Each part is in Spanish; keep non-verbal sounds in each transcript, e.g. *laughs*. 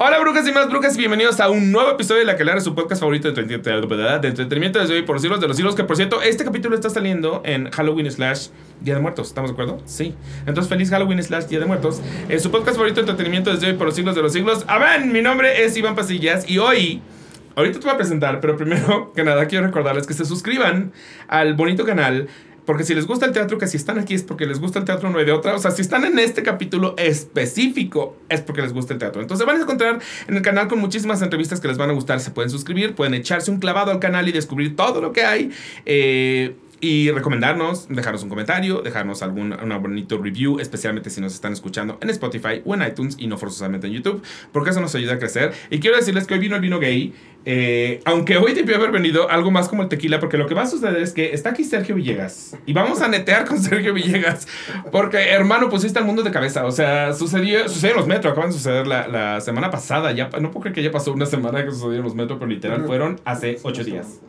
Hola brujas y más brujas y bienvenidos a un nuevo episodio de La Calara, su podcast favorito de de entretenimiento desde hoy por los siglos de los siglos, que por cierto, este capítulo está saliendo en Halloween slash Día de Muertos, ¿estamos de acuerdo? Sí. Entonces, feliz Halloween slash Día de Muertos. Es su podcast favorito de entretenimiento desde hoy por los siglos de los siglos. Amén, mi nombre es Iván Pasillas y hoy... Ahorita te voy a presentar, pero primero *laughs* que nada quiero recordarles que se suscriban al bonito canal porque si les gusta el teatro, que si están aquí es porque les gusta el teatro, no hay de otra. O sea, si están en este capítulo específico, es porque les gusta el teatro. Entonces van a encontrar en el canal con muchísimas entrevistas que les van a gustar. Se pueden suscribir, pueden echarse un clavado al canal y descubrir todo lo que hay. Eh, y recomendarnos, dejarnos un comentario, dejarnos algún una bonito review, especialmente si nos están escuchando en Spotify o en iTunes y no forzosamente en YouTube, porque eso nos ayuda a crecer. Y quiero decirles que hoy vino el vino gay, eh, aunque hoy debió haber venido algo más como el tequila, porque lo que va a suceder es que está aquí Sergio Villegas y vamos a netear con *laughs* Sergio Villegas, porque hermano, pusiste al mundo de cabeza. O sea, sucedió, sucedió en los metros, acaban de suceder la, la semana pasada. Ya, no puedo creer que ya pasó una semana que sucedió en los metros, pero literal fueron hace ocho días.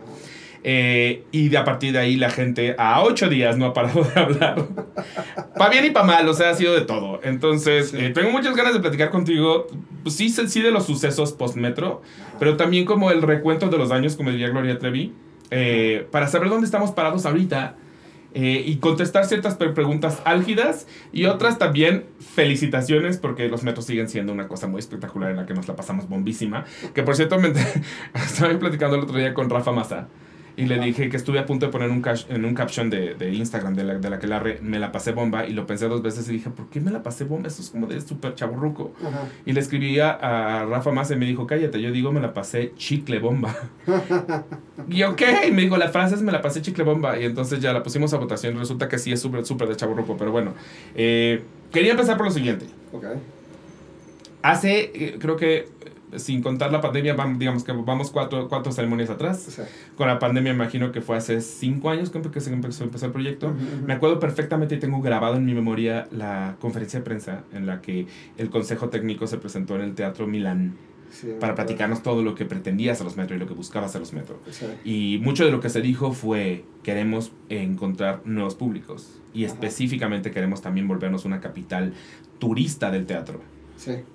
Eh, y de a partir de ahí la gente a ocho días no ha parado de *laughs* hablar. para bien y para mal, o sea, ha sido de todo. Entonces, eh, tengo muchas ganas de platicar contigo, pues, sí, sí de los sucesos post-metro, pero también como el recuento de los daños, como diría Gloria Trevi, eh, para saber dónde estamos parados ahorita. y contestar ciertas preguntas álgidas y otras también felicitaciones porque los metros siguen siendo una cosa muy espectacular en la que nos la pasamos bombísima. Que por cierto, me *laughs* estaba platicando el otro día con Rafa Massa y le dije que estuve a punto de poner un en un caption de, de Instagram de la, de la que la me la pasé bomba y lo pensé dos veces y dije, ¿por qué me la pasé bomba? Eso es como de súper chaburruco. Y le escribí a, Rafa Más y me dijo, cállate, yo digo me la pasé chicle bomba. *laughs* y ok, y me dijo, la frase es me la pasé chicle bomba. Y entonces ya la pusimos a votación y resulta que sí es súper, súper de chaburruco. Pero bueno, eh, quería empezar por lo siguiente. Hace, eh, creo que sin contar la pandemia, vamos, digamos que vamos cuatro, cuatro ceremonias atrás. Con la pandemia, imagino que fue hace cinco años que se empezó, empezó el proyecto. Me acuerdo perfectamente y tengo grabado en mi memoria la conferencia de prensa en la que el consejo técnico se presentó en el Teatro Milán. para platicarnos todo lo que pretendía hacer los metros y lo que buscaba hacer los metros. Y mucho de lo que se dijo fue, queremos encontrar nuevos públicos y específicamente queremos también volvernos una capital turista del teatro.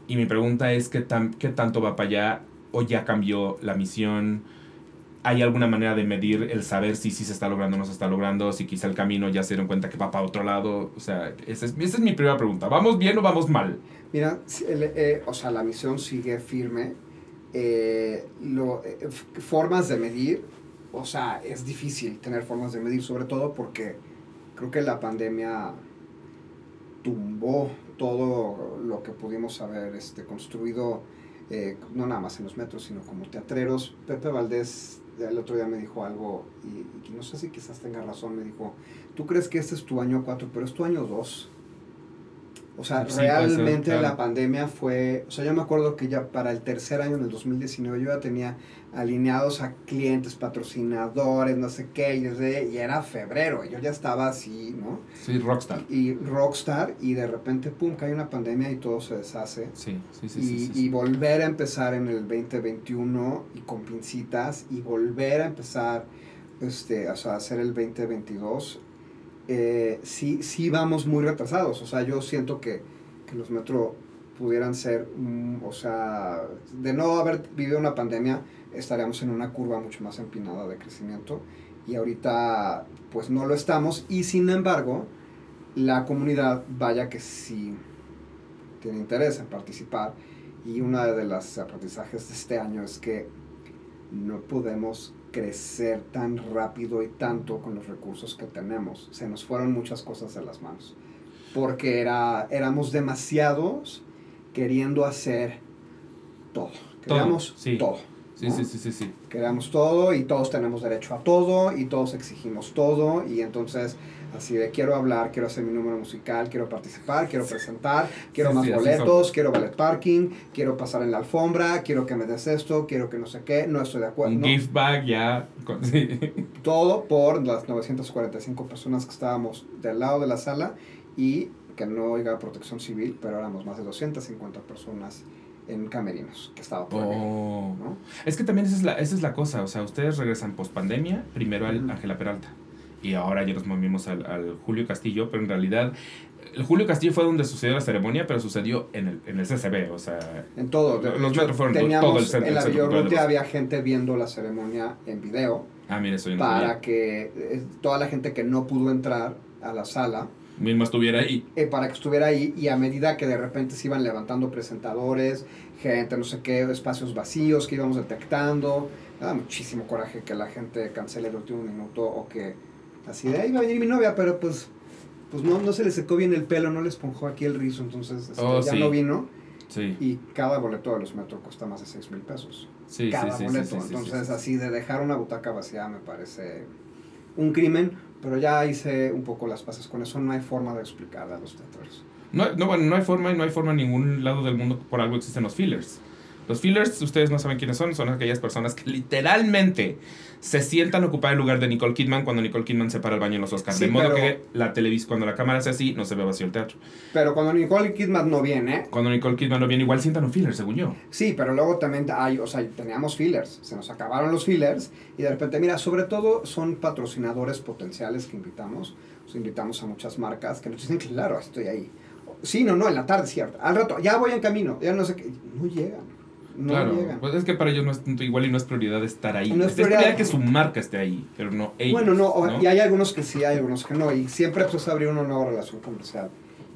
Y mi pregunta es, ¿qué, tan, ¿qué tanto va para allá o ya cambió la misión? ¿Hay alguna manera de medir el saber si sí se está logrando o no se está logrando? Si quizá el camino ya se dieron cuenta que va para otro lado. O sea, esa es, esa es mi primera pregunta. ¿Vamos bien o vamos mal? Mira, eh, o sea, la misión sigue firme. Eh, lo, eh, formas de medir, o sea, es difícil tener formas de medir, sobre todo porque creo que la pandemia tumbó todo lo que pudimos haber este, construido, eh, no nada más en los metros, sino como teatreros. Pepe Valdés el otro día me dijo algo, y, no sé si quizás tenga razón, me dijo, tú crees que este es tu año 4, pero es tu año 2. O sea, realmente la pandemia fue, o sea, yo me acuerdo que ya para el tercer año, en el 2019, yo ya tenía alineados a clientes, patrocinadores, no sé qué, y, era febrero, yo ya estaba así, ¿no? Sí, rockstar. Y, rockstar, y de repente, pum, cae una pandemia y todo se deshace. Sí, sí, sí. Y, sí, y volver a empezar en el 2021 y con pincitas, y volver a empezar, este, o sea, a hacer el 2022, eh, sí, sí vamos muy retrasados, o sea, yo siento que, que los metro pudieran ser, o sea, de no haber vivido una pandemia, estaríamos en una curva mucho más empinada de crecimiento y ahorita pues no lo estamos y sin embargo la comunidad vaya que sí tiene interés en participar y una de las aprendizajes de este año es que no podemos crecer tan rápido y tanto con los recursos que tenemos. Se nos fueron muchas cosas de las manos. Porque era, éramos demasiados queriendo hacer todo. Queríamos todo. Sí, sí, sí, sí, sí. Queremos todo y todos tenemos derecho a todo y todos exigimos todo y entonces así de quiero hablar, quiero hacer mi número musical, quiero participar, quiero presentar, quiero más boletos, quiero ballet parking, quiero pasar en la alfombra, quiero que me des esto, quiero que no sé qué, no estoy de acuerdo. Un gift bag ya. *laughs* Todo por las 945 personas que estábamos del lado de la sala y que no oiga protección civil, pero éramos más de 250 personas en camerinos, que estaba por oh. ¿no? Es que también esa es, la, esa es la cosa, o sea, ustedes regresan post pandemia, primero al Ángela Peralta, y ahora ya nos movimos al, al, Julio Castillo, pero en realidad el Julio Castillo fue donde sucedió la ceremonia, pero sucedió en el, en el CCB, o sea... En todo. De Los metros fueron teníamos, todo el centro- En la Villorrutia había gente viendo la ceremonia en video Ah, mire, no para que eh, toda la gente que no pudo entrar a la sala Mismo estuviera ahí. eh, para que estuviera ahí y a medida que de repente se iban levantando presentadores, gente, no sé qué, espacios vacíos que íbamos detectando, me da muchísimo coraje que la gente cancele el último minuto o que así de ahí va a venir mi novia, pero pues pues no, no se le secó bien el pelo, no le esponjó aquí el rizo, entonces este, Oh, ya sí. no vino Sí, y cada boleto de los metros cuesta más de 6 mil pesos. sí, cada boleto, entonces sí. así de dejar una butaca vacía me parece un crimen, pero ya hice un poco las paces con eso, no hay forma de explicarle a los teatros. No, no, bueno, no hay forma y no hay forma en ningún lado del mundo por algo existen los fillers. Los fillers, ustedes no saben quiénes son, son aquellas personas que literalmente se sientan a ocupar el lugar de Nicole Kidman cuando Nicole Kidman se para el baño en los Oscars. Sí, de modo que la televisión, cuando la cámara hace así, no se ve vacío el teatro. Pero cuando Nicole Kidman no viene, Cuando Nicole Kidman no viene, igual sientan un filler, según yo. sí, pero luego también hay, o sea, teníamos fillers, se nos acabaron los fillers y de repente, mira, sobre todo son patrocinadores potenciales que invitamos, os invitamos a muchas marcas que nos dicen, claro, estoy ahí. Sí, no, no, en la tarde, cierto. Al rato, ya voy en camino, ya no sé qué, no llegan, no claro, llegan. pues es que para ellos no es, igual y no es prioridad estar ahí. No es es prioridad, que su marca esté ahí, pero no ellos. Bueno, no, y hay algunos que sí, hay algunos que no, y siempre pues abrir una nueva relación comercial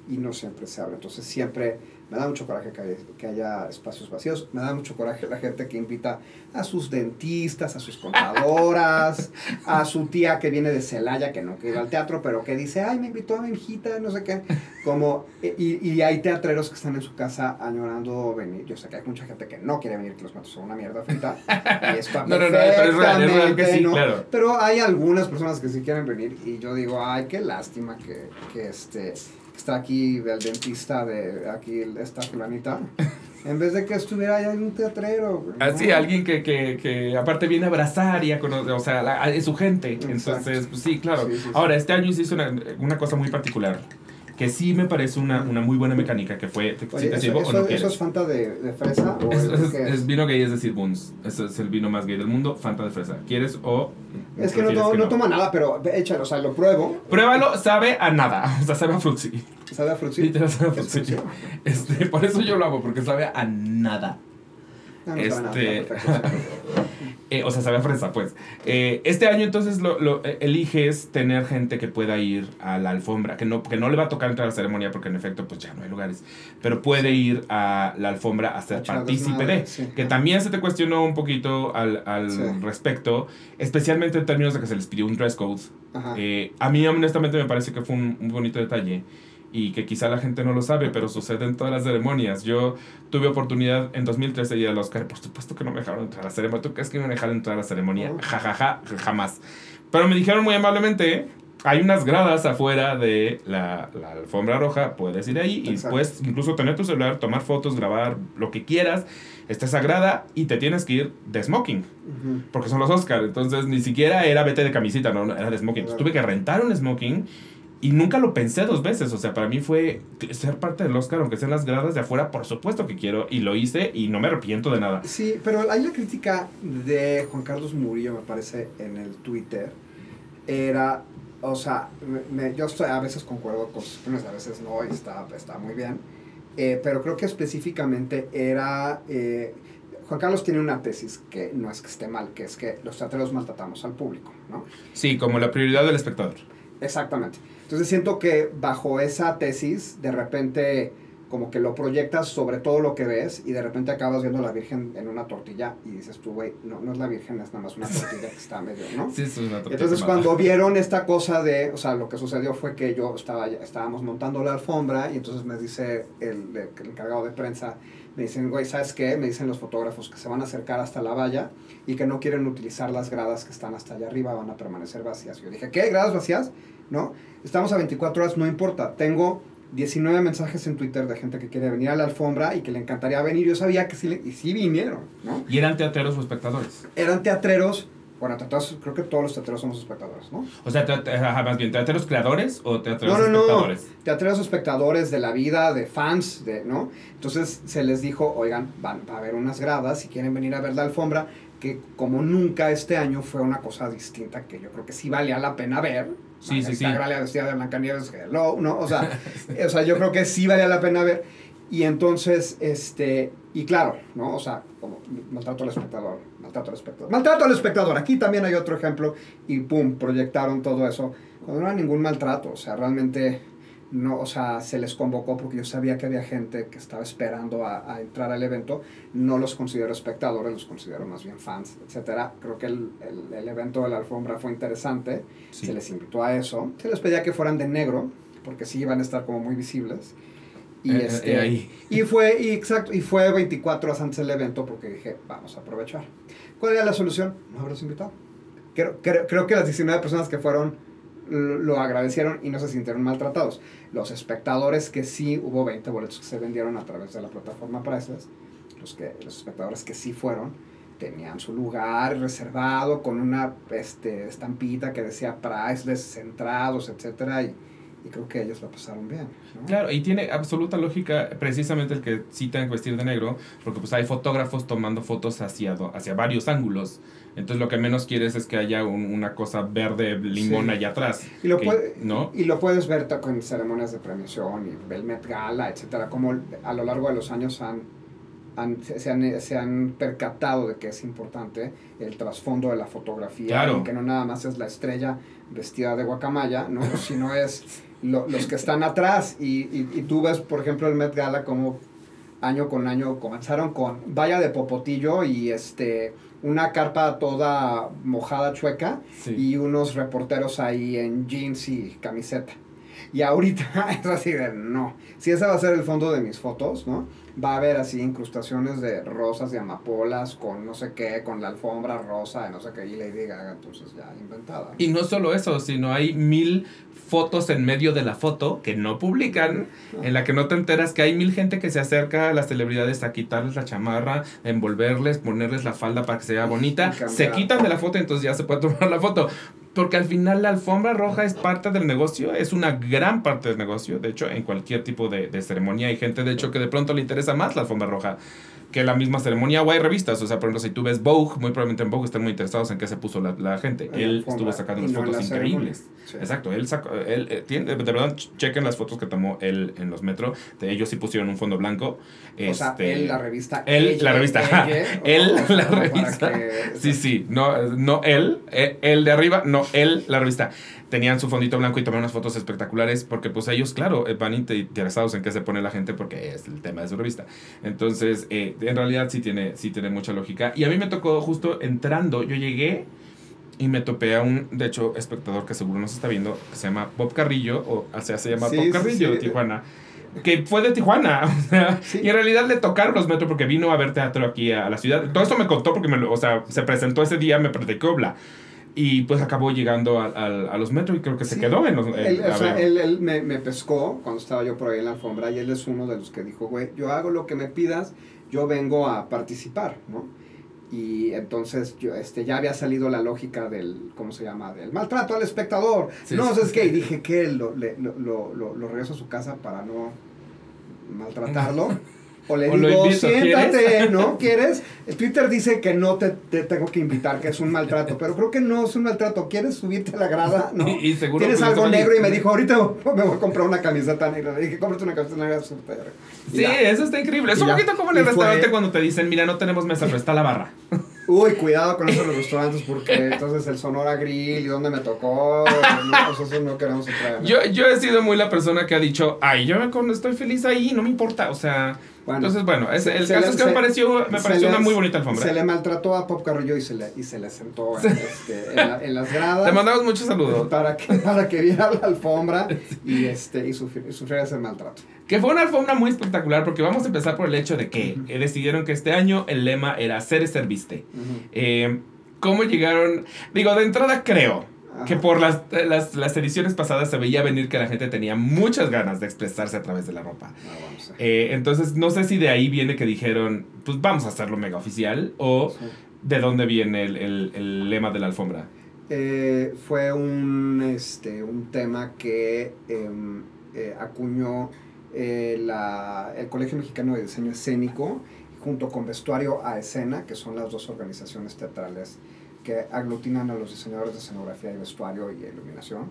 y no siempre se abre, entonces siempre me da mucho coraje que haya, que haya espacios vacíos, me da mucho coraje la gente que invita a sus dentistas, a sus contadoras, a su tía que viene de Celaya, que no quiere ir al teatro, pero que dice, ay, me invitó a mi hijita, no sé qué, como, y, y hay teatreros que están en su casa añorando venir, yo sé que hay mucha gente que no quiere venir, que los matos son una mierda frita, y está *laughs* No, no, no, pero es real, es real que sí, ¿no? claro. Pero hay algunas personas que sí quieren venir y yo digo, ay, qué lástima que, que este, está aquí el dentista de aquí, esta fulanita, en vez de que estuviera allá en un teatrero. Así, ¿no? alguien que, que, que aparte viene a abrazar y a conocer, o sea, la- a- es su gente. Exacto. Entonces, pues sí, claro. Sí, sí, sí. Ahora, este año se hizo una, una cosa muy particular, que sí me parece una, una muy buena mecánica, que fue, ¿te- Oye, si te ¿eso, sirvo o eso- no eso quieres? es Fanta de, de fresa? ¿O Es, es, es- es? es vino gay, es decir, Boons. Ese es el vino más gay del mundo, Fanta de fresa. ¿Quieres o...? Es que no, prefieres to- no toma nada, pero échalo, o sea, lo pruebo. Pruébalo, sabe a nada. *laughs* O sea, sabe a frutzi. ¿Sabe a frutzi? Literal sabe a ¿Qué es frutzi? Este, por eso yo lo hago, porque sabe a nada. No, no Este-. *laughs* Eh, o sea, sabe a fresa, pues. Eh, este año entonces lo, lo- eh, eliges tener gente que pueda ir a la alfombra, que no, que no le va a tocar entrar a la ceremonia porque en efecto pues ya no hay lugares, pero puede ir a la alfombra a ser partícipe de, sí. que también se te cuestionó un poquito al, al Sí. respecto, especialmente en términos de que se les pidió un dress code. A mí honestamente me parece que fue un, un bonito detalle y que quizá la gente no lo sabe, pero sucede en todas las ceremonias. Yo tuve oportunidad en 2013 de ir al Oscar, por supuesto que no me dejaron entrar a la ceremonia. ¿Tú crees que me iban a dejar entrar a la ceremonia? Ja, ja, ja, jamás. Pero me dijeron muy amablemente, hay unas gradas afuera de la, la alfombra roja, puedes ir ahí y puedes incluso tener tu celular, tomar fotos, grabar lo que quieras. Está esa grada y te tienes que ir de smoking Ujú. porque son los Oscars. Entonces ni siquiera era vete de camisita, no, no, era de smoking. Entonces, tuve que rentar un smoking y nunca lo pensé dos veces. O sea, para mí fue ser parte del Oscar, aunque sean las gradas de afuera, por supuesto que quiero y lo hice y no me arrepiento de nada. Sí, pero ahí la crítica de Juan Carlos Murillo, me parece, en el Twitter, era, o sea, me- me- yo estoy, a veces concuerdo con sus opiniones, a veces no, y está, está muy bien, eh, pero creo que específicamente era, eh, Juan Carlos tiene una tesis que no es que esté mal, que es que los teatreros maltratamos al público, ¿no? Sí, como la prioridad del espectador. Exactamente. Entonces siento que bajo esa tesis, de repente como que lo proyectas sobre todo lo que ves y de repente acabas viendo a la Virgen en una tortilla y dices tú, güey, no, no es la Virgen, es nada más una tortilla que está medio, ¿no? Sí, es una tortilla Entonces cuando vieron esta cosa de, o sea, lo que sucedió fue que yo estaba, estábamos montando la alfombra y entonces me dice el, el encargado de prensa, me dicen, güey, ¿sabes qué? Me dicen los fotógrafos que se van a acercar hasta la valla y que no quieren utilizar las gradas que están hasta allá arriba, van a permanecer vacías. Yo dije, ¿qué? ¿Gradas vacías? ¿No? Estamos a 24 horas, no importa. Tengo 19 mensajes en Twitter de gente que quiere venir a la alfombra y que le encantaría venir. Yo sabía que sí, le- y sí vinieron, ¿no? ¿Y eran teatreros o espectadores? Eran teatreros, bueno, teatreros, creo que todos los teatreros somos espectadores, ¿no? O sea, teat- ajá, más bien, ¿teatreros creadores o teatreros No, no, no. espectadores? Teatreros espectadores de la vida, de fans, de, ¿no? Entonces se les dijo, oigan, van, va a haber unas gradas, si quieren venir a ver la alfombra, que como nunca este año fue una cosa distinta que yo creo que sí valía la pena ver, Sí, sí, sí. Gralia vestida de Blancanieves, hello, ¿no? O sea, *laughs* o sea, yo creo que sí valía la pena ver. Y entonces, este, y claro, ¿no? O sea, como maltrato al espectador, maltrato al espectador. Maltrato al espectador. Aquí también hay otro ejemplo y pum, proyectaron todo eso. Cuando no era ningún maltrato, o sea, realmente no, o sea, se les convocó porque yo sabía que había gente que estaba esperando a, entrar al evento. No los considero espectadores, los considero más bien fans, etcétera. Creo que el, el, evento de la alfombra fue interesante. Se les invitó a eso. Se les pedía que fueran de negro, porque sí iban a estar como muy visibles. Y, eh, este, eh, y fue, y exacto, y fue 24 horas antes del evento porque dije, vamos a aprovechar. ¿Cuál era la solución? No haberlos invitado. Creo, creo, creo que las 19 personas que fueron lo agradecieron y no se sintieron maltratados. Los espectadores que sí, hubo 20 boletos que se vendieron a través de la plataforma Priceless, los, que, los espectadores que sí fueron, tenían su lugar reservado con una este, estampita que decía Priceless, centrados, etcétera, y, y creo que ellos lo pasaron bien. Claro, y tiene absoluta lógica precisamente el que citan vestir de negro, porque pues hay fotógrafos tomando fotos hacia, hacia varios ángulos. Entonces lo que menos quieres es que haya una cosa verde limón allá atrás. Y lo, ¿no? y lo puedes ver con ceremonias de premiación y el Met Gala, etcétera, como a lo largo de los años han, se, han, se, han, percatado de que es importante el trasfondo de la fotografía, y que no nada más es la estrella vestida de guacamaya, ¿no? *laughs* sino es los que están atrás. Y, y, y, tú ves, por ejemplo, el Met Gala como año con año comenzaron con valla de popotillo y este una carpa toda mojada chueca y unos reporteros ahí en jeans y camiseta. Y ahorita *laughs* es así de, no, si ese va a ser el fondo de mis fotos, ¿no? Va a haber así incrustaciones de rosas y amapolas con no sé qué, con la alfombra rosa, no sé qué, y Lady Gaga, entonces ya inventada. Y no solo eso, sino hay mil fotos en medio de la foto que no publican, en la que no te enteras que hay mil gente que se acerca a las celebridades a quitarles la chamarra, envolverles, ponerles la falda para que sea bonita, se quitan de la foto y entonces ya se puede *laughs* tomar la foto. Porque al final la alfombra roja es parte del negocio, es una gran parte del negocio. De hecho, en cualquier tipo de, ceremonia hay gente, de hecho, que de pronto le interesa más la alfombra roja que la misma ceremonia o hay revistas. O sea, por ejemplo, si tú ves Vogue, muy probablemente en Vogue están muy interesados en qué se puso la, la gente. él estuvo sacando unas fotos increíbles. Exacto, él sacó, él, eh, tiene, de verdad, chequen las fotos que tomó él en los metro. De ellos sí pusieron un fondo blanco. O sea, este, él la revista. Él la revista. *laughs* él la revista. sí, sí, no, no él, eh, él de arriba, no él la revista tenían su fondito blanco y tomaron unas fotos espectaculares porque pues ellos, claro, eh, van interesados en qué se pone la gente porque es el tema de su revista. Entonces, eh, en realidad sí tiene, sí tiene mucha lógica. Y a mí me tocó justo entrando, yo llegué y me topé a un, de hecho, espectador que seguro nos está viendo, que se llama Bob Carrillo, o, sea, se llama Bob Carrillo de Tijuana que fue de Tijuana. *laughs* O sea, Y en realidad le tocaron los metros porque vino a ver teatro aquí a la ciudad. Todo esto me contó porque me o sea, se presentó ese día, me predicó Bla. Y pues acabó llegando a, a, los metros y creo que se quedó en los... él, o sea, él, él me, me, pescó cuando estaba yo por ahí en la alfombra y él es uno de los que dijo, güey, yo hago lo que me pidas, yo vengo a participar, ¿no? Y entonces yo, este, ya había salido la lógica del, ¿cómo se llama? Del maltrato al espectador. no, sé, es que, y dije que lo, lo, lo, lo regreso a su casa para no maltratarlo. *laughs* O le digo, siéntate, ¿no? ¿Quieres? El Twitter dice que no te, tengo que invitar, que es un maltrato, pero creo que no es un maltrato. ¿Quieres subirte a la grada? ¿no? Y, seguro Tienes algo negro y me dijo, ahorita me voy a comprar una camiseta negra. Le dije, cómprate una camiseta negra. Sí, eso está increíble. Es un poquito como en el restaurante cuando te dicen, mira, no tenemos mesa, pero está la barra. *laughs* Uy, cuidado con esos restaurantes porque entonces el Sonora Grill y dónde me tocó, nosotros no queremos entrar. Yo, yo he sido muy la persona que ha dicho, ay, yo estoy feliz ahí, no me importa, o sea... Entonces, bueno, es, el caso es que me pareció, me pareció una muy bonita alfombra. Se le maltrató a Pop Carrillo y se le, y se le sentó este, en, las gradas. Te mandamos muchos saludos. Para que, para que viera la alfombra y, este, y, sufriera ese maltrato. Que fue una alfombra muy espectacular porque vamos a empezar por el hecho de que eh, decidieron que este año el lema era ser es ser viste. Eh, ¿Cómo llegaron? Digo, de entrada creo que por las, las, las, ediciones pasadas se veía venir que la gente tenía muchas ganas de expresarse a través de la ropa. Ah, eh, entonces, no sé si de ahí viene que dijeron, pues vamos a hacerlo mega oficial, o de dónde viene el, el, el lema de la alfombra. Eh, fue un, este, un tema que em, eh, acuñó la, el Colegio Mexicano de Diseño Escénico junto con Vestuario a Escena, que son las dos organizaciones teatrales que aglutinan a los diseñadores de escenografía y vestuario y iluminación.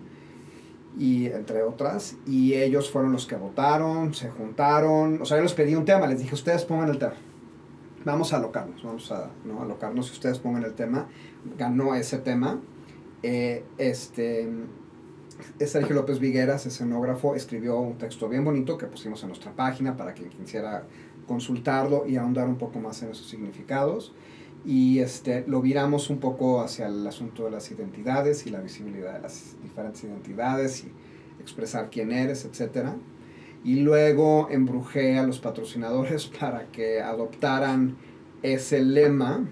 y entre otras, y ellos fueron los que votaron, se juntaron, o sea, yo les pedí un tema, les dije, ustedes pongan el tema, vamos a alocarnos, vamos a ¿no? alocarnos ustedes pongan el tema, ganó ese tema, eh, este, Sergio López Vigueras, escenógrafo, escribió un texto bien bonito que pusimos en nuestra página para quien quisiera consultarlo y ahondar un poco más en esos significados. Y este, lo viramos un poco hacia el asunto de las identidades y la visibilidad de las diferentes identidades y expresar quién eres, etc. Y luego embrujé a los patrocinadores *laughs* para que adoptaran ese lema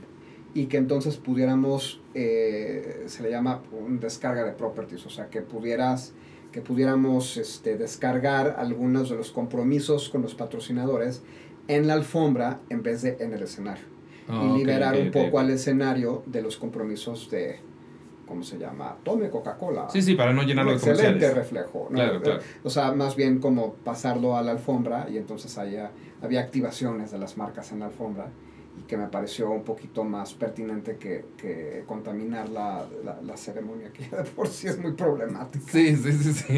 y que entonces pudiéramos, eh, se le llama descarga de properties, o sea, que pudieras que pudiéramos este, descargar algunos de los compromisos con los patrocinadores en la alfombra en vez de en el escenario. Ah, y liberar un poco al escenario de los compromisos de, ¿cómo se llama? Tome Coca-Cola. Sí, sí, para no llenarlo de excelente comerciales. reflejo. ¿no? Claro, claro. O sea, más bien como pasarlo a la alfombra y entonces haya, había activaciones de las marcas en la alfombra que me pareció un poquito más pertinente que, que contaminar la, la, la ceremonia, que ya de por sí es muy problemática. Sí, sí, sí, sí.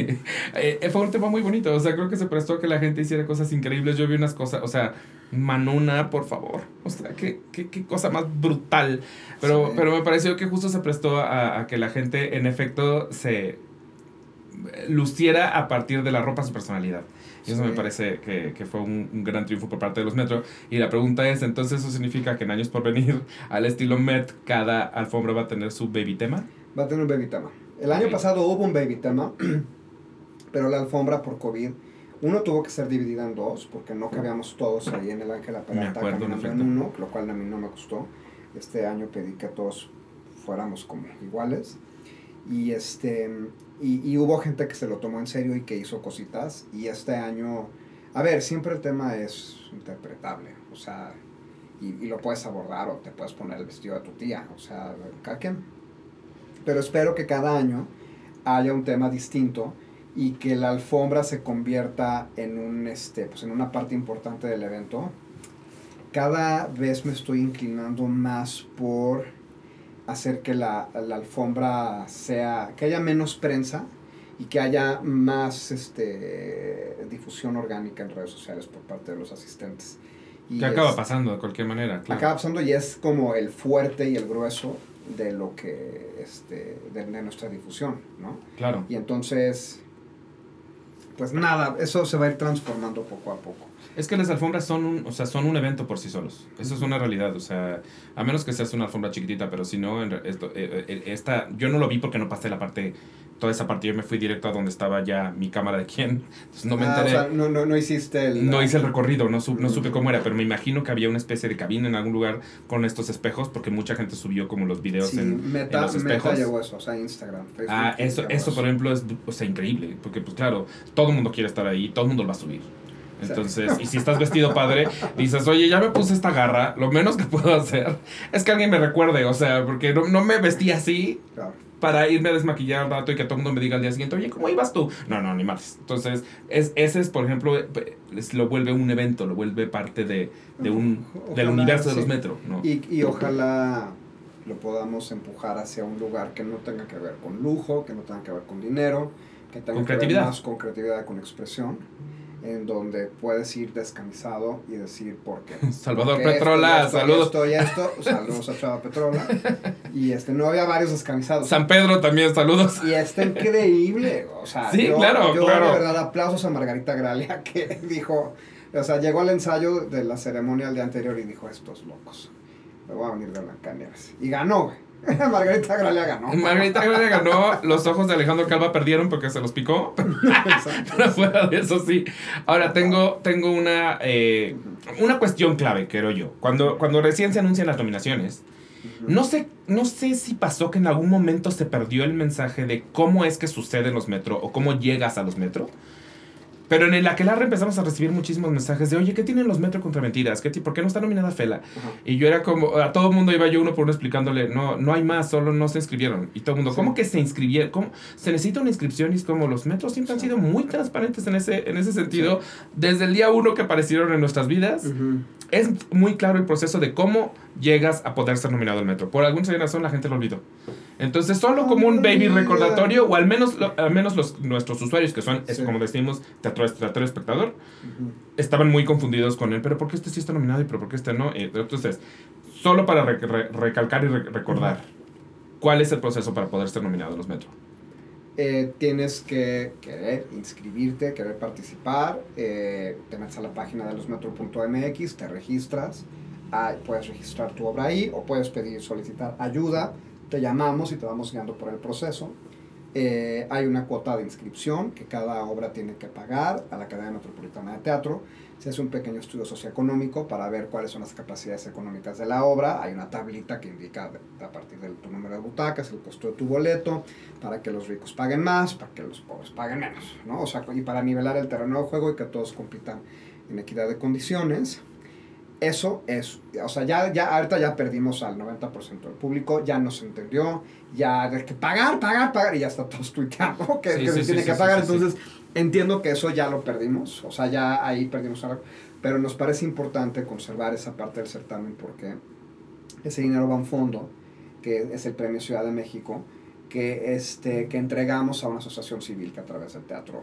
Eh, eh, fue un tema muy bonito. O sea, creo que se prestó a que la gente hiciera cosas increíbles. Yo vi unas cosas, o sea, Manuna, por favor. O sea, qué, qué, qué cosa más brutal. Pero, Sí. pero me pareció que justo se prestó a, a que la gente, en efecto, se luciera a partir de la ropa su personalidad. Y eso Sí. me parece que, que fue un, un gran triunfo por parte de los Metro. Y la pregunta es, entonces, ¿eso significa que en años por venir, *laughs* al estilo Met, cada alfombra va a tener su baby tema? Va a tener un baby tema. El año pasado hubo un baby tema, *clears throat* pero la alfombra por COVID, uno tuvo que ser dividida en dos, porque no cabíamos todos ahí en el Ángela Peralta caminando en uno, lo cual a mí no me gustó. Este año pedí que todos fuéramos como iguales. Y, este, y, y hubo gente que se lo tomó en serio y que hizo cositas. Y este año, a ver, siempre el tema es interpretable. O sea, y, y lo puedes abordar o te puedes poner el vestido de tu tía. O sea, cada quien. Pero espero que cada año haya un tema distinto y que la alfombra se convierta en, un, este, pues en una parte importante del evento. Cada vez me estoy inclinando más por hacer que la, la alfombra sea, que haya menos prensa y que haya más este, difusión orgánica en redes sociales por parte de los asistentes. Y Que acaba es- pasando de cualquier manera, claro. acaba pasando y es como el fuerte y el grueso de lo que este de, de nuestra difusión no Claro. y entonces pues nada eso se va a ir transformando poco a poco Es que las alfombras son un, o sea, son un evento por sí solos. Eso es una realidad. O sea, a menos que seas una alfombra chiquitita, pero si no, en esto, eh, eh, esta, yo no lo vi porque no pasé la parte, toda esa parte. Yo me fui directo a donde estaba ya mi cámara de quién. Entonces no me Ah, o enteré. sea, no, no, no hiciste el no hice el recorrido, no, su- no supe cómo era, pero me imagino que había una especie de cabina en algún lugar con estos espejos, porque mucha gente subió como los videos sí, en, meta, en los meta espejos. llevó eso o sea Instagram Facebook Ah, eso, eso por ejemplo es o sea, increíble, porque pues claro, todo el mundo quiere estar ahí, todo el mundo lo va a subir. Entonces, y si estás vestido padre, dices, oye, ya me puse esta garra, lo menos que puedo hacer es que alguien me recuerde, o sea, porque no, no me vestí así claro. para irme a desmaquillar un rato y que todo el mundo me diga al día siguiente, oye, ¿cómo ibas tú? No, no, ni más. Entonces, es, ese es, por ejemplo, es- lo vuelve un evento, lo vuelve parte de, de un, del universo de los metros, ¿no? y, y ojalá lo podamos empujar hacia un lugar que no tenga que ver con lujo, que no tenga que ver con dinero, que tenga Con que ver más con creatividad, con expresión, en donde puedes ir descamisado y decir por qué. *laughs* Salvador Porque Petrola, esto, saludos. esto, y esto, saludos a Chava Petrola. Y este, no había varios descamisados. San Pedro también, saludos. Y está increíble, o sea, Sí, yo, claro, yo claro. de verdad aplausos a Margarita Gralia *laughs* que dijo, o sea, llegó al ensayo de la ceremonia el día anterior y dijo, estos locos, me voy a venir de Blancanieves. Y ganó, güey. *laughs* Margarita Gralia ganó. *laughs* Margarita Gracia ganó, *laughs* los ojos de Alejandro Calva perdieron porque se los picó. Pero fuera de eso sí. Ahora tengo, tengo una, eh, una cuestión clave, creo yo. Cuando, cuando recién se anuncian las nominaciones, no sé, no sé si pasó que en algún momento se perdió el mensaje de cómo es que sucede en los metro o cómo llegas a los metro. Pero en el aquelarre empezamos a recibir muchísimos mensajes de, oye, ¿qué tienen los metro contra mentiras? ¿Qué ¿Por qué no está nominada Fela? Ajá. Y yo era como, a todo el mundo iba yo uno por uno explicándole, no, no hay más, solo no se inscribieron. Y todo el mundo, Sí. ¿cómo que se inscribieron? ¿Cómo? Se necesita una inscripción y es como los metros siempre han Sí. sido muy transparentes en ese, en ese sentido, desde el día uno que aparecieron en nuestras vidas. Ujú. es muy claro el proceso de cómo llegas a poder ser nominado al metro. Por alguna razón la gente lo olvidó. Entonces, solo como un baby recordatorio, o al menos, al menos los, nuestros usuarios, que son, es como decimos, teatro, teatro espectador, estaban muy confundidos con él. Pero ¿por qué este sí está nominado y pero por qué este no? Eh, entonces, solo para recalcar y recordar, ¿cuál es el proceso para poder ser nominado a los metro? Eh, tienes que querer inscribirte, querer participar, eh, te metes a la página de losmetro.mx, te registras, ah, puedes registrar tu obra ahí o puedes pedir, solicitar ayuda, te llamamos y te vamos guiando por el proceso. Eh, hay una cuota de inscripción que cada obra tiene que pagar a la Academia Metropolitana de Teatro. Se hace un pequeño estudio socioeconómico para ver cuáles son las capacidades económicas de la obra. Hay una tablita que indica a partir de tu número de butacas, el costo de tu boleto, para que los ricos paguen más, para que los pobres paguen menos. ¿no? O sea, y para nivelar el terreno de juego y que todos compitan en equidad de condiciones eso es, o sea, ya, ya ahorita ya perdimos al 90% del público, ya nos entendió, ya de que pagar, pagar, pagar, y ya está todos *laughs* tuiteando que, que se tiene que pagar, entonces entiendo que eso ya lo perdimos, o sea, ya ahí perdimos algo, pero nos parece importante conservar esa parte del certamen porque ese dinero va a un fondo, que es el Premio Ciudad de México, que, este, que entregamos a una asociación civil que a través del teatro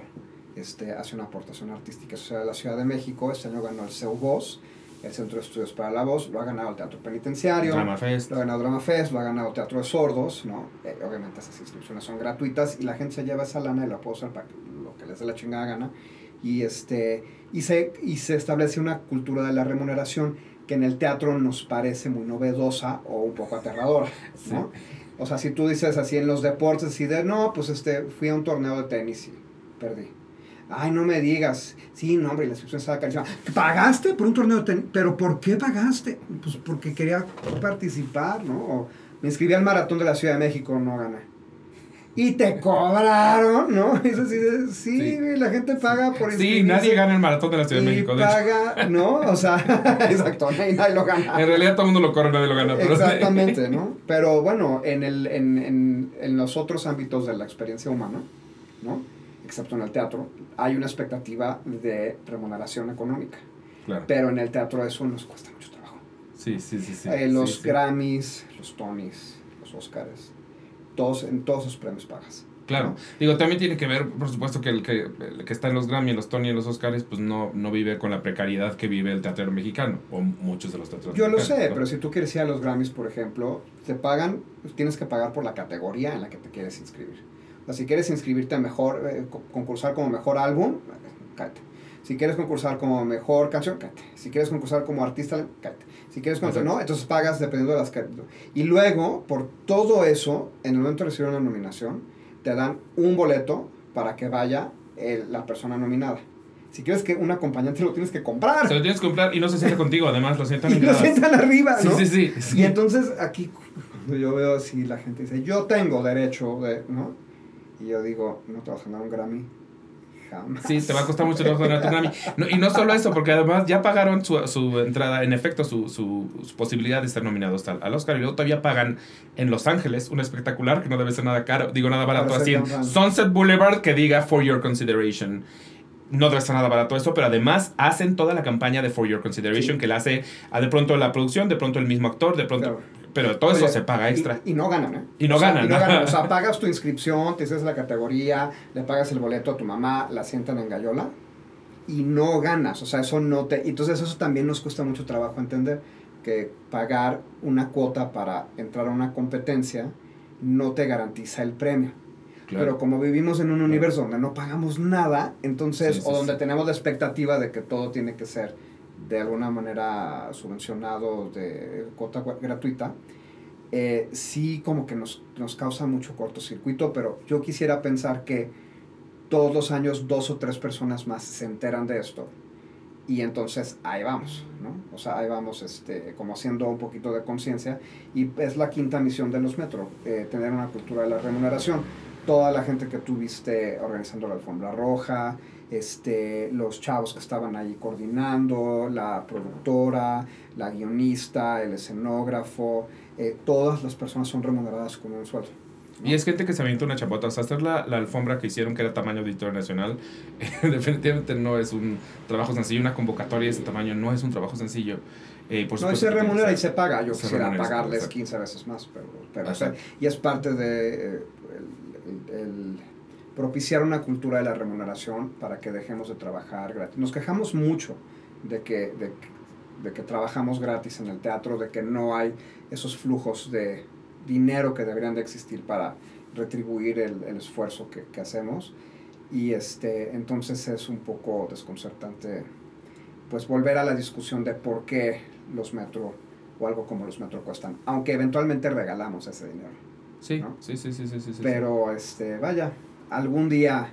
este, hace una aportación artística social de la Ciudad de México, este año ganó el CEU Voz, el Centro de Estudios para la Voz, lo ha ganado el Teatro Penitenciario, Drama Fest. lo ha ganado Drama Fest, lo ha ganado Teatro de Sordos, ¿no? Eh, obviamente esas inscripciones son gratuitas y la gente se lleva esa lana y la puede usar para lo que les dé la chingada gana. Y, este, y, se, y se establece una cultura de la remuneración que en el teatro nos parece muy novedosa o un poco aterradora, ¿no? O sea, si tú dices así en los deportes, y de, no, pues este, fui a un torneo de tenis y perdí Ay, no me digas. Sí, no, hombre, la inscripción estaba carísima. ¿Pagaste por un torneo de? ¿Pero por qué pagaste? Pues porque quería participar, ¿no? me inscribí al maratón de la Ciudad de México, no gané. Y te cobraron, ¿no? *laughs* Eso sí, sí, la gente paga por Sí, nadie gana el maratón de la Ciudad de México. Y paga, *laughs* ¿no? O sea, *laughs* exacto, nadie, lo gana. En realidad todo el mundo lo corre, nadie lo gana. Exactamente, ¿no? Pero bueno, en, el, en, en, en los otros ámbitos de la experiencia humana, ¿no? Excepto en el teatro, hay una expectativa de remuneración económica. Pero en el teatro eso nos cuesta mucho trabajo. Sí, sí, sí. sí, eh, los Grammys, los Tonys, los Oscars, todos, en todos esos premios pagas. Claro. Digo, también tiene que ver, por supuesto, que el que, que está en los Grammy, en los Tony, en los Oscars, pues no, no vive con la precariedad que vive el teatro mexicano, o muchos de los teatros Yo lo sé, pero si tú quieres ir a los Grammys, por ejemplo, te pagan, tienes que pagar por la categoría en la que te quieres inscribir si quieres inscribirte mejor, eh, concursar como mejor álbum, cállate. Si quieres concursar como mejor canción, cállate. Si quieres concursar como artista, cállate. Si quieres concursar, no, entonces pagas dependiendo de las Y luego, por todo eso, en el momento de recibir una nominación, te dan un boleto para que vaya la persona nominada. Si quieres que un acompañante lo tienes que comprar. Se lo tienes que comprar y no se sienta contigo, además lo sientan *laughs* y lo sientan arriba, ¿no? Sí, sí, sí, Y entonces aquí yo veo así la gente dice, yo tengo derecho de, ¿no? Y yo digo, no te vas a ganar un Grammy. Jamás. Sí, te va a costar mucho trabajo ganar tu Grammy. y no solo eso, porque además ya pagaron su, su entrada, en efecto, su, su, posibilidad de ser nominados al, Oscar. Y luego todavía pagan en Los Ángeles un espectacular que no debe ser nada caro, digo nada barato, así en Sunset Boulevard que diga For Your Consideration no debe ser nada barato eso, pero además hacen toda la campaña de For Your Consideration, que la hace a de pronto la producción, de pronto el mismo actor, de pronto... Pero todo eso se paga extra. Y, no ganan, ¿eh? Y no ganan. O sea, *laughs* pagas tu inscripción, te haces la categoría, le pagas el boleto a tu mamá, la sientan en gallola y no ganas. O sea, eso no te... Entonces eso también nos cuesta mucho trabajo entender que pagar una cuota para entrar a una competencia no te garantiza el premio. Pero como vivimos en un universo donde no pagamos nada, entonces, o donde tenemos la expectativa de que todo tiene que ser de alguna manera subvencionado de cuota gratuita, eh, sí como que nos, nos causa mucho cortocircuito, pero yo quisiera pensar que todos los años dos o tres personas más se enteran de esto y entonces ahí vamos, ¿no? O sea, ahí vamos este, como haciendo un poquito de conciencia y es la quinta misión de los metros, eh, tener una cultura de la remuneración toda la gente que tuviste organizando la alfombra roja, este, los chavos que estaban ahí coordinando, la productora, la guionista, el escenógrafo, eh, todas las personas son remuneradas con un sueldo. Y es gente que se avienta una chapota. O sea, hacer la, la alfombra que hicieron, que era tamaño Auditorio Nacional, *laughs* definitivamente no es un trabajo sencillo. Una convocatoria de ese tamaño no es un trabajo sencillo. Eh, por no, se remunera y se- paga. Yo se quisiera remunera pagarles exacto. 15 veces más, pero, pero o sea, y es parte de eh, el, el- el propiciar una cultura de la remuneración para que dejemos de trabajar gratis. Nos quejamos mucho de que, de, de que trabajamos gratis en el teatro, de que no hay esos flujos de dinero que deberían de existir para retribuir el, el esfuerzo que, que hacemos. Y este, entonces es un poco desconcertante pues volver a la discusión de por qué los metro o algo como los metro cuestan, aunque eventualmente regalamos ese dinero. Sí, ¿no? sí, sí, sí, sí, sí, sí. Pero este, vaya, algún día,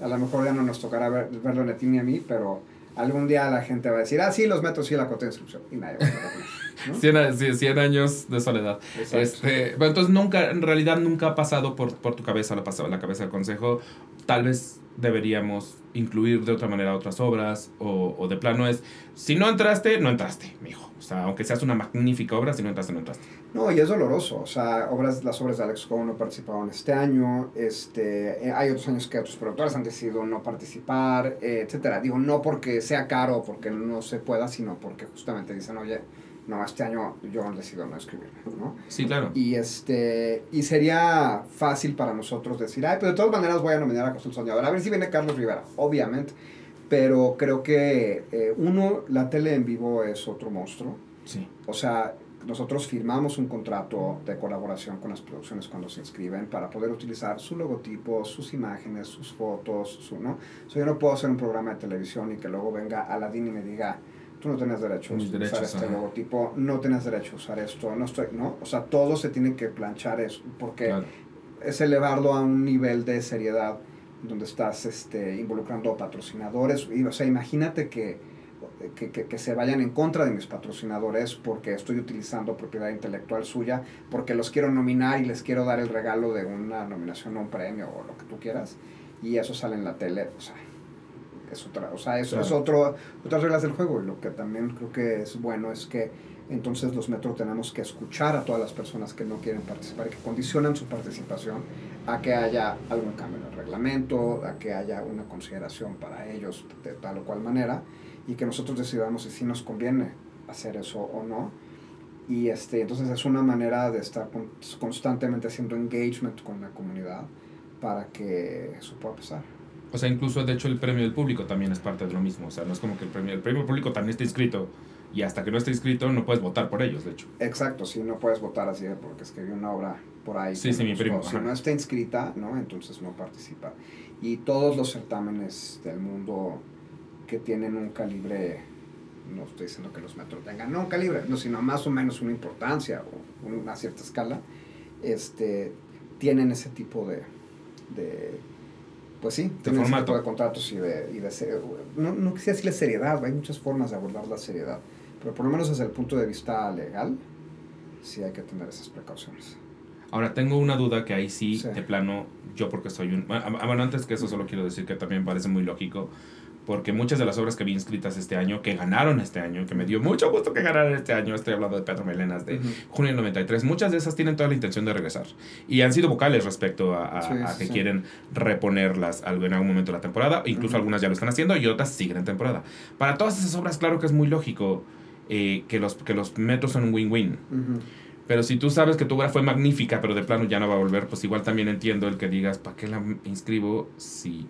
a lo mejor ya no nos tocará ver- verlo ni a ti ni a mí, pero algún día la gente va a decir, ah, sí, los metros, sí, la cuota de inscripción. Y nadie va a ¿no? 100, a- sí, 100 años de soledad. Exacto. Este, entonces nunca, en realidad nunca ha pasado por, por tu cabeza, lo ha pasado en la cabeza del consejo. Tal vez deberíamos incluir de otra manera otras obras o, o de plano es, si no entraste, no entraste, mijo. O sea, aunque seas una magnífica obra, si no entraste, no entraste. No, y es doloroso. O sea, obras, las obras de Alex Cohen no participaron este año. Este, eh, hay otros años que otros productores han decidido no participar, eh, etcétera. Digo, no porque sea caro o porque no se pueda, sino porque justamente dicen, oye, no, este año yo decido no escribirme, ¿no? Sí, claro. Y, este, y sería fácil para nosotros decir, ay, pero de todas maneras voy a nominar a Costa del Soñador. A ver si viene Carlos Rivera, obviamente. Pero creo que, eh, uno, la tele en vivo es otro monstruo. Sí. O sea, nosotros firmamos un contrato de colaboración con las producciones cuando se inscriben para poder utilizar su logotipo, sus imágenes, sus fotos, su, ¿no? O sea, yo no puedo hacer un programa de televisión y que luego venga Aladdin y me diga, tú no tienes derecho a usar derechos, este ajá. logotipo, no tienes derecho a usar esto, no estoy, ¿no? O sea, todo se tiene que planchar eso, porque Claro. es elevarlo a un nivel de seriedad donde estás este, involucrando patrocinadores. Y, o sea, imagínate que, que, que- que se vayan en contra de mis patrocinadores porque estoy utilizando propiedad intelectual suya, porque los quiero nominar y les quiero dar el regalo de una nominación o un premio o lo que tú quieras. Y eso sale en la tele. O sea, es otra, o sea, eso es Claro. otro, otras reglas del juego. Y lo que también creo que es bueno es que entonces los metros tenemos que escuchar a todas las personas que no quieren participar y que condicionan su participación a que haya algún cambio en el reglamento, a que haya una consideración para ellos de tal o cual manera y que nosotros decidamos si sí nos conviene hacer eso o no. Y este, entonces es una manera de estar con- constantemente haciendo engagement con la comunidad para que eso pueda pasar. O sea, incluso de hecho el premio del público también es parte de lo mismo. O sea, no es como que el premio, el premio del público también está inscrito y hasta que no esté inscrito no puedes votar por ellos, de hecho. Exacto, si no puedes votar así porque escribí una obra por ahí. Sí, sí, mi primo, Si no está inscrita, ¿no? Entonces no participa. Y todos los certámenes del mundo que tienen un calibre, no estoy diciendo que los metros tengan, no un calibre, no, sino más o menos una importancia o una cierta escala, este, tienen ese tipo de, de pues sí, ese formato. de contratos y de, y de no, no quisiera decirle seriedad, hay muchas formas de abordar la seriedad, pero por lo menos desde el punto de vista legal, sí hay que tener esas precauciones. Ahora, tengo una duda que ahí sí, Sí. de plano, yo porque soy un... ah, ah, Bueno, antes que eso solo quiero decir que también parece muy lógico, porque muchas de las obras que vi inscritas este año, que ganaron este año, que me dio mucho gusto que ganaran este año, estoy hablando de Pedro Melenas de junio del 93, muchas de esas tienen toda la intención de regresar. Y han sido vocales respecto a, a- Sí, a sí, que sí. quieren reponerlas en algún momento de la temporada, incluso algunas ya lo están haciendo y otras siguen en temporada. Para todas esas obras, claro que es muy lógico eh, que, los, que los metros son un win-win. Pero si tú sabes que tu obra fue magnífica, pero de plano ya no va a volver, pues igual también entiendo el que digas, ¿para qué la inscribo si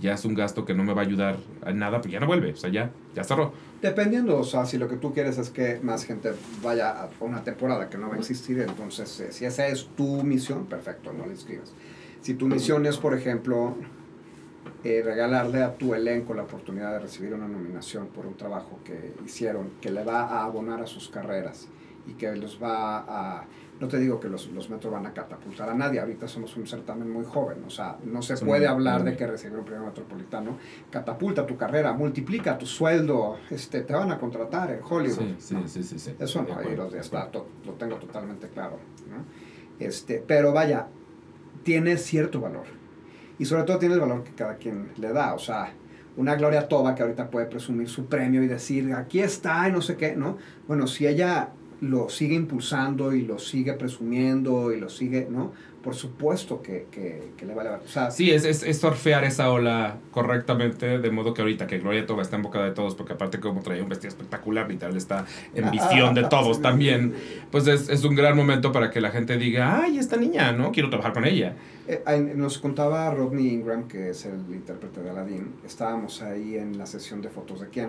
ya es un gasto que no me va a ayudar a nada? Pues ya no vuelve, o sea, ya, ya cerró. Dependiendo, o sea, si lo que tú quieres es que más gente vaya a una temporada que no va a existir, entonces eh, si esa es tu misión, perfecto, no la inscribas. Si tu misión es, por ejemplo, eh, regalarle a tu elenco la oportunidad de recibir una nominación por un trabajo que hicieron, que le va a abonar a sus carreras y que los va a... No te digo que los, los metros van a catapultar a nadie, ahorita somos un certamen muy joven, o sea, no se Son puede muy- hablar muy- de que recibir un premio metropolitano catapulta tu carrera, multiplica tu sueldo, este, te van a contratar en Hollywood. Sí, sí, ¿no? sí, sí, sí. Eso no, acuerdo, ahí lo, de está to- lo tengo totalmente claro. ¿no? Este, pero vaya, tiene cierto valor. Y sobre todo tiene el valor que cada quien le da. O sea, una Gloria Toba que ahorita puede presumir su premio y decir, aquí está, y no sé qué, ¿no? Bueno, si ella lo sigue impulsando y lo sigue presumiendo y lo sigue, ¿no? Por supuesto que, que, que le vale. O sea, Sí, es, es, es surfear esa ola correctamente, de modo que ahorita que Gloria Tova está en boca de todos, porque aparte como traía un vestido espectacular, literal está en visión de todos también, pues es, es un gran momento para que la gente diga, ay, esta niña, ¿no? Quiero trabajar con ella. Eh, nos contaba Rodney Ingram, que es el intérprete de Aladdin, estábamos ahí en la sesión de fotos de que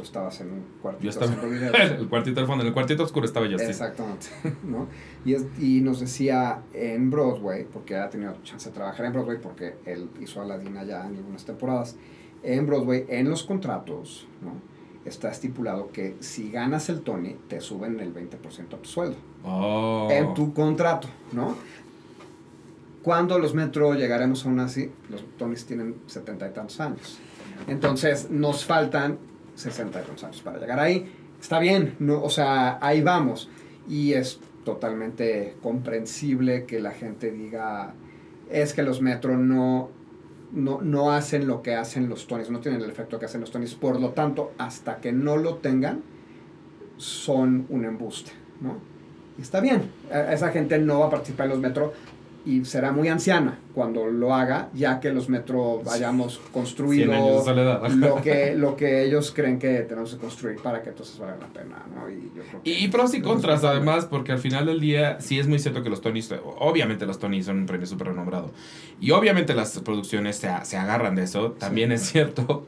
tú estabas en un cuartito Yo estaba *laughs* el cuartito del fondo, en el cuartito oscuro estaba yo, sí. Exactamente, *laughs* ¿no? Y, es- y nos decía en Broadway, porque ha tenido chance de trabajar en Broadway, porque él hizo Aladdin allá en algunas temporadas, en Broadway, en los contratos, ¿no? Está estipulado que si ganas el Tony, te suben el 20% a tu sueldo. Oh. En tu contrato, ¿no? Cuando los Metro llegaremos aún así, los Tonys tienen setenta y tantos años. Entonces, nos faltan 60 y tantos años para llegar ahí. Está bien, no, o sea, ahí vamos. Y es totalmente comprensible que la gente diga, es que los Metro no, no, no hacen lo que hacen los Tonys, no tienen el efecto que hacen los Tonys. Por lo tanto, hasta que no lo tengan, son un embuste, ¿no? Está bien, a- esa gente no va a participar en los Metro y será muy anciana cuando lo haga, ya que los Metro hayamos 100 construido lo que, lo que ellos creen que tenemos que construir para que entonces valga la pena, ¿no? Y, yo creo que- Y, pros y contras, además, porque al final del día sí es muy cierto que los Tonys, obviamente los Tonys son un premio súper renombrado. Y obviamente las producciones se, se agarran de eso. También es cierto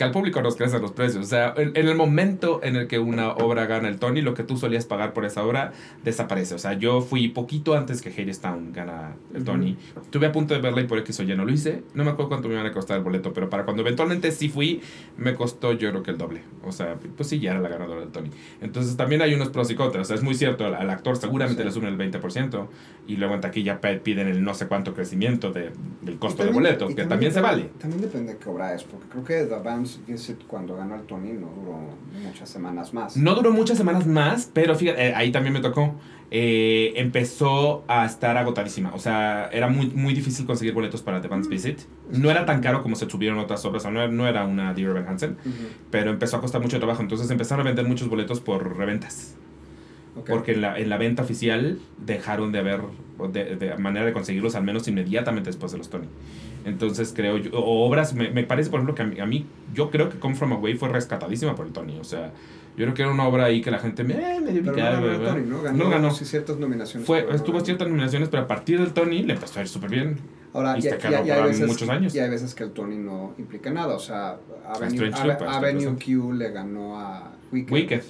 que al público nos crecen los precios. O sea, en, en el momento en el que una obra gana el Tony, lo que tú solías pagar por esa obra desaparece. O sea, yo fui poquito antes que Hadestown gana el Tony. Estuve a punto de verla y por X o Y no lo hice. No me acuerdo cuánto me iban a costar el boleto, pero para cuando eventualmente sí fui, me costó yo creo que el doble. O sea, pues sí, ya era la ganadora del Tony. Entonces también hay unos pros y contras. O sea, es muy cierto, al, al actor seguramente Sí. le suben el 20% y luego en taquilla piden el no sé cuánto crecimiento de- del costo del también- boleto, y que también se depende- vale. También depende de qué obra es, porque creo que The Vance Cuando ganó el Tony no duró muchas semanas más. No duró muchas semanas más, pero fíjate, eh, ahí también me tocó. eh, empezó a estar agotadísima. O sea, era muy, muy difícil conseguir boletos para The Vance Visit. No era tan caro como se subieron otras obras. O sea, no, era- no era una Dear Evan Hansen, pero empezó a costar mucho trabajo. Entonces empezaron a vender muchos boletos por reventas. Porque en la, en la venta oficial dejaron de haber de, de manera de conseguirlos al menos inmediatamente después de los Tony. Entonces creo yo, o obras, me, me parece por ejemplo que a mí, a mí, yo creo que Come From Away fue rescatadísima por el Tony. O sea, yo creo que era una obra ahí que la gente me, eh, medio Pero no ubicaba, ganó. Tony, ¿no? Ganó, No ganó. sí, ciertas nominaciones. Fue, no estuvo ciertas nominaciones, pero a partir del Tony le empezó a ir súper bien. Ahora, y ya, se ya- ya hay veces, muchos años. y hay veces que el Tony no implica nada. O sea, Avenue, Avenue Q le ganó a Wicked. Wicked.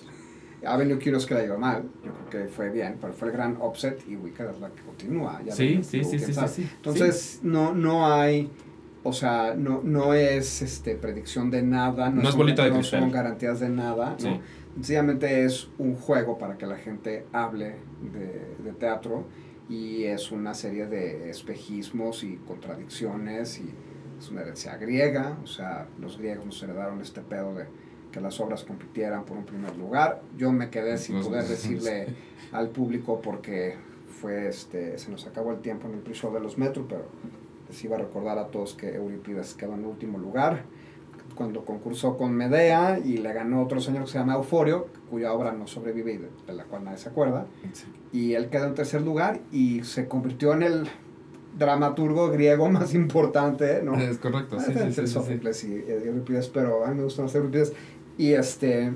Avenue no es que la llevó mal, yo creo que fue bien, pero fue el gran upset y Wicked es la que continúa. Ya Sí, sí, sí, sí, sí. Entonces, no, no hay, o sea, no, no es este, predicción de nada, No es son- bolita de no cristal. son garantías de nada, Sí. ¿no? Sencillamente es un juego para que la gente hable de, de teatro y es una serie de espejismos y contradicciones y es una herencia griega, o sea, los griegos nos heredaron este pedo de que las obras compitieran por un primer lugar. Yo me quedé sin Los- poder *laughs* decirle al público porque fue este se nos acabó el tiempo en el pre-show de los Metro, pero les iba a recordar a todos que Euripides quedó en último lugar cuando concursó con Medea y le ganó otro señor que se llama Euforio, cuya obra no sobrevive y de, de la cual nadie se acuerda. Sí. Y él quedó en tercer lugar y se convirtió en el dramaturgo griego *laughs* más importante, ¿no? Es correcto, *laughs* sí, sí, entre sí, sí. Sófocles y, Eurípides, pero a mí me gustan más Eurípides. Y este.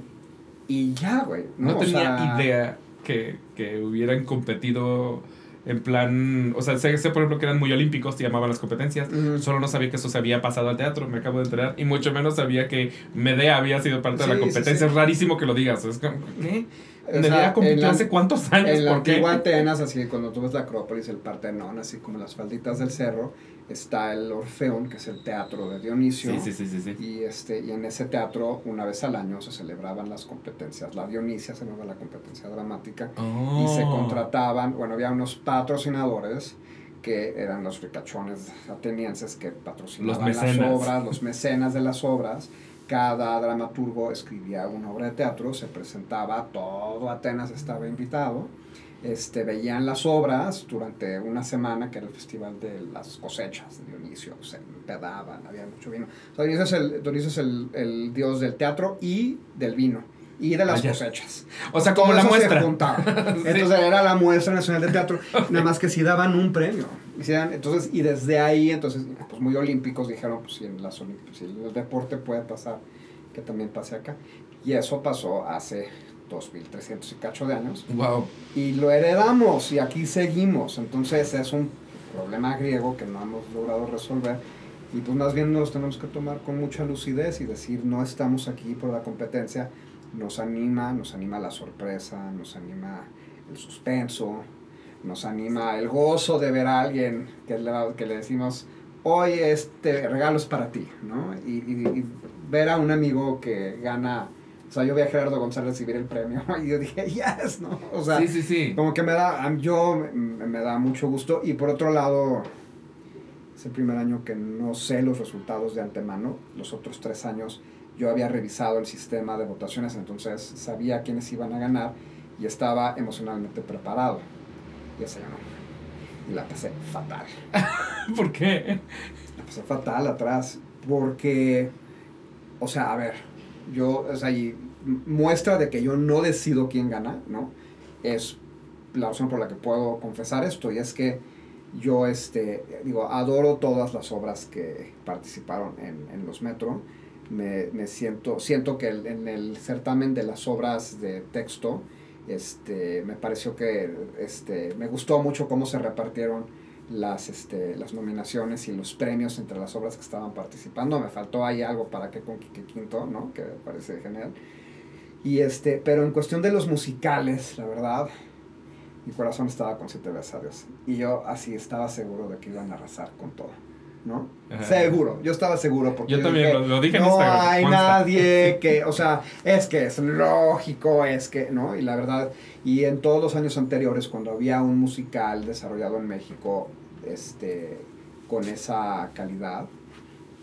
Y ya, güey. No, O tenía sea, idea que, que hubieran competido en plan. O sea, sé, sé, por ejemplo que eran muy olímpicos, se llamaban las competencias. Solo no sabía que eso se había pasado al teatro, me acabo de enterar. Y mucho menos sabía que Medea había sido parte de la sí, competencia. sí. Es rarísimo que lo digas. Es como, ¿qué? O sea, Medea compitió en la- hace cuántos años. En la antigua Atenas, así que cuando tú ves la Acrópolis, el Partenón, así como las falditas del cerro, está el Orfeón, que es el teatro de Dionisio. Sí, sí, sí. Y, este, y en ese teatro, una vez al año, se celebraban las competencias. La Dionisia se llamaba la competencia dramática. Y se Oh. contrataban, bueno, había unos patrocinadores que eran los ricachones atenienses que patrocinaban las obras, los mecenas de las obras. Cada dramaturgo escribía una obra de teatro, se presentaba, todo Atenas estaba invitado. Este, veían las obras durante una semana, que era el festival de las cosechas de Dionisio, se empedaban, había mucho vino. O sea, Dionisio es, el, Dionisio es el, el dios del teatro y del vino. y de las cosechas. O sea, como Todo la eso se muestra. juntaba. *laughs* Sí. Entonces era la muestra nacional de teatro, *laughs* nada más que sí daban un premio. Y sí dan- Entonces, y desde ahí, entonces, pues muy olímpicos dijeron, pues si en las si el deporte puede pasar, que también pase acá. Y eso pasó hace 2300 y cacho de años. Wow. Y lo heredamos y aquí seguimos. Entonces es un problema griego que no hemos logrado resolver. Y pues más bien nos tenemos que tomar con mucha lucidez y decir, no estamos aquí por la competencia. Nos anima, nos anima la sorpresa, nos anima el suspenso, nos anima el gozo de ver a alguien que le, que le decimos, hoy este regalo es para ti, ¿no? Y, y- y ver a un amigo que gana, sea, yo vi a Gerardo González recibir el premio *laughs* y yo dije, yes, ¿no? O sea, sí, sí, sí. como que me da, yo me, me da mucho gusto y por otro lado, es el primer año que no sé los resultados de antemano, los otros tres años yo había revisado el sistema de votaciones, entonces sabía quiénes iban a ganar y estaba emocionalmente preparado. Y ese no. Y la pasé fatal. *laughs* ¿Por qué? La pasé fatal atrás. Porque, o sea, a ver, yo, o sea, y muestra de que yo no decido quién gana, ¿no? Es la razón por la que puedo confesar esto, y es que yo, este, digo, adoro todas las obras que participaron en, en los Metro. Me, me siento, siento que en el certamen de las obras de texto, este, me pareció que, este, me gustó mucho cómo se repartieron las, este, las nominaciones y los premios entre las obras que estaban participando. Me faltó ahí algo para que con Quique Quinto, ¿no? Que me parece genial. Y este, pero en cuestión de los musicales, la verdad, mi corazón estaba con Siete veces a Dios. Y yo así estaba seguro de que iban a arrasar con todo, ¿no? Ajá. Seguro, yo estaba seguro porque Yo también lo- lo dije en no Instagram, hay consta". nadie *laughs* que, o sea, es que es lógico, es que, ¿no? Y la verdad, y en todos los años anteriores, cuando había un musical desarrollado en México, este, con esa calidad,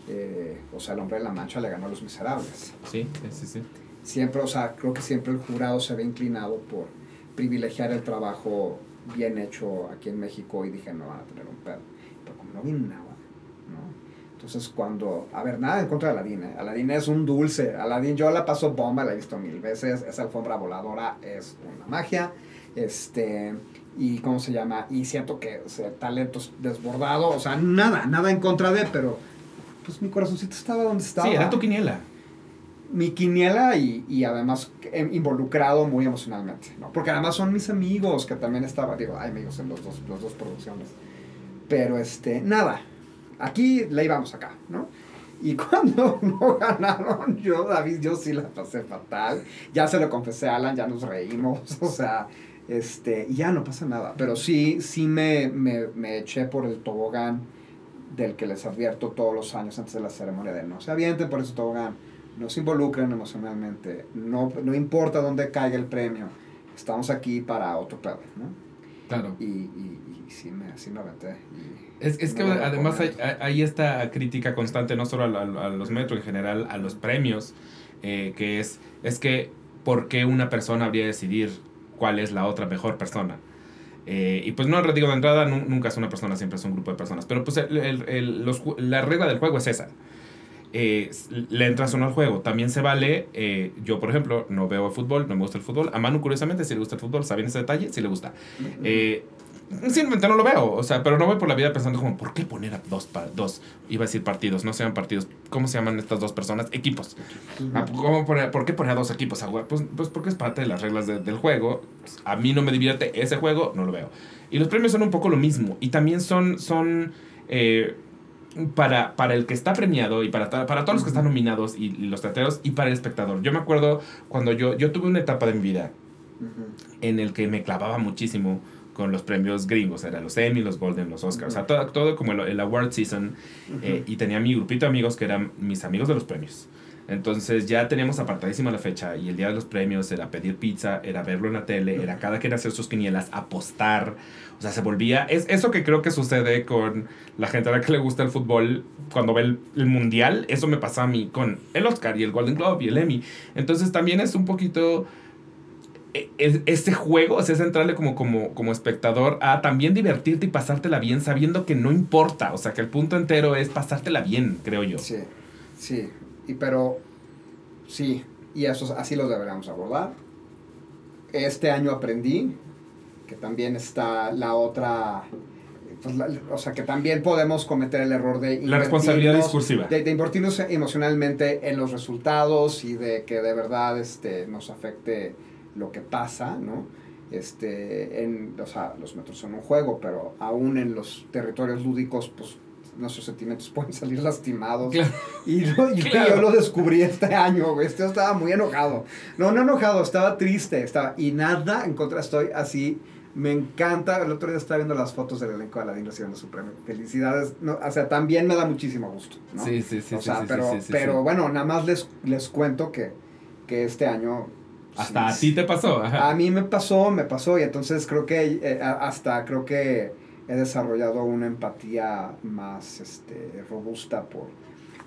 eh, o sea, El Hombre de la Mancha le ganó a Los Miserables. Sí, sí, sí, sí. Siempre, o sea, creo que siempre el jurado se ve inclinado por privilegiar el trabajo bien hecho aquí en México y dije, no van a tener un pedo. Pero como no vi nada, ¿no? Entonces cuando, a ver, nada en contra de Aladdin, ¿eh? Aladdin es un dulce, Aladdin yo la paso bomba, la he visto mil veces, esa alfombra voladora es una magia, este, y ¿cómo se llama? Y siento que o sea, desbordado, o sea, nada, nada en contra de, pero pues mi corazoncito estaba donde estaba Sí, era quiniela. Mi quiniela y, y además em, involucrado muy emocionalmente, ¿no? Porque además son mis amigos que también estaban, digo, hay amigos en los dos, las dos producciones. Pero este, nada, aquí le íbamos acá, ¿no? Y *laughs* cuando no ganaron, yo, David, yo sí la pasé fatal. Ya se lo confesé a Alan, ya nos reímos, *laughs* o sea, este, ya no pasa nada. Pero sí, sí me, me, me eché por el tobogán del que les advierto todos los años antes de la ceremonia de no se avienten por ese tobogán, no se involucren emocionalmente, no, no importa dónde caiga el premio, estamos aquí para otro pedo, ¿no? Claro. Y, y, y sí, me, sí me aventé. y Es, es que no además hay, hay esta crítica constante, no solo a, la- a los metros en general, a los premios, eh, que es, es que, ¿por qué una persona habría de decidir cuál es la otra mejor persona? Eh, y pues no, digo de entrada, nu- nunca es una persona, siempre es un grupo de personas. Pero pues el- el- el- los la regla del juego es esa. Eh, le entras o no al juego. También se vale, eh, yo por ejemplo, no veo el fútbol, no me gusta el fútbol. A Manu, curiosamente, si le gusta el fútbol, ¿saben ese detalle? Si le gusta. Eh, simplemente no lo veo, o sea, pero no voy por la vida pensando como, ¿por qué poner a dos, dos, iba a decir partidos, no se llaman partidos, ¿cómo se llaman estas dos personas? Equipos. Ah, ¿cómo poner- ¿Por qué poner a dos equipos a jugar? Pues, pues porque es parte de las reglas de- del juego. A mí no me divierte ese juego, no lo veo. Y los premios son un poco lo mismo, y también son, son eh, para, para el que está premiado y para, para todos los que están nominados y, y los teatreros y para el espectador. Yo me acuerdo cuando yo, yo tuve una etapa de mi vida en el que me clavaba muchísimo con los premios gringos, eran los Emmy, los Golden, los Oscars, o sea, todo, todo como el, el award season, eh, y tenía mi grupito de amigos que eran mis amigos de los premios. Entonces ya teníamos apartadísima la fecha y el día de los premios era pedir pizza, era verlo en la tele, era cada quien hacer sus quinielas, apostar, o sea, se volvía, es eso que creo que sucede con la gente a la que le gusta el fútbol cuando ve el, mundial, eso me pasa a mí con el Oscar y el Golden Globe y el Emmy. Entonces también es un poquito este juego, o sea, es entrarle como, como, como espectador a también divertirte y pasártela bien sabiendo que no importa, o sea, que el punto entero es pasártela bien, creo yo. Sí, sí, y pero, sí, y eso así lo deberíamos abordar. Este año aprendí que también está la otra pues, o sea, que también podemos cometer el error de... La responsabilidad discursiva. De, de, invertirnos emocionalmente en los resultados y de que de verdad este, nos afecte lo que pasa, ¿no? Este, en, o sea, los metros son un juego, pero aún en los territorios lúdicos, pues nuestros sentimientos pueden salir lastimados. Y, yo, lo descubrí este año, güey. Este estaba muy enojado. No, no enojado, estaba triste. Estaba, y nada en contra, estoy así me encanta. El otro día estaba viendo las fotos del elenco de Aladdin recibiendo su premio. Felicidades. No, o sea, también me da muchísimo gusto. ¿no? Sí, sí, sí. O sea, pero, pero bueno, nada más les, les cuento que, que este año. Hasta a ti te pasó. A mí me pasó, me pasó. Y entonces creo que eh, hasta creo que he desarrollado una empatía más este, robusta por,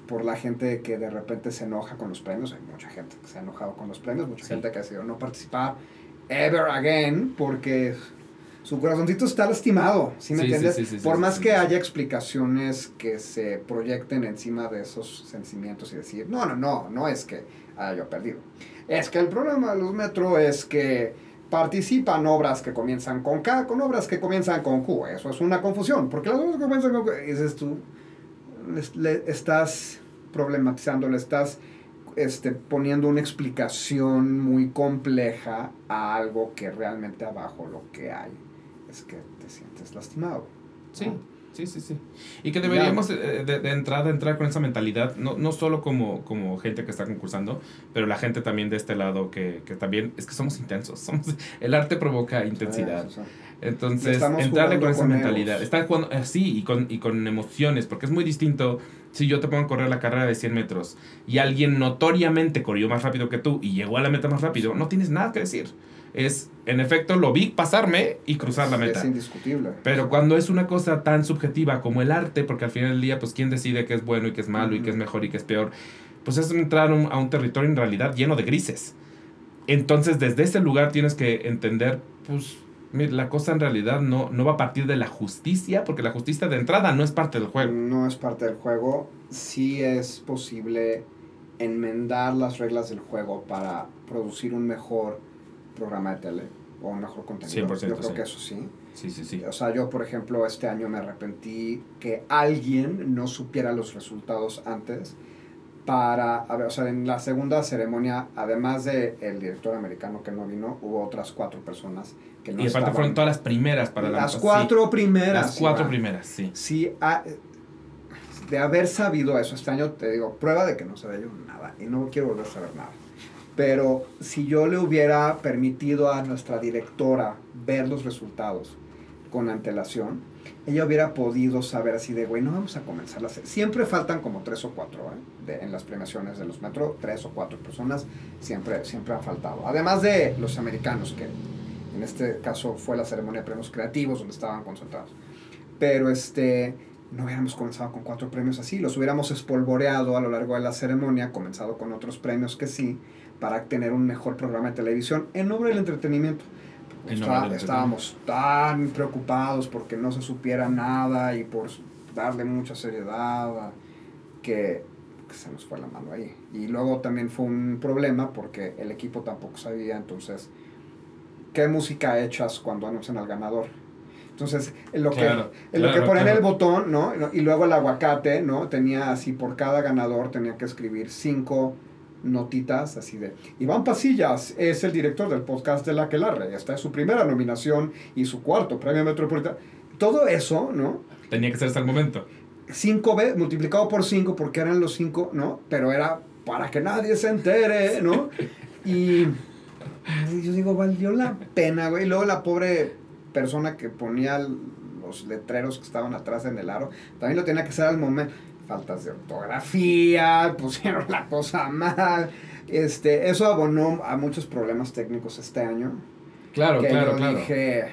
por la gente que de repente se enoja con los premios. Hay mucha gente que se ha enojado con los premios, mucha gente que ha decidido no participar ever again porque su corazoncito está lastimado, ¿sí me entiendes? Por más que haya explicaciones que se proyecten encima de esos sentimientos y decir, no, no, no, no es que haya perdido. Es que el problema de los metro es que participan obras que comienzan con K con obras que comienzan con Q. Eso es una confusión, porque las obras que comienzan con Q, dices tú, le, estás problematizando, le estás este, poniendo una explicación muy compleja a algo que realmente abajo lo que hay es que te sientes lastimado. Sí. Sí, sí, sí. Y que deberíamos de, de, de, entrada entrar con esa mentalidad, no, no solo como, como gente que está concursando, pero la gente también de este lado que, que también, es que somos intensos, *laughs* somos, el arte provoca intensidad. Entonces, entrarle con esa mentalidad. Está jugando así y con, y con emociones, porque es muy distinto si yo te pongo a correr la carrera de 100 metros y alguien notoriamente corrió más rápido que tú y llegó a la meta más rápido, no tienes nada que decir es, en efecto, lo vi pasarme y cruzar la meta. Es indiscutible. Pero cuando es una cosa tan subjetiva como el arte, porque al final del día, pues, ¿quién decide qué es bueno y qué es malo y qué es mejor y qué es peor? Pues es entrar a un territorio en realidad lleno de grises. Entonces, desde ese lugar tienes que entender, pues, la cosa en realidad no, no va a partir de la justicia, porque la justicia de entrada no es parte del juego. No es parte del juego. Sí es posible enmendar las reglas del juego para producir un mejor programa de tele o un mejor contenido. 100%, yo creo que eso sí. Sí, sí, sí. O sea, yo, por ejemplo, este año me arrepentí que alguien no supiera los resultados antes para, a ver, o sea, en la segunda ceremonia, además de el director americano que no vino, hubo otras cuatro personas que no Y aparte fueron todas las primeras para la Las cuatro primeras. Las cuatro primeras, sí. Sí, de haber sabido eso este año, te digo, prueba de que no sabía yo nada y no quiero volver a saber nada. Pero si yo le hubiera permitido a nuestra directora ver los resultados con antelación, ella hubiera podido saber así de, güey, no vamos a comenzar la serie. Siempre faltan como tres o cuatro, ¿eh? en las premiaciones de los metro, tres o cuatro personas siempre, siempre han faltado. Además de los americanos, que en este caso fue la ceremonia de premios creativos donde estaban concentrados. Pero este, no hubiéramos comenzado con cuatro premios así, los hubiéramos espolvoreado a lo largo de la ceremonia, comenzado con otros premios que sí, para tener un mejor programa de televisión en nombre del entretenimiento. estábamos tan preocupados porque no se supiera nada y por darle mucha seriedad que, se nos fue la mano ahí. Y luego también fue un problema porque el equipo tampoco sabía, entonces, ¿qué música echas cuando anuncian al ganador? Entonces, en lo que, en lo que ponen el botón, ¿no? Y luego el aguacate, ¿no? Tenía así, por cada ganador tenía que escribir cinco notitas así de Iván Pasillas es el director del podcast de La Quelarre, esta es su primera nominación y su cuarto premio metropolitano. Todo eso, ¿no? Tenía que ser hasta el momento. 5B multiplicado por 5 porque eran los 5, ¿no? Pero era para que nadie se entere, ¿no? *laughs* Y yo digo, valió la pena, güey. Y luego la pobre persona que ponía los letreros que estaban atrás en el aro, también lo tenía que hacer al momento faltas de ortografía, *laughs* pusieron la cosa mal. Este, eso abonó a muchos problemas técnicos este año. Claro, claro, claro. Dije,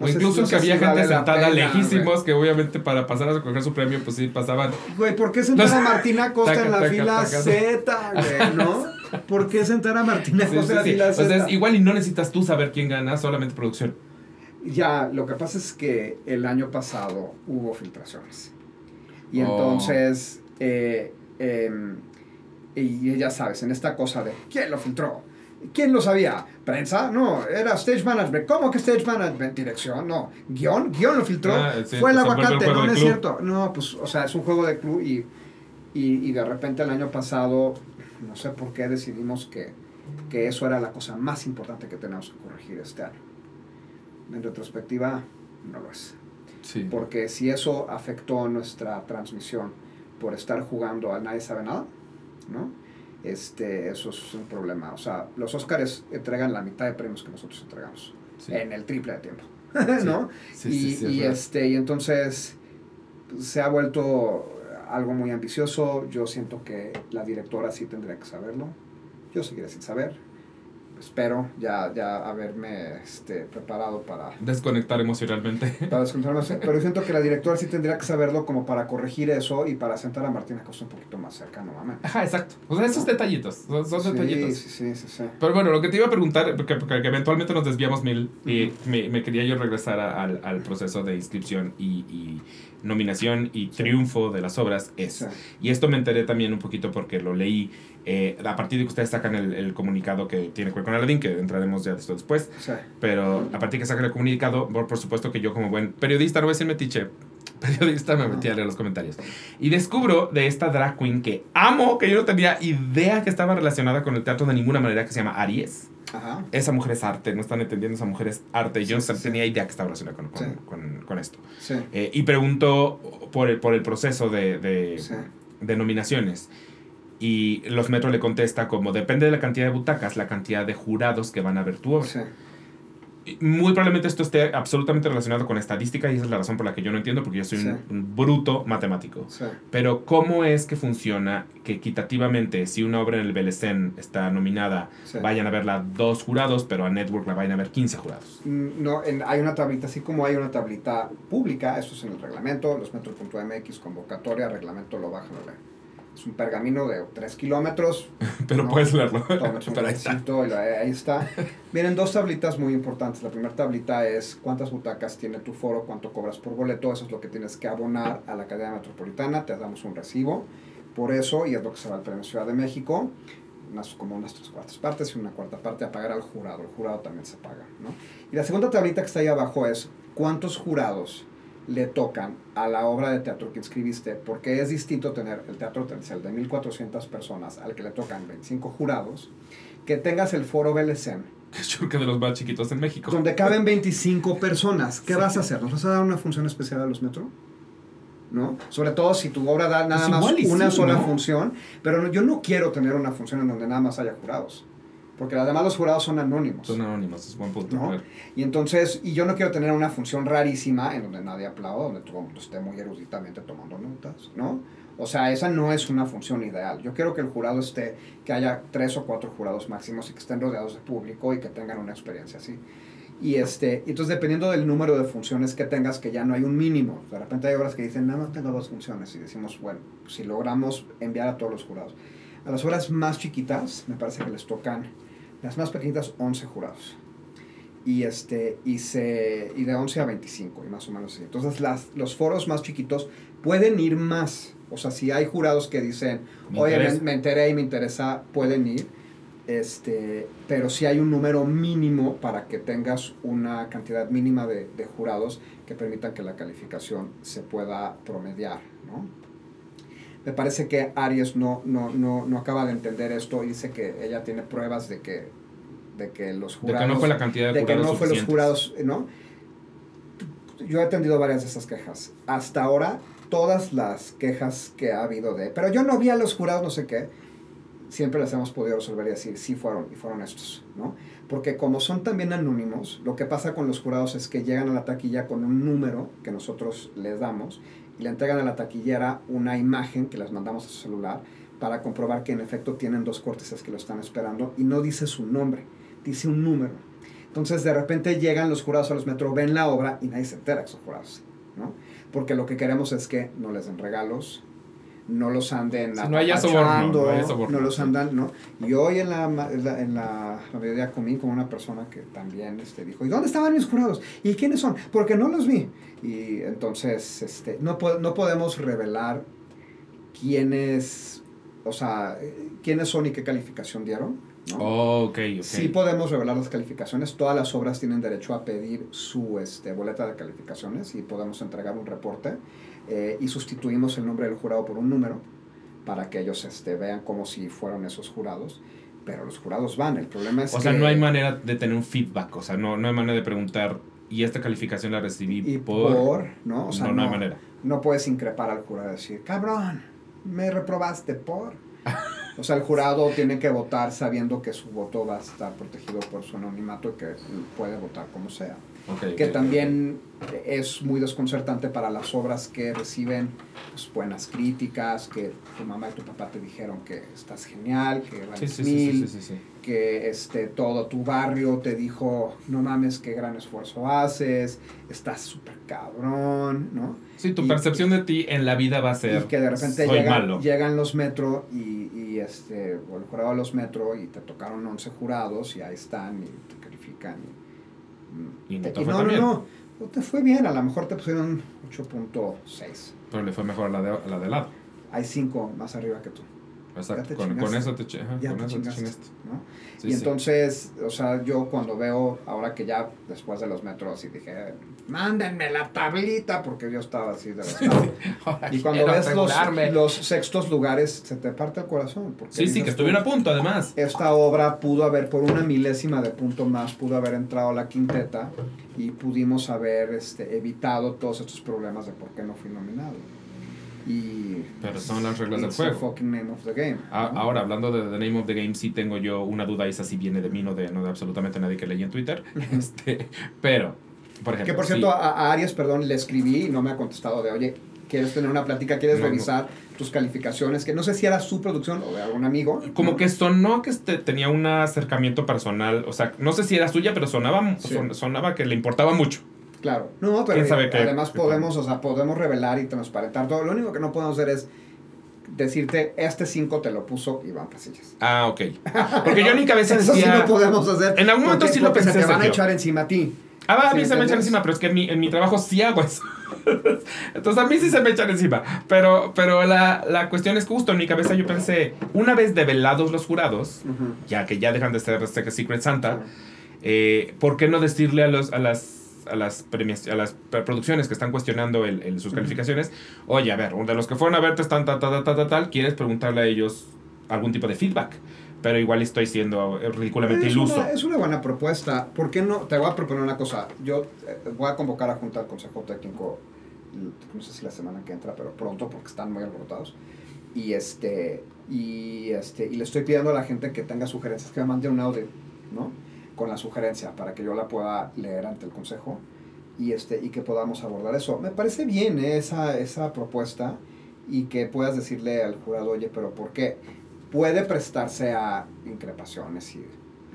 o incluso que había gente sentada lejísimos que obviamente para pasar a recoger su premio, pues sí pasaban. Güey, ¿por qué sentar a Martina *laughs* Costa en la fila Z, güey, no? ¿Por qué sentar a Martina Costa en la fila Z? Pues igual y no necesitas tú saber quién gana, solamente producción. Ya, lo que pasa es que el año pasado hubo filtraciones. Y oh. entonces, eh, em, Y ya sabes, en esta cosa de ¿quién lo filtró? ¿Quién lo sabía? ¿Prensa? No, era stage management. ¿Cómo que stage management? Dirección, no. ¿Guión? ¿Guión lo filtró? Ah, sí, Fue el aguacate, no, es cierto. No, pues, o sea, es un juego de club y, y, y de repente el año pasado, no sé por qué decidimos que, que eso era la cosa más importante que tenemos que corregir este año. En retrospectiva, no lo es. Sí. Porque si eso afectó nuestra transmisión por estar jugando a nadie sabe nada, ¿no? Este, eso es un problema. O sea, los Oscars entregan la mitad de premios que nosotros entregamos. Sí. En el triple de tiempo. *laughs* ¿No? Y, y, este, y entonces pues, se ha vuelto algo muy ambicioso. Yo siento que la directora sí tendría que saberlo. Yo seguiré sin saber. Espero ya, ya haberme este, preparado para, Desconectar emocionalmente. *laughs* para desconcentrarme, pero siento que la directora sí tendría que saberlo como para corregir eso y para sentar a Martina Costa un poquito más cerca nuevamente. Ajá, exacto. O sea, esos detallitos. Son, son Sí, detallitos. sí, sí, sí, sí. Pero bueno, lo que te iba a preguntar, porque, porque eventualmente nos desviamos mil, y me, me quería yo regresar a- al, al proceso de inscripción y, y nominación y triunfo de las obras es. Sí. Y esto me enteré también un poquito porque lo leí eh, a partir de que ustedes sacan el, el comunicado que tiene que ver con Aladdin, que entraremos ya de esto después. Sí. Pero a partir de que sacan el comunicado, por, por supuesto que yo como buen periodista, no voy a decir metiche, *laughs* periodista me metí a leer los comentarios. Y descubro de esta drag queen que amo, que yo no tenía idea que estaba relacionada con el teatro de ninguna manera, que se llama Aries. Ajá. Esa mujer es arte, no están entendiendo, esa mujer es arte. Yo no sí, tenía idea que estaba relacionada con, con, con- con esto. Eh, y pregunto por el, por el proceso de, de, de nominaciones. Y los Metro le contesta como depende de la cantidad de butacas, la cantidad de jurados que van a ver tu obra. Sí. Muy probablemente esto esté absolutamente relacionado con estadística y esa es la razón por la que yo no entiendo porque yo soy un, Sí. un bruto matemático. Sí. Pero ¿cómo es que funciona que equitativamente si una obra en el Belecén está nominada, vayan a verla dos jurados, pero a Network la vayan a ver 15 jurados? Mm, No, en- hay una tablita, así como hay una tablita pública, eso es en el reglamento, los metros.mx, convocatoria, reglamento lo bajan. lo leen. Es un pergamino de 3 kilómetros, *laughs* Pero No, puedes leerlo. tomas un *laughs* y ahí está. Vienen dos tablitas muy importantes. La primera tablita es cuántas butacas tiene tu foro, cuánto cobras por boleto, eso es lo que tienes que abonar a la cadena metropolitana, te damos un recibo por eso y es lo que se va al Premio Ciudad de México, unas, como unas tres cuartas partes y una cuarta parte a pagar al jurado, el jurado también se paga. ¿no? Y la segunda tablita que está ahí abajo es cuántos jurados le tocan a la obra de teatro que inscribiste, porque es distinto tener el teatro Telcel de 1400 personas al que le tocan 25 jurados, que tengas el foro BLSM, Que es que de los más chiquitos en México. donde caben 25 personas. ¿Qué vas a hacer? ¿Nos vas a dar una función especial a los metro? ¿No? Sobre todo si tu obra da nada Pues más una sí, sola ¿no? función, pero no- yo no quiero tener una función en donde nada más haya jurados, porque además los jurados son anónimos. Son anónimos, es buen punto. ¿No? claro. Y entonces, y yo no quiero tener una función rarísima en donde nadie aplauda, donde todo el mundo esté muy eruditamente tomando notas, ¿no? O sea, esa no es una función ideal. Yo quiero que el jurado esté, que haya tres o cuatro jurados máximos y que estén rodeados de público y que tengan una experiencia así. Y este, entonces dependiendo del número de funciones que tengas, que ya no hay un mínimo. De repente hay obras que dicen, nada más tengo dos funciones. Y decimos, bueno, si logramos enviar a todos los jurados. A las obras más chiquitas, me parece que les tocan, las más pequeñitas, 11 jurados y este y se y de 11 a 25 y más o menos así. Entonces las, los foros más chiquitos pueden ir más. O sea, si hay jurados que dicen, Me oye, me, interesa". me enteré y me interesa, pueden ir. Este, pero si hay un número mínimo para que tengas una cantidad mínima de, de jurados que permitan que la calificación se pueda promediar, ¿no? Me parece que Aries no, no, no, no acaba de entender esto y dice que ella tiene pruebas de que, de que los De jurados que no fue la cantidad de, de que no fue los jurados, ¿no? Yo he atendido varias de esas quejas. Hasta ahora, todas las quejas que ha habido de, pero yo no vi a los jurados, no sé qué, siempre las hemos podido resolver y decir, sí fueron, y fueron estos, ¿no? Porque como son también anónimos, lo que pasa con los jurados es que llegan a la taquilla con un número que nosotros les damos y le entregan a la taquillera una imagen que les mandamos a su celular para comprobar que en efecto tienen dos cortes que lo están esperando y no dice su nombre, dice un número. Entonces de repente llegan los jurados a los metros, ven la obra y nadie se entera que son jurados, ¿no? Porque lo que queremos es que no les den regalos, no los anden Sí, no haya soborno, no haya soborno, los andan, ¿no? Y hoy en la, en la, en la, la mediodía comí con una persona que también este, dijo, ¿y dónde estaban mis jurados? ¿Y quiénes son? Porque no los vi. Y entonces este, no, po- no podemos revelar quiénes, o sea, quiénes son y qué calificación dieron. ¿no? Oh, ok, ok. Sí podemos revelar las calificaciones. Todas las obras tienen derecho a pedir su este, boleta de calificaciones y podemos entregar un reporte. Eh, y sustituimos el nombre del jurado por un número para que ellos este, vean como si fueron esos jurados. Pero los jurados van. El problema es o que... sea, no hay manera de tener un feedback. O sea, no, no hay manera de preguntar, ¿y esta calificación la recibí Y por...? por, ¿no? O sea, no, no, hay manera. no puedes increpar al jurado y decir, cabrón, me reprobaste por. *laughs* O sea, el jurado tiene que votar sabiendo que su voto va a estar protegido por su anonimato y que puede votar como sea. Ok, Que ok. también es muy desconcertante para las obras que reciben pues, buenas críticas, que tu mamá y tu papá te dijeron que estás genial, que Sí, sí, mil, sí, que este, todo tu barrio te dijo, no mames, qué gran esfuerzo haces, estás súper cabrón, ¿no? Sí, tu Y- percepción de ti en la vida va a ser... Y que de repente soy llegan, malo. llegan los metro y, y, este, o el jurado los metro y te tocaron 11 jurados y ahí están y te califican. Y, Y no te- y no, no, no, no te fue bien, a lo mejor te pusieron 8.6. Pero le fue mejor a la de, a la de lado. Hay 5 más arriba que tú. Exacto. Con, con chingaste. eso te, chi- ajá, Ya con te eso te chingaste, chingaste. ¿no? Sí, y sí. entonces, o sea, yo cuando veo, ahora que ya después de los metros, y dije, mándenme la tablita, porque yo estaba así de verdad. *laughs* Y cuando ves los, los sextos lugares, se te parte el corazón. Porque Sí, sí, que estuvieron a punto, además. Esta obra pudo haber, por una milésima de punto más, pudo haber entrado a la quinteta y pudimos haber este, evitado todos estos problemas de por qué no fui nominado. Y Pero son las reglas del the juego. fucking name of the game. A- ¿no? Ahora, hablando de The Name of the Game, sí tengo yo una duda, y esa sí viene de mí, no de, no de absolutamente nadie que leí en Twitter. *laughs* este, pero, por ejemplo. Que por sí, cierto, a, a Aries, perdón, le escribí y no me ha contestado de, oye, ¿quieres tener una plática? ¿Quieres No, no. revisar tus calificaciones? Que no sé si era su producción o de algún amigo. Como que sonó que este, tenía un acercamiento personal, o sea, no sé si era suya, pero sonaba, Sí. son- sonaba que le importaba mucho. Claro. No, pero ¿Quién sabe qué? además qué podemos, o sea, podemos revelar y transparentar todo. Lo único que no podemos hacer es decirte, este 5 te lo puso Iván Pasillas. Ah, ok. *laughs* Porque yo en mi cabeza Eso sí decía... no podemos hacer. En algún momento porque- sí lo pensé, se te van a echar encima a ti. Ah, va, a mí ¿Sí se me echan encima, pero es que en mi, en mi trabajo sí hago eso. *laughs* Entonces a mí sí se me echan encima. Pero, pero la, la cuestión es que justo en mi cabeza yo pensé, una vez develados los jurados, ya que ya dejan de ser este Secret Santa, eh, ¿por qué no decirle a, los, a las a las, premias, a las producciones que están cuestionando el, el- sus calificaciones, oye, a ver, de los que fueron a verte están tal, tal, tal, tal, tal, quieres preguntarle a ellos algún tipo de feedback, pero igual estoy siendo eh, ridículamente Es iluso. una, es una buena propuesta. ¿Por qué no? Te voy a proponer una cosa. Yo eh, voy a convocar a junta al Consejo Técnico, l- no sé si la semana que entra, pero pronto porque están muy alborotados. Y este, y este, y le estoy pidiendo a la gente que tenga sugerencias, que me mande un audio, ¿no? Con la sugerencia para que yo la pueda leer ante el Consejo y este, y que podamos abordar eso. Me parece bien eh, esa, esa propuesta y que puedas decirle al jurado, oye, pero ¿por qué? Puede prestarse a increpaciones y,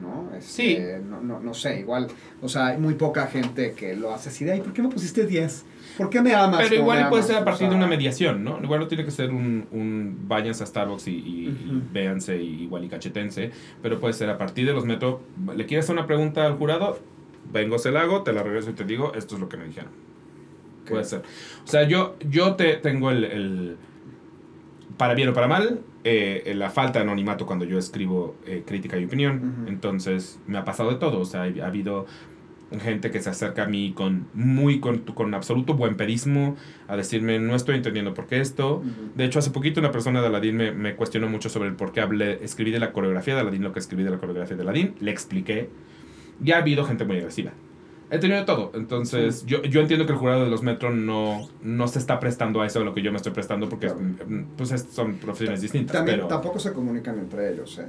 ¿no? Sí. Este, No, no, no sé, igual, o sea, hay muy poca gente que lo hace así de, ay, ¿por qué me pusiste 10? ¿Por qué me amas? Pero igual puede amas?" ser a O partir de una mediación, ¿no? Igual no tiene que ser un, un váyanse a Starbucks y, y- y véanse y igual y cachetense, pero puede ser a partir de los métodos. ¿Le quieres hacer una pregunta al jurado? Vengo, se la hago, te la regreso y te digo, esto es lo que me dijeron. Puede ser. O sea, yo, yo te tengo el, el- para bien o para mal, eh, la falta de anonimato cuando yo escribo eh, crítica y opinión. Entonces, me ha pasado de todo. O sea, ha habido gente que se acerca a mí con muy, con, con absoluto buen pedismo, a decirme, no estoy entendiendo por qué esto. De hecho, hace poquito una persona de Aladdin me, me cuestionó mucho sobre el por qué hablé, escribí de la coreografía de Aladdin lo que escribí de la coreografía de Aladdin. Le expliqué. Ya ha habido gente muy agresiva. He tenido de todo. Entonces, yo, yo entiendo que el jurado de los Metro no, no se está prestando a eso de lo que yo me estoy prestando porque Claro. mm, pues es- son profesiones distintas. También pero, tampoco se comunican entre ellos, ¿eh?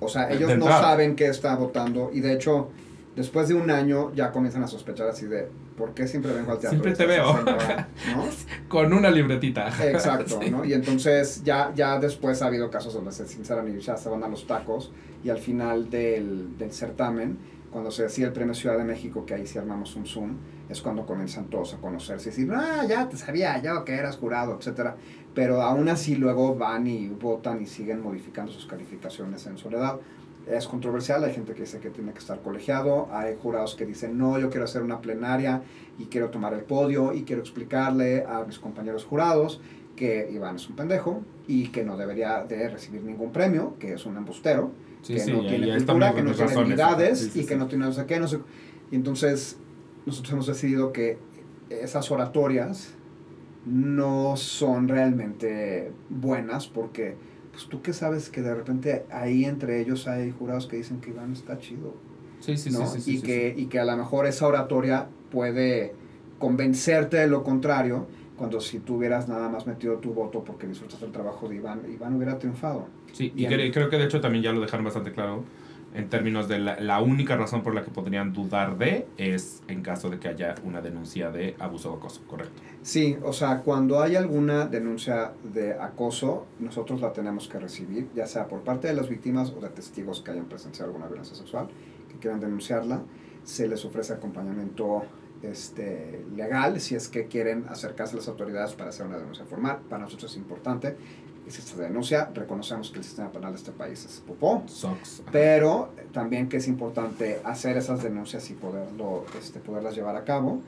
O sea, De ellos no entrada. saben qué está votando y de hecho, después de un año ya comienzan a sospechar así de, ¿por qué siempre vengo al teatro? Siempre te veo. señora?", ¿no? *laughs* Con una libretita. Exacto, Sí. ¿no? Y entonces ya, ya después ha habido casos donde se sinceran y ya se van a los tacos y al final del, del certamen, cuando se decía el premio Ciudad de México, que ahí sí armamos un Zoom, es cuando comienzan todos a conocerse y decir, ah, ya te sabía, ya que eras jurado, etcétera. Pero aún así luego van y votan y siguen modificando sus calificaciones en soledad. Es controversial, hay gente que dice que tiene que estar colegiado, hay jurados que dicen, no, yo quiero hacer una plenaria y quiero tomar el podio y quiero explicarle a mis compañeros jurados que Iván es un pendejo y que no debería de recibir ningún premio, que es un embustero, Sí, que sí, no tiene está cultura, que no tiene habilidades y que no tiene no sé qué, no sé. Y entonces nosotros hemos decidido que esas oratorias no son realmente buenas porque pues tú que sabes que de repente ahí entre ellos hay jurados que dicen que Iván está chido Sí, sí, ¿no? sí, sí, sí, y, sí, que, sí. y que a lo mejor esa oratoria puede convencerte de lo contrario, cuando si tú hubieras nada más metido tu voto porque disfrutas el trabajo de Iván, Iván hubiera triunfado. Sí, y Bien. cre- creo que de hecho también ya lo dejaron bastante claro en términos de la, la única razón por la que podrían dudar de es en caso de que haya una denuncia de abuso o acoso, correcto. Sí, o sea, cuando hay alguna denuncia de acoso, nosotros la tenemos que recibir, ya sea por parte de las víctimas o de testigos que hayan presenciado alguna violencia sexual, que quieran denunciarla, se les ofrece acompañamiento este, legal si es que quieren acercarse a las autoridades para hacer una denuncia formal. Para nosotros es importante si esta denuncia, reconocemos que el sistema penal de este país es popó, SOX. pero también que es importante hacer esas denuncias y poderlo, este, poderlas llevar a cabo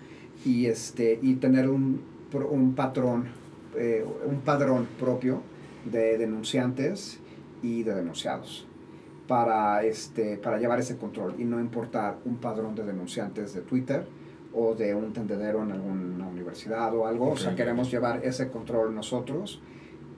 y, este, y tener un, un patrón, eh, un padrón propio de denunciantes y de denunciados para, este, para llevar ese control y no importar un padrón de denunciantes de Twitter o de un tendedero en alguna universidad o algo, o sea, queremos llevar ese control nosotros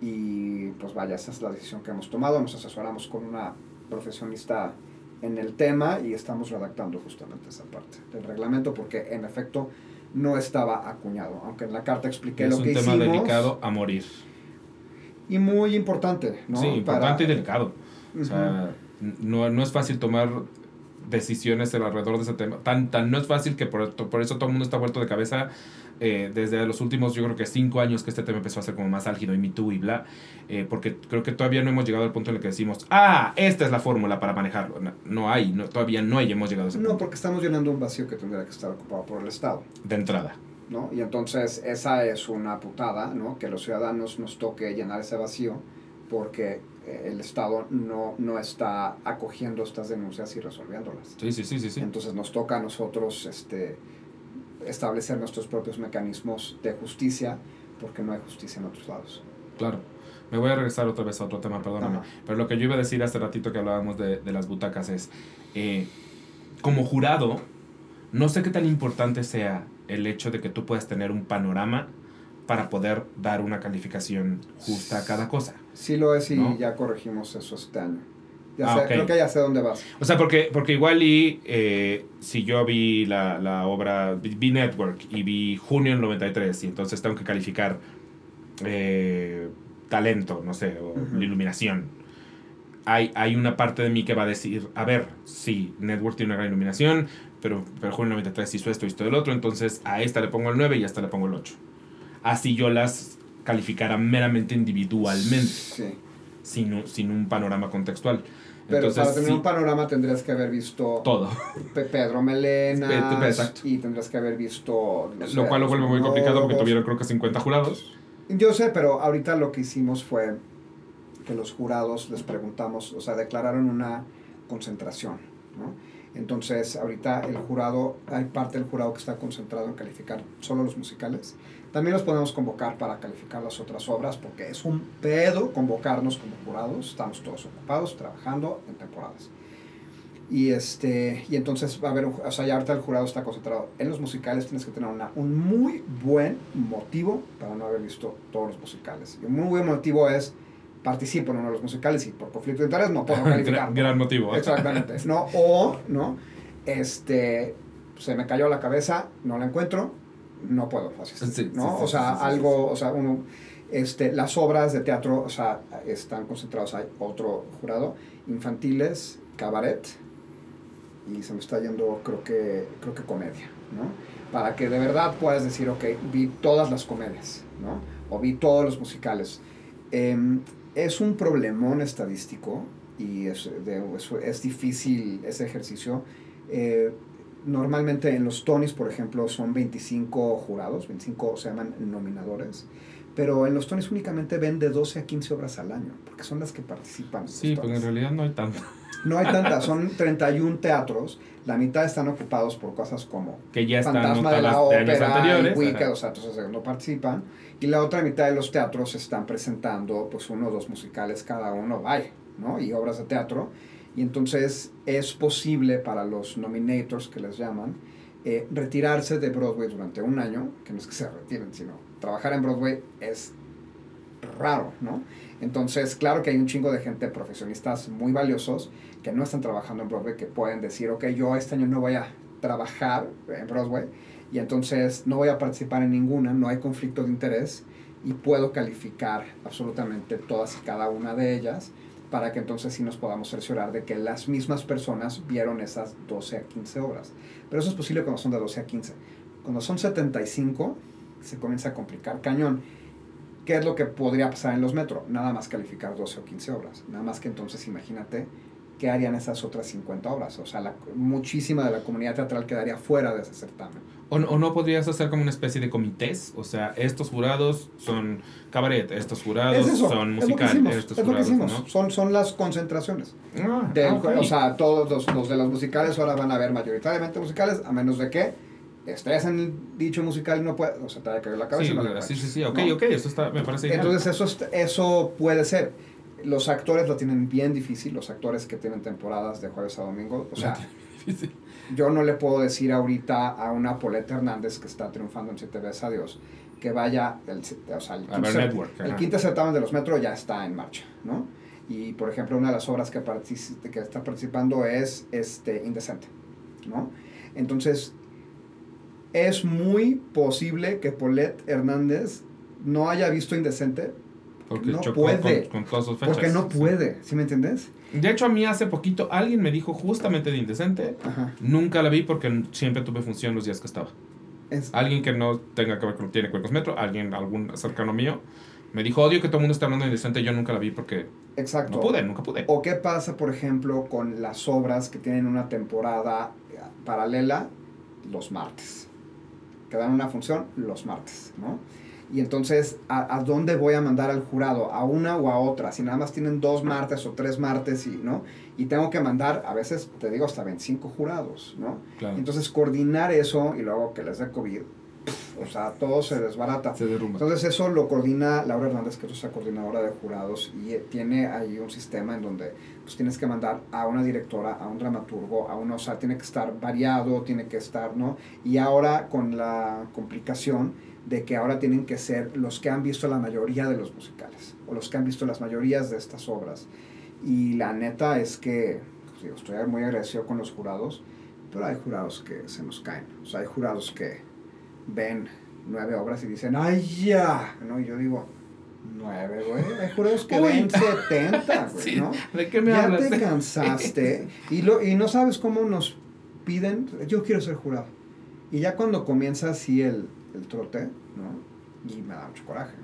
y pues vaya, esa es la decisión que hemos tomado, nos asesoramos con una profesionista en el tema y estamos redactando justamente esa parte del reglamento porque en efecto no estaba acuñado, aunque en la carta expliqué es lo un que tema hicimos delicado a morir. y muy importante, ¿no? Sí, importante Para- y delicado. O sea, no, no es fácil tomar decisiones alrededor de ese tema. Tan, tan no es fácil que por, por eso todo el mundo está vuelto de cabeza eh, desde los últimos, yo creo que cinco años que este tema empezó a ser como más álgido y Me Too y bla, eh, porque creo que todavía no hemos llegado al punto en el que decimos, ah, esta es la fórmula para manejarlo. No, no hay, no, todavía no hemos llegado a ese No, punto porque estamos llenando un vacío que tendría que estar ocupado por el Estado, de entrada. ¿no? Y entonces esa es una putada, ¿no? Que los ciudadanos nos toque llenar ese vacío porque el Estado no, no está acogiendo estas denuncias y resolviéndolas. Sí, sí, sí, sí. sí. Entonces nos toca a nosotros este, establecer nuestros propios mecanismos de justicia porque no hay justicia en otros lados. Claro. Me voy a regresar otra vez a otro tema, perdóname. Ajá. Pero lo que yo iba a decir hace ratito que hablábamos de, de las butacas es, eh, como jurado, no sé qué tan importante sea el hecho de que tú puedas tener un panorama para poder dar una calificación justa a cada cosa. Sí lo es y ¿No? ya corregimos eso este año. Ya Ah, sé. Creo que ya sé dónde vas. O sea, porque, porque igual y eh, si yo vi la, la obra, vi Network y vi junio del 93 y entonces tengo que calificar eh, talento, no sé, o Ujú. iluminación. Hay, hay una parte de mí que va a decir, a ver, sí, Network tiene una gran iluminación, pero, pero junio del 93 hizo esto, hizo el otro, entonces a esta le pongo el 9 y a esta le pongo el 8. Así yo las calificara meramente individualmente, Sí. sin, un- sin un panorama contextual. Pero Entonces, para tener sí, un panorama tendrías que haber visto todo. Pe- Pedro Melena exacto. y tendrías que haber visto... Lo cual lo vuelve muy complicado porque tuvieron creo que 50 jurados. Yo sé, pero ahorita lo que hicimos fue que los jurados les preguntamos, o sea, declararon una concentración, ¿no? Entonces, ahorita el jurado, hay parte del jurado que está concentrado en calificar solo los musicales. También los podemos convocar para calificar las otras obras, porque es un pedo convocarnos como jurados. Estamos todos ocupados, trabajando en temporadas. Y, este, y entonces va a haber, o sea, ya ahorita el jurado está concentrado en los musicales, tienes que tener una, un muy buen motivo para no haber visto todos los musicales. Y un muy buen motivo es participo en uno de los musicales y por conflicto de interés no puedo *laughs* calificar. gran, gran motivo. *laughs* Exactamente. ¿no? O, ¿no? Este, se me cayó la cabeza, no la encuentro, no puedo asistir, Sí, ¿no? sí, sí, o sea, algo, o sea, uno, este, las obras de teatro, o sea, están concentrados, hay otro jurado, infantiles, cabaret, y se me está yendo, creo que, creo que comedia, ¿no? Para que de verdad puedas decir, ok, vi todas las comedias, ¿no? O vi todos los musicales. Em, es un problemón estadístico y es, de- es, es difícil ese ejercicio. Eh, normalmente en los Tonys, por ejemplo, son 25 jurados, 25 se llaman nominadores, pero en los Tonys únicamente ven de 12 a 15 obras al año, porque son las que participan. Sí, porque en realidad no hay tanto. No hay tantas, *laughs* son 31 teatros, la mitad están ocupados por cosas como que ya están Fantasma de la Ópera ajá. o sea, entonces no participan, y la otra mitad de los teatros están presentando pues uno o dos musicales cada uno, vaya, ¿no? Y obras de teatro, y entonces es posible para los nominators que les llaman, eh, retirarse de Broadway durante un año, que no es que se retiren, sino trabajar en Broadway es raro, ¿no? Entonces, claro que hay un chingo de gente, profesionistas muy valiosos, que no están trabajando en Broadway, que pueden decir, ok, yo este año no voy a trabajar en Broadway, y entonces no voy a participar en ninguna, no hay conflicto de interés, y puedo calificar absolutamente todas y cada una de ellas, para que entonces sí nos podamos cerciorar de que las mismas personas vieron esas 12 a 15 obras. Pero eso es posible cuando son de 12 a 15. Cuando son 75, se comienza a complicar cañón. ¿Qué es lo que podría pasar en los metros? Nada más calificar 12 o 15 obras. Nada más que entonces imagínate qué harían esas otras 50 obras. O sea, la, muchísima de la comunidad teatral quedaría fuera de ese certamen. O, o no podrías hacer como una especie de comités, o sea, estos jurados son cabaret, estos jurados Es son es musical, hicimos, estos es lo que jurados, hicimos. ¿no? Son, son las concentraciones. Ah, Del- ah, ok. O sea, todos los, los de los musicales ahora van a ver mayoritariamente musicales, a menos de que estés en el dicho musical y no puedes, o sea, te haya caído la cabeza. sí, no sí, sí, sí, ok, ¿no? ok, eso está, me parece genial. Entonces eso, es- eso puede ser. Los actores lo tienen bien difícil, los actores que tienen temporadas de jueves a domingo. O sea, yo no le puedo decir ahorita a una Paulette Hernández que está triunfando en Siete veces a Dios que vaya, el, o sea, el, quinto, Network, el quinto certamen de los Metro ya está en marcha, ¿no? Y por ejemplo, una de las obras que, que está participando es este, Indecente, ¿no? Entonces, es muy posible que Paulette Hernández no haya visto Indecente Porque no chocó puede. Con, con todas sus fechas. porque no puede, ¿sí me entiendes? De hecho, a mí hace poquito alguien me dijo justamente de Indecente. Ajá. Nunca la vi porque siempre tuve función los días que estaba. Es- Alguien que no tenga que ver con tiene con Metro, alguien, algún cercano mío, me dijo, odio que todo el mundo esté hablando de Indecente. Yo nunca la vi porque exacto. no pude, nunca pude. ¿O qué pasa, por ejemplo, con las obras que tienen una temporada eh, paralela los martes? Que dan una función los martes, ¿no? Y entonces, ¿a, a dónde voy a mandar al jurado? ¿A una o a otra? Si nada más tienen dos martes o tres martes, y, ¿no? Y tengo que mandar, a veces, te digo, hasta 25 jurados, ¿no? Claro. Entonces, coordinar eso y luego que les dé COVID, o sea, todo se desbarata. se derrumba. Entonces eso lo coordina Laura Hernández, que es nuestra coordinadora de jurados, y eh, tiene ahí un sistema en donde pues, tienes que mandar a una directora, a un dramaturgo, a uno, o sea, tiene que estar variado, tiene que estar, ¿no? Y ahora con la complicación de que ahora tienen que ser los que han visto la mayoría de los musicales, o los que han visto las mayorías de estas obras. Y la neta es que, pues, estoy muy agradecido con los jurados, pero hay jurados que se nos caen, o sea, hay jurados que ven nueve obras y dicen, ¡ay, ya! ¿No? Y yo digo, nueve, güey. Hay jurados que *laughs* Uy. ven 70, *laughs* güey, Sí, ¿no? ¿De qué me ya hablas? te *laughs* cansaste y, lo, y no sabes cómo nos piden, yo quiero ser jurado. Y ya cuando comienza así el, el trote, ¿no? Y me da mucho coraje.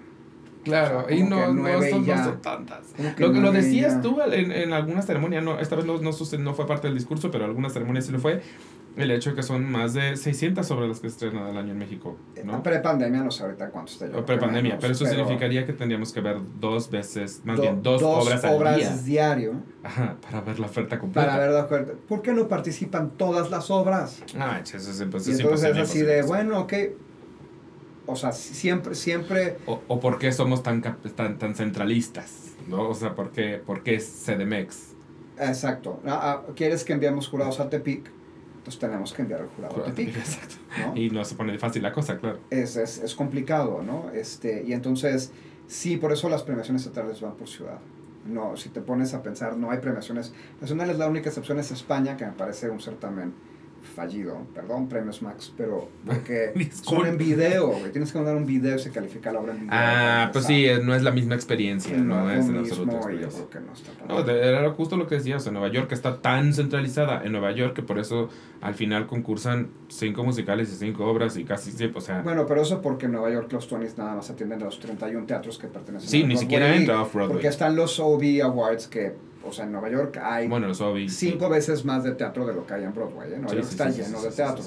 Claro, O sea, y no, no, son, ya. no son tantas. Como que Lo, lo decías ya. tú en, en algunas ceremonias, no, esta vez no, no, no fue parte del discurso, pero algunas ceremonias sí lo fue, el hecho de que son más de 600 sobre las que estrenan al año en México, ¿no? Pre-pandemia, no sé ahorita cuánto está. yo pre-pandemia, pero eso significaría que tendríamos que ver dos veces, más do- bien dos, obras al día diario Ajá, para ver la oferta completa. para ver de acuerdo. ¿Por qué no participan todas las obras? Ah, eso es, pues, y es entonces es así de, bueno, ok. O sea, siempre, siempre O, o por qué somos tan, tan, tan centralistas, ¿no? O sea, ¿por qué, por qué es CDMX? Exacto. Ah, ah, ¿Quieres que enviamos jurados a Tepic? Entonces tenemos que enviar el jurado a Tepic. Exacto. ¿no? Y no se pone fácil la cosa, claro. Es, es, es complicado, ¿no? Este, y entonces, sí, por eso las premiaciones estatales van por ciudad. No, si te pones a pensar, no hay premiaciones nacionales. La única excepción es España, que me parece un certamen fallido. Perdón, premios Max, pero porque *laughs* son en video, güey. Tienes que mandar un video y se califica la obra en video. Ah, pues sí, no es la misma experiencia, no, no es en absoluto yo creo que no está tan No, de- era justo lo que decías, en Nueva York está tan centralizada, en Nueva York que por eso al final concursan cinco musicales y cinco obras y casi siempre, o sea, Bueno, pero eso porque en Nueva York los Tonys nada más atienden a los 31 teatros que pertenecen sí, a ni Broadway. siquiera entra Off-Broadway. Porque están los OB Awards que, o sea, en Nueva York hay Bueno, cinco veces más de teatro de lo que hay en Broadway. ¿eh? Nueva Sí, York sí, está sí, lleno de teatro.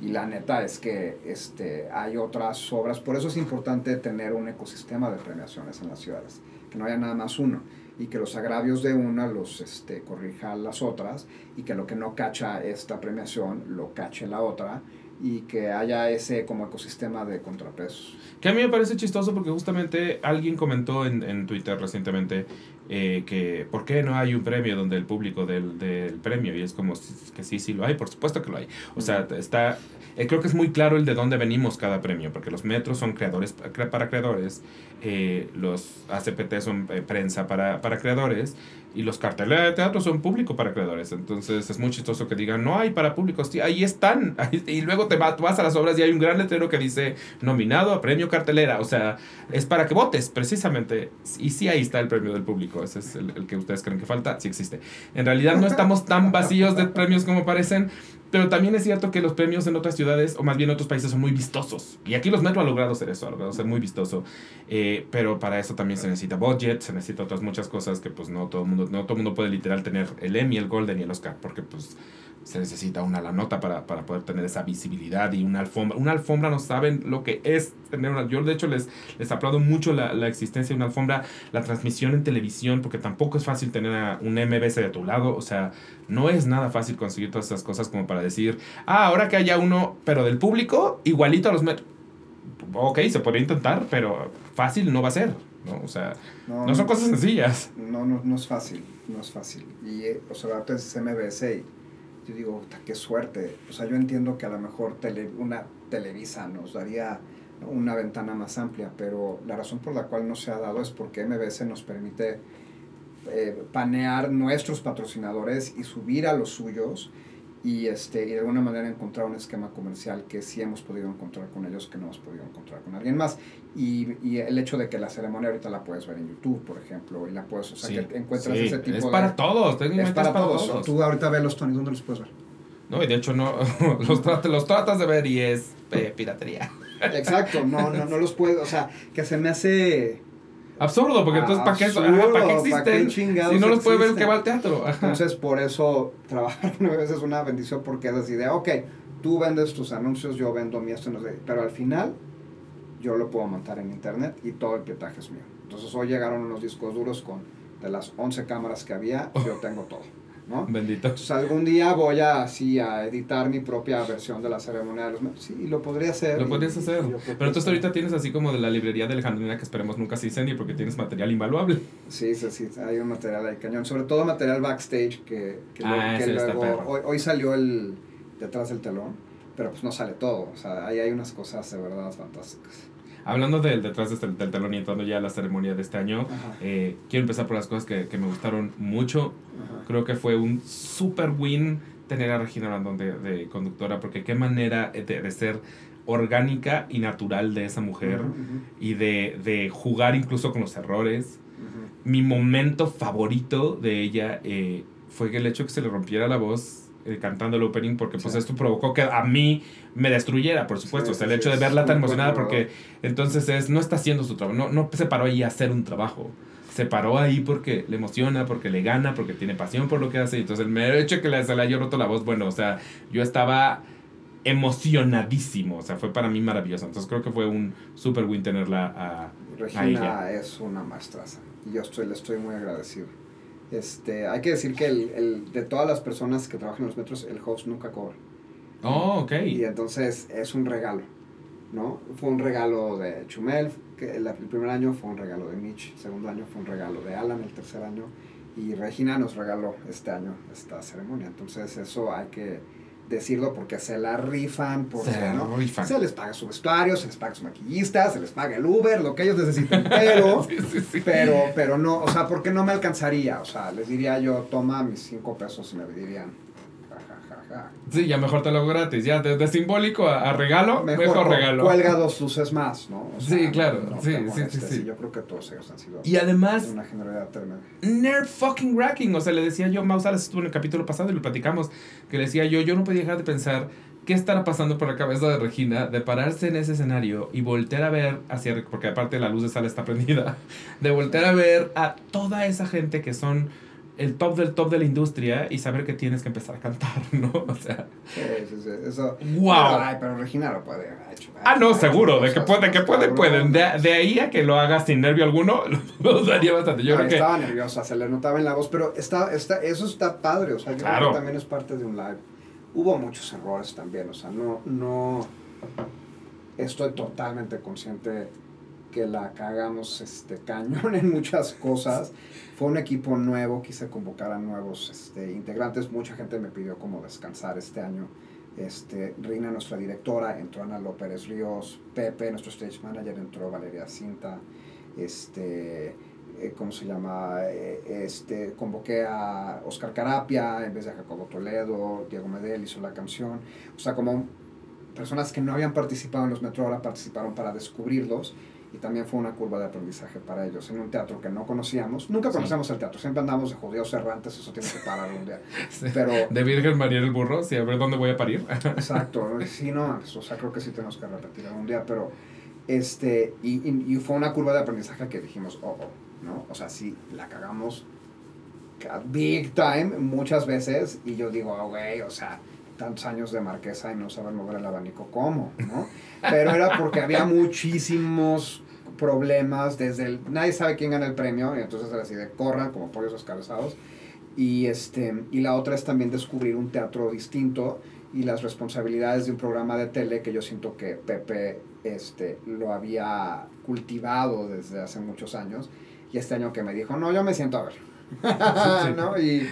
Y la neta es que este, hay otras obras, por eso es importante tener un ecosistema de premiaciones en las ciudades, que no haya nada más uno y que los agravios de una los este, corrija las otras y que lo que no cacha esta premiación lo cache la otra y que haya ese como ecosistema de contrapesos. Que a mí me parece chistoso porque justamente alguien comentó en, en Twitter recientemente eh, que por qué no hay un premio donde el público del, del, premio y es como que sí, sí lo hay, por supuesto que lo hay. O sea, está, eh, creo que es muy claro el de dónde venimos cada premio, porque los metros son creadores para creadores, eh, los ACPT son prensa para, para creadores y los carteles de teatro son público para creadores. Entonces es muy chistoso que digan, no hay para públicos. Ahí están. *laughs* Y luego te vas, a las obras y hay un gran letrero que dice, nominado a premio cartelera. O sea, es para que votes, precisamente. Y sí, ahí está el premio del público. Ese es el que ustedes creen que falta. Sí existe. En realidad no estamos tan vacíos de premios como parecen. Pero también es cierto que los premios en otras ciudades, o más bien en otros países, son muy vistosos. Y aquí los Metro ha logrado ser eso, ha logrado ser muy vistoso. Eh, pero para eso también se necesita budget, se necesita otras muchas cosas que pues no todo el mundo, no todo mundo puede literal tener el Emmy, el Golden y el Oscar, porque pues se necesita una la nota para, para poder tener esa visibilidad y una alfombra. Una alfombra no saben lo que es tener una... Yo de hecho les, les aplaudo mucho la, la existencia de una alfombra, la transmisión en televisión, porque tampoco es fácil tener a un MBS de tu lado, o sea, no es nada fácil conseguir todas esas cosas como para decir, ah, ahora que haya uno, pero del público, igualito a los... Ok, se puede intentar, pero fácil no va a ser. ¿no? O sea, no, no son cosas sencillas. No, no, no es fácil, no es fácil. Y, eh, o sea, ahorita es MBS y yo digo, qué suerte. O sea, yo entiendo que a lo mejor tele, una Televisa nos daría una ventana más amplia, pero la razón por la cual no se ha dado es porque MBS nos permite eh, panear nuestros patrocinadores y subir a los suyos y, este, y de alguna manera encontrar un esquema comercial que sí hemos podido encontrar con ellos que no hemos podido encontrar con alguien más. Y, y el hecho de que la ceremonia ahorita la puedes ver en YouTube, por ejemplo, y la puedes, o sea, Sí, que encuentras sí, ese tipo es de... para todos, Es técnicamente para, todos. Tú ahorita ves los Tony, ¿dónde los puedes ver? No, y de hecho no, *laughs* los, tratas, los tratas de ver y es eh, piratería. Exacto, no, no, no los puedes, o sea, que se me hace... Absurdo, porque entonces ¿para qué, ajá, ¿para qué ¿para qué existen? chingados si no los puede ver el que va al teatro. Ajá. Entonces, por eso trabajar *laughs* una vez es una bendición porque es así de, ok, tú vendes tus anuncios, yo vendo mi esto, no sé, pero al final yo lo puedo montar en internet y todo el pietaje es mío. Entonces, hoy llegaron unos discos duros con, de las 11 cámaras que había, yo *laughs* tengo todo, ¿no? Bendito. Entonces, algún día voy a, así, a editar mi propia versión de la ceremonia de los medios. Sí, lo podría hacer. Lo podrías hacer. Pero entonces sí. ahorita tienes así como de la librería de Alejandrina que esperemos nunca se incendie porque tienes material invaluable. Sí, sí, sí, hay un material ahí cañón. Sobre todo material backstage que, que, Ah, luego- que luego... Hoy, hoy salió el detrás del telón, pero pues no sale todo. O sea, ahí hay unas cosas de verdad fantásticas. Hablando del detrás de este- del telón y entrando ya a la ceremonia de este año, eh, quiero empezar por las cosas que, que me gustaron mucho. Ajá. Creo que fue un super win tener a Regina Blandón de, de conductora porque qué manera de, de ser orgánica y natural de esa mujer Ujú, ujú, y de, de jugar incluso con los errores. ujú. mi momento favorito de ella eh, fue que el hecho que se le rompiera la voz eh, cantando el opening, porque pues Sí. esto provocó que a mí me destruyera, por supuesto. Sí, o sea, el hecho de verla tan emocionada, porque entonces es, no está haciendo su trabajo, no, no se paró ahí a hacer un trabajo. Se paró ahí porque le emociona, porque le gana, porque tiene pasión por lo que hace. Y entonces el mero hecho que le, se le haya roto la voz, bueno, o sea, yo estaba emocionadísimo. O sea, fue para mí maravilloso. Entonces creo que fue un super win tenerla a, a Regina ella. es una maestraza y yo estoy, le estoy muy agradecido. Este, hay que decir que el, el- de todas las personas que trabajan en los metros, el host nunca cobra. Oh, ok. Y entonces es un regalo, ¿no? Fue un regalo de Chumel, que el, el primer año fue un regalo de Mitch, el segundo año fue un regalo de Alan, el tercer año, y Regina nos regaló este año esta ceremonia. Entonces eso hay que decirlo porque se la rifan, porque Se ¿no? rifan. se les paga su vestuario, se les paga su maquillista, se les paga el Uber, lo que ellos necesiten, pero... *laughs* Sí, sí, sí. Pero, pero no, o sea, porque no me alcanzaría, o sea, les diría yo, toma mis cinco pesos y me dirían. Sí, ya mejor te lo hago gratis. Ya, de, de simbólico a, a regalo, mejor, regalo. cuelga dos luces más, ¿no? O Sí, claro, no sí, sí, sí, sí. Yo creo que todos ellos han sido Y además, de una generalidad tremenda. nerd fucking racking. O sea, le decía yo, Mausales estuvo en el capítulo pasado y lo platicamos. Que le decía yo, yo no podía dejar de pensar qué estará pasando por la cabeza de Regina de pararse en ese escenario y voltear a ver hacia. Porque aparte la luz de sala está prendida. *laughs* De voltear a ver a toda esa gente que son el top del top de la industria y saber que tienes que empezar a cantar, *laughs* ¿no? O sea. Sí, sí, sí. Eso. ¡Wow! Pero, ay, pero Regina lo puede haber hecho. Ah, no, seguro, de que cosas puede, que más puede, pueden. De, de ahí a que lo hagas sin nervio alguno, *laughs* lo daría bastante. Yo Ay, creo que. Estaba nerviosa, se le notaba en la voz, pero está, está, eso está padre, o sea, yo creo que también es parte de un live. Hubo muchos errores también, o sea, no, no, estoy totalmente consciente que la cagamos este, cañón en muchas cosas. Fue un equipo nuevo, quise convocar a nuevos este, integrantes, mucha gente me pidió como descansar este año. Este, Rina, nuestra directora, entró Ana López Ríos, Pepe, nuestro stage manager, entró Valeria Cinta, este, eh, ¿cómo se llama? Eh, este, convoqué a Oscar Carapia en vez de Jacobo Toledo, Diego Medel hizo la canción, o sea, como personas que no habían participado en los Metro ahora participaron para descubrirlos y también fue una curva de aprendizaje para ellos en un teatro que no conocíamos. Nunca Sí. conocemos el teatro, siempre andamos de judíos errantes, eso tiene que parar un día. *laughs* Sí. Pero De Virgen María el burro, sí, a ver dónde voy a parir. *laughs* Exacto, sí, no, pues, o sea, creo que sí tenemos que repetir algún día, pero este, y, y, y fue una curva de aprendizaje que dijimos, oh, oh, ¿no? O sea, sí, la cagamos ca- big time muchas veces, y yo digo, ah, güey, o sea, tantos años de marquesa y no saber mover el abanico, ¿cómo? ¿no? Pero era porque había muchísimos problemas, desde el, nadie sabe quién gana el premio, y entonces era así de corran como pollos descabezados, y, este, y la otra es también descubrir un teatro distinto y las responsabilidades de un programa de tele que yo siento que Pepe este, lo había cultivado desde hace muchos años. Y este año que me dijo, no, yo me siento a ver. *laughs* ¿No? y,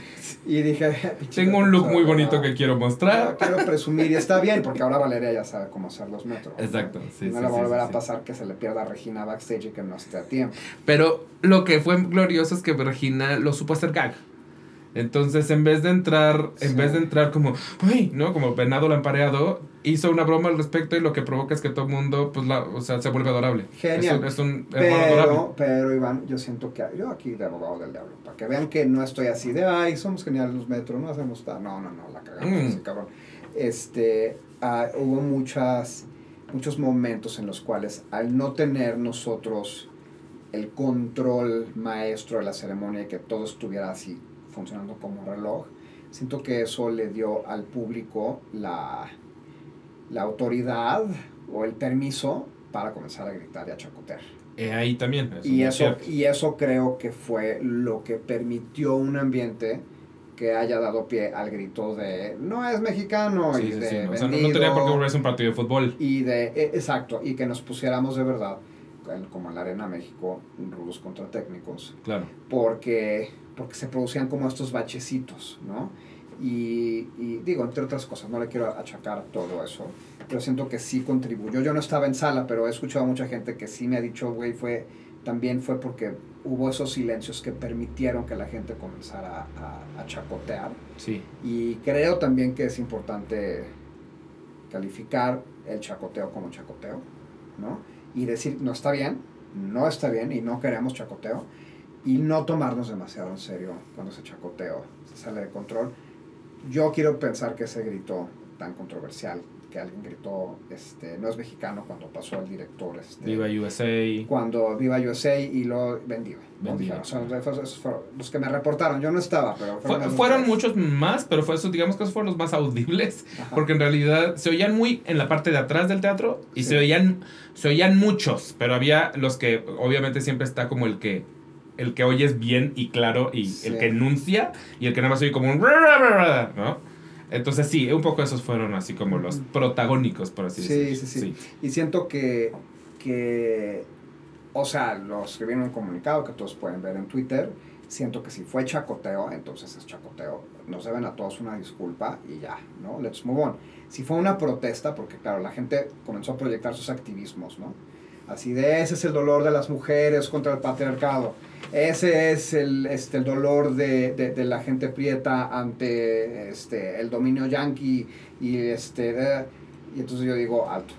y dije, "Pinche Tengo un look muy bonito no, que quiero no, mostrar. quiero presumir y está bien porque ahora Valeria ya sabe cómo hacer los metros. ¿no? Exacto, sí, no sí, le va a volver sí, a sí. pasar que se le pierda a Regina backstage y que no esté a tiempo. Pero lo que fue glorioso es que Regina lo supo hacer gag. Entonces, en vez de entrar, en vez de entrar como, ¡ay! ¿no? Como venado lampareado, hizo una broma al respecto y lo que provoca es que todo el mundo, pues, la, o sea, se vuelve adorable. Genial. Es un, es un hermano adorable. Pero, pero Iván, yo siento que yo aquí de abogado del diablo, para que vean que no estoy así de, ay, somos geniales los metros, no hacemos tal. No, no, no, la cagamos, Mm. ese cabrón. Este, ah, hubo muchas, muchos momentos en los cuales al no tener nosotros el control maestro de la ceremonia y que todo estuviera así funcionando como reloj, siento que eso le dio al público la, la autoridad o el permiso para comenzar a gritar y a chacotear. Eh, ahí también. es Y eso, y eso creo que fue lo que permitió un ambiente que haya dado pie al grito de no es mexicano Sí, y sí, de sí. O sea, no, no vendido", tenía por qué volverse un partido de fútbol. y de e- exacto y que nos pusiéramos de verdad como en la arena México rudos contra técnicos Claro. porque porque se producían como estos bachecitos no y, y digo entre otras cosas no le quiero achacar todo eso pero siento que sí contribuyó yo no estaba en sala pero he escuchado a mucha gente que sí me ha dicho güey fue también fue porque hubo esos silencios que permitieron que la gente comenzara a, a chacotear Sí. y creo también que es importante calificar el chacoteo como chacoteo, ¿no? Y decir, no está bien, no está bien y no queremos chacoteo. Y no tomarnos demasiado en serio cuando ese chacoteo se sale de control. Yo quiero pensar que ese grito tan controversial que alguien gritó, este, no es mexicano cuando pasó el director, este, Viva USA. cuando Viva USA y lo son- sí. esos fueron los que me reportaron, yo no estaba, pero Fue- fueron tres. muchos más, pero fue digamos que esos fueron los más audibles. Ajá. Porque en realidad se oían muy en la parte de atrás del teatro y Sí. se oían se oían muchos, pero había los que obviamente siempre está como el que el que oyes bien y claro y Sí. el que enuncia y el que nada más oye como un. Entonces sí, un poco esos fueron así como los protagónicos, por así Sí, decirlo. sí, sí. Y siento que, que, o sea, lo escribí en un comunicado que todos pueden ver en Twitter. Siento que si fue chacoteo, entonces es chacoteo. Nos deben a todos una disculpa y ya, ¿no? Let's move on. Si fue una protesta, porque claro, la gente comenzó a proyectar sus activismos, ¿no? Así de ese es el dolor de las mujeres contra el patriarcado. Ese es el, este, el dolor de, de, de la gente prieta ante este, el dominio yanqui y este... eh, y entonces yo digo, alto.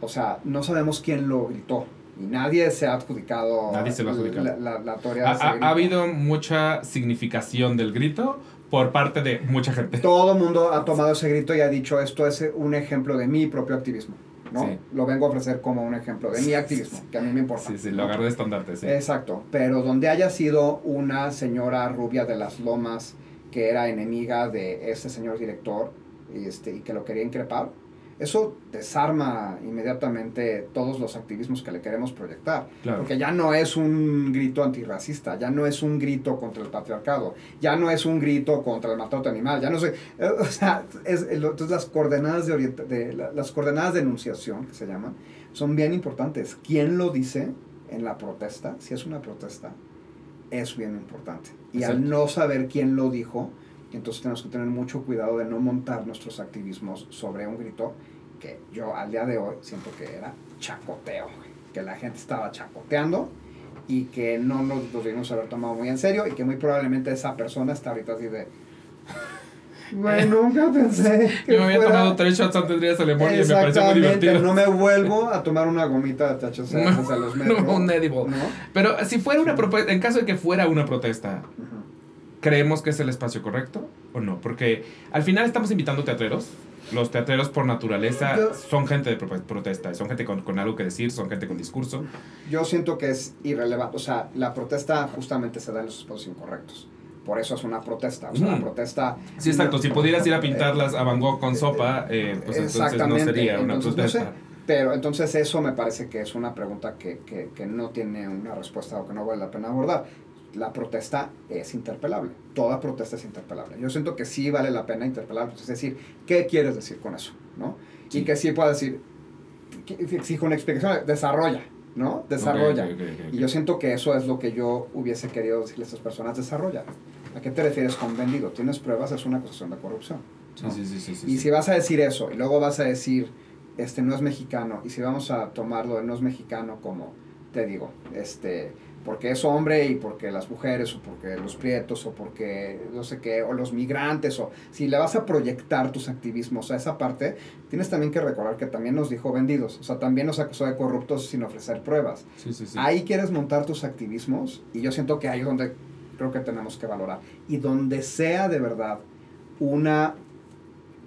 O sea, no sabemos quién lo gritó. Y nadie se ha adjudicado, Nadie se lo ha adjudicado. la, la, la autoridad Ha, de ha- ha habido mucha significación del grito por parte de mucha gente. Todo el mundo ha tomado ese grito y ha dicho, esto es un ejemplo de mi propio activismo. ¿No? Sí. Lo vengo a ofrecer como un ejemplo de mi activismo, que a mí me importa. Sí, sí, lo agarré de estandarte, sí. Exacto, pero donde haya sido una señora rubia de las lomas que era enemiga de ese señor director y, este, y que lo quería increpar, eso desarma inmediatamente todos los activismos que le queremos proyectar. Claro. Porque ya no es un grito antirracista, ya no es un grito contra el patriarcado, ya no es un grito contra el maltrato animal, ya no sé. *laughs* O sea, es, entonces las coordenadas de, orienta- de la- las coordenadas de enunciación, que se llaman, son bien importantes. ¿Quién lo dice en la protesta? Si es una protesta, es bien importante. Y Exacto. al no saber quién lo dijo, entonces tenemos que tener mucho cuidado de no montar nuestros activismos sobre un grito que yo al día de hoy siento que era chacoteo, que la gente estaba chacoteando y que no nos lo debimos haber tomado muy en serio y que muy probablemente esa persona está ahorita así de... *laughs* Güey, nunca pensé que Yo me había fuera- tomado tres shots antes de ir a Celemón y me pareció muy divertido. no me *laughs* vuelvo a tomar una gomita de THC No, de los metros. *laughs* no, un edible. ¿no? Pero si fuera una propuesta, en caso de que fuera una protesta. ¿Creemos que es el espacio correcto o no? Porque al final estamos invitando teatreros. Los teatreros por naturaleza Yo- son gente de pro- protesta, son gente con, con algo que decir, son gente con discurso. Yo siento que es irrelevante. O sea, la protesta justamente se da en los espacios incorrectos. Por eso es una protesta. O sea, la protesta. Sí, exacto. Si pudieras ir a pintarlas a Van Gogh con sopa, eh, pues entonces no sería una entonces, no sé. protesta. Pero entonces eso me parece que es una pregunta que, que, que no tiene una respuesta o que no vale la pena abordar. La protesta es interpelable. Toda protesta es interpelable. Yo siento que sí vale la pena interpelar. Es decir, ¿qué quieres decir con eso? ¿no? Sí. Y que sí pueda decir, exijo una explicación, desarrolla, ¿no? Desarrolla. Y yo siento que eso es lo que yo hubiese querido decirle a estas personas, desarrolla. ¿A qué te refieres con vendido? ¿Tienes pruebas? Es una acusación de corrupción. Sí, ¿no? sí, sí, sí, sí, Y si vas a decir eso y luego vas a decir, este no es mexicano, y si vamos a tomarlo de no es mexicano como, te digo, este, porque es hombre y porque las mujeres o porque los prietos o porque no sé qué, o los migrantes, o si le vas a proyectar tus activismos a esa parte, tienes también que recordar que también nos dijo vendidos, o sea, también nos acusó de corruptos sin ofrecer pruebas. Sí, sí, sí. Ahí quieres montar tus activismos y yo siento que ahí es donde creo que tenemos que valorar. Y donde sea de verdad una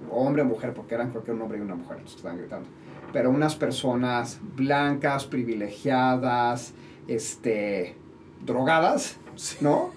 hombre o mujer, porque eran creo que un hombre y una mujer los que estaban gritando, pero unas personas blancas, privilegiadas, este, drogadas. ¿no?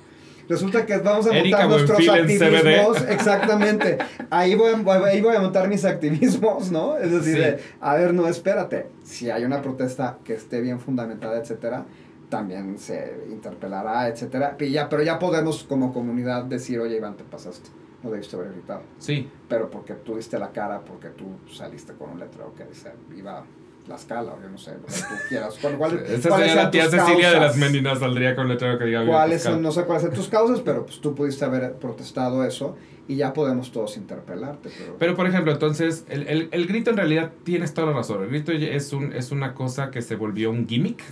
Resulta que vamos a Erika montar nuestros activismos, exactamente. Ahí voy, a- ahí voy a montar mis activismos, ¿no? Es decir, Sí. de, a ver, no, espérate. Si hay una protesta que esté bien fundamentada, etcétera, también se interpelará, etcétera. Y ya, pero ya podemos como comunidad decir, oye, Iván, te pasaste. No debiste haber gritado. Sí, Pero porque tú diste la cara, porque tú saliste con un letrero que dice, iba la escala, o yo no sé, lo que tú quieras. ¿Cuál, cuál- *laughs* esta cuáles sería la tía Cecilia de las causas? Meninas saldría con letrero que diga "Viva cuáles Fiscal". son, no sé cuáles son tus causas, pero pues tú pudiste haber protestado eso y ya podemos todos interpelarte. Pero, Pero por ejemplo, entonces, el, el, el grito en realidad tienes toda la razón. El grito es, un, es una cosa que se volvió un gimmick.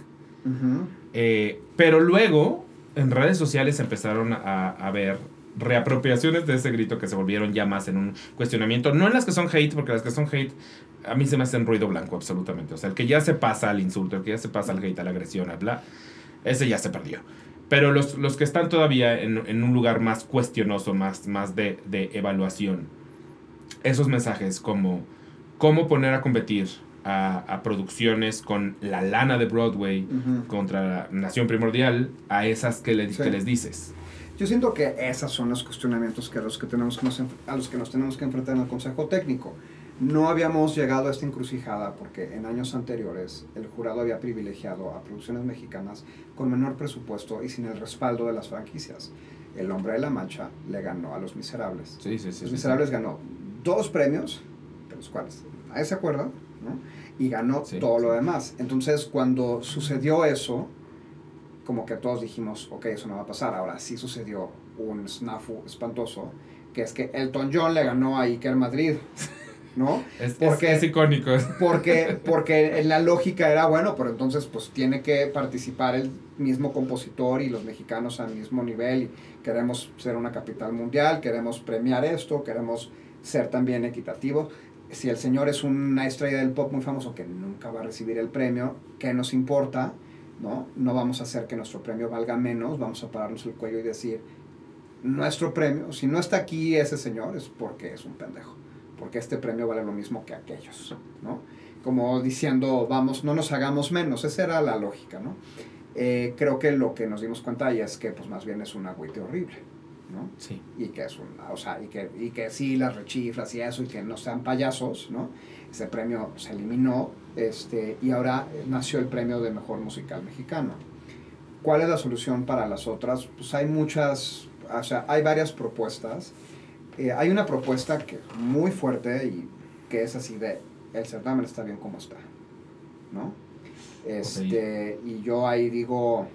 Eh, pero luego, en redes sociales empezaron a, a ver reapropiaciones de ese grito que se volvieron ya más en un cuestionamiento. No en las que son hate, porque las que son hate a mí se me hacen ruido blanco, absolutamente. O sea, el que ya se pasa al insulto, el que ya se pasa al hate, a la agresión, a bla, ese ya se perdió. Pero los, los que están todavía en, en un lugar más cuestionoso, más, más de, de evaluación, esos mensajes como cómo poner a competir a, a producciones con la lana de Broadway Ujú. contra Nación Primordial a esas que, le- Sí. que les dices. Yo siento que esos son los cuestionamientos que a los que, tenemos que nos a los que nos tenemos que enfrentar en el Consejo Técnico. No habíamos llegado a esta encrucijada porque en años anteriores el jurado había privilegiado a producciones mexicanas con menor presupuesto y sin el respaldo de las franquicias. El Hombre de la Mancha le ganó a Los Miserables. Sí, sí, sí. Los Miserables ganó dos premios, de los cuales nadie se acuerda, ¿no? y ganó todo lo demás. Entonces, cuando sucedió eso, como que todos dijimos, ok, eso no va a pasar. Ahora sí sucedió un snafu espantoso, que es que Elton John le ganó a Iker Madrid, *laughs* ¿no? Es, es- Porque- es icónico. *laughs* Porque, porque la lógica era, bueno, pero entonces pues tiene que participar el mismo compositor y los mexicanos al mismo nivel y queremos ser una capital mundial, queremos premiar esto, queremos ser también equitativos. Si el señor es una estrella del pop muy famoso que nunca va a recibir el premio, ¿qué nos importa? ¿No? No vamos a hacer que nuestro premio valga menos, vamos a pararnos el cuello y decir, nuestro premio, si no está aquí ese señor es porque es un pendejo porque este premio vale lo mismo que aquellos, ¿no? Como diciendo, vamos, no nos hagamos menos, esa era la lógica, ¿no? Eh, creo que lo que nos dimos cuenta ahí es que pues más bien es un agüite horrible, ¿no? Sí. Y que es un, o sea, y que, y que sí las rechiflas y eso, y que no sean payasos, ¿no? Ese premio se eliminó, este, y ahora nació el premio de mejor musical mexicano. ¿Cuál es la solución para las otras? Pues hay muchas, o sea, hay varias propuestas. Eh, hay una propuesta que es muy fuerte y que es así de, el certamen está bien como está, ¿no? Este, Y yo ahí digo,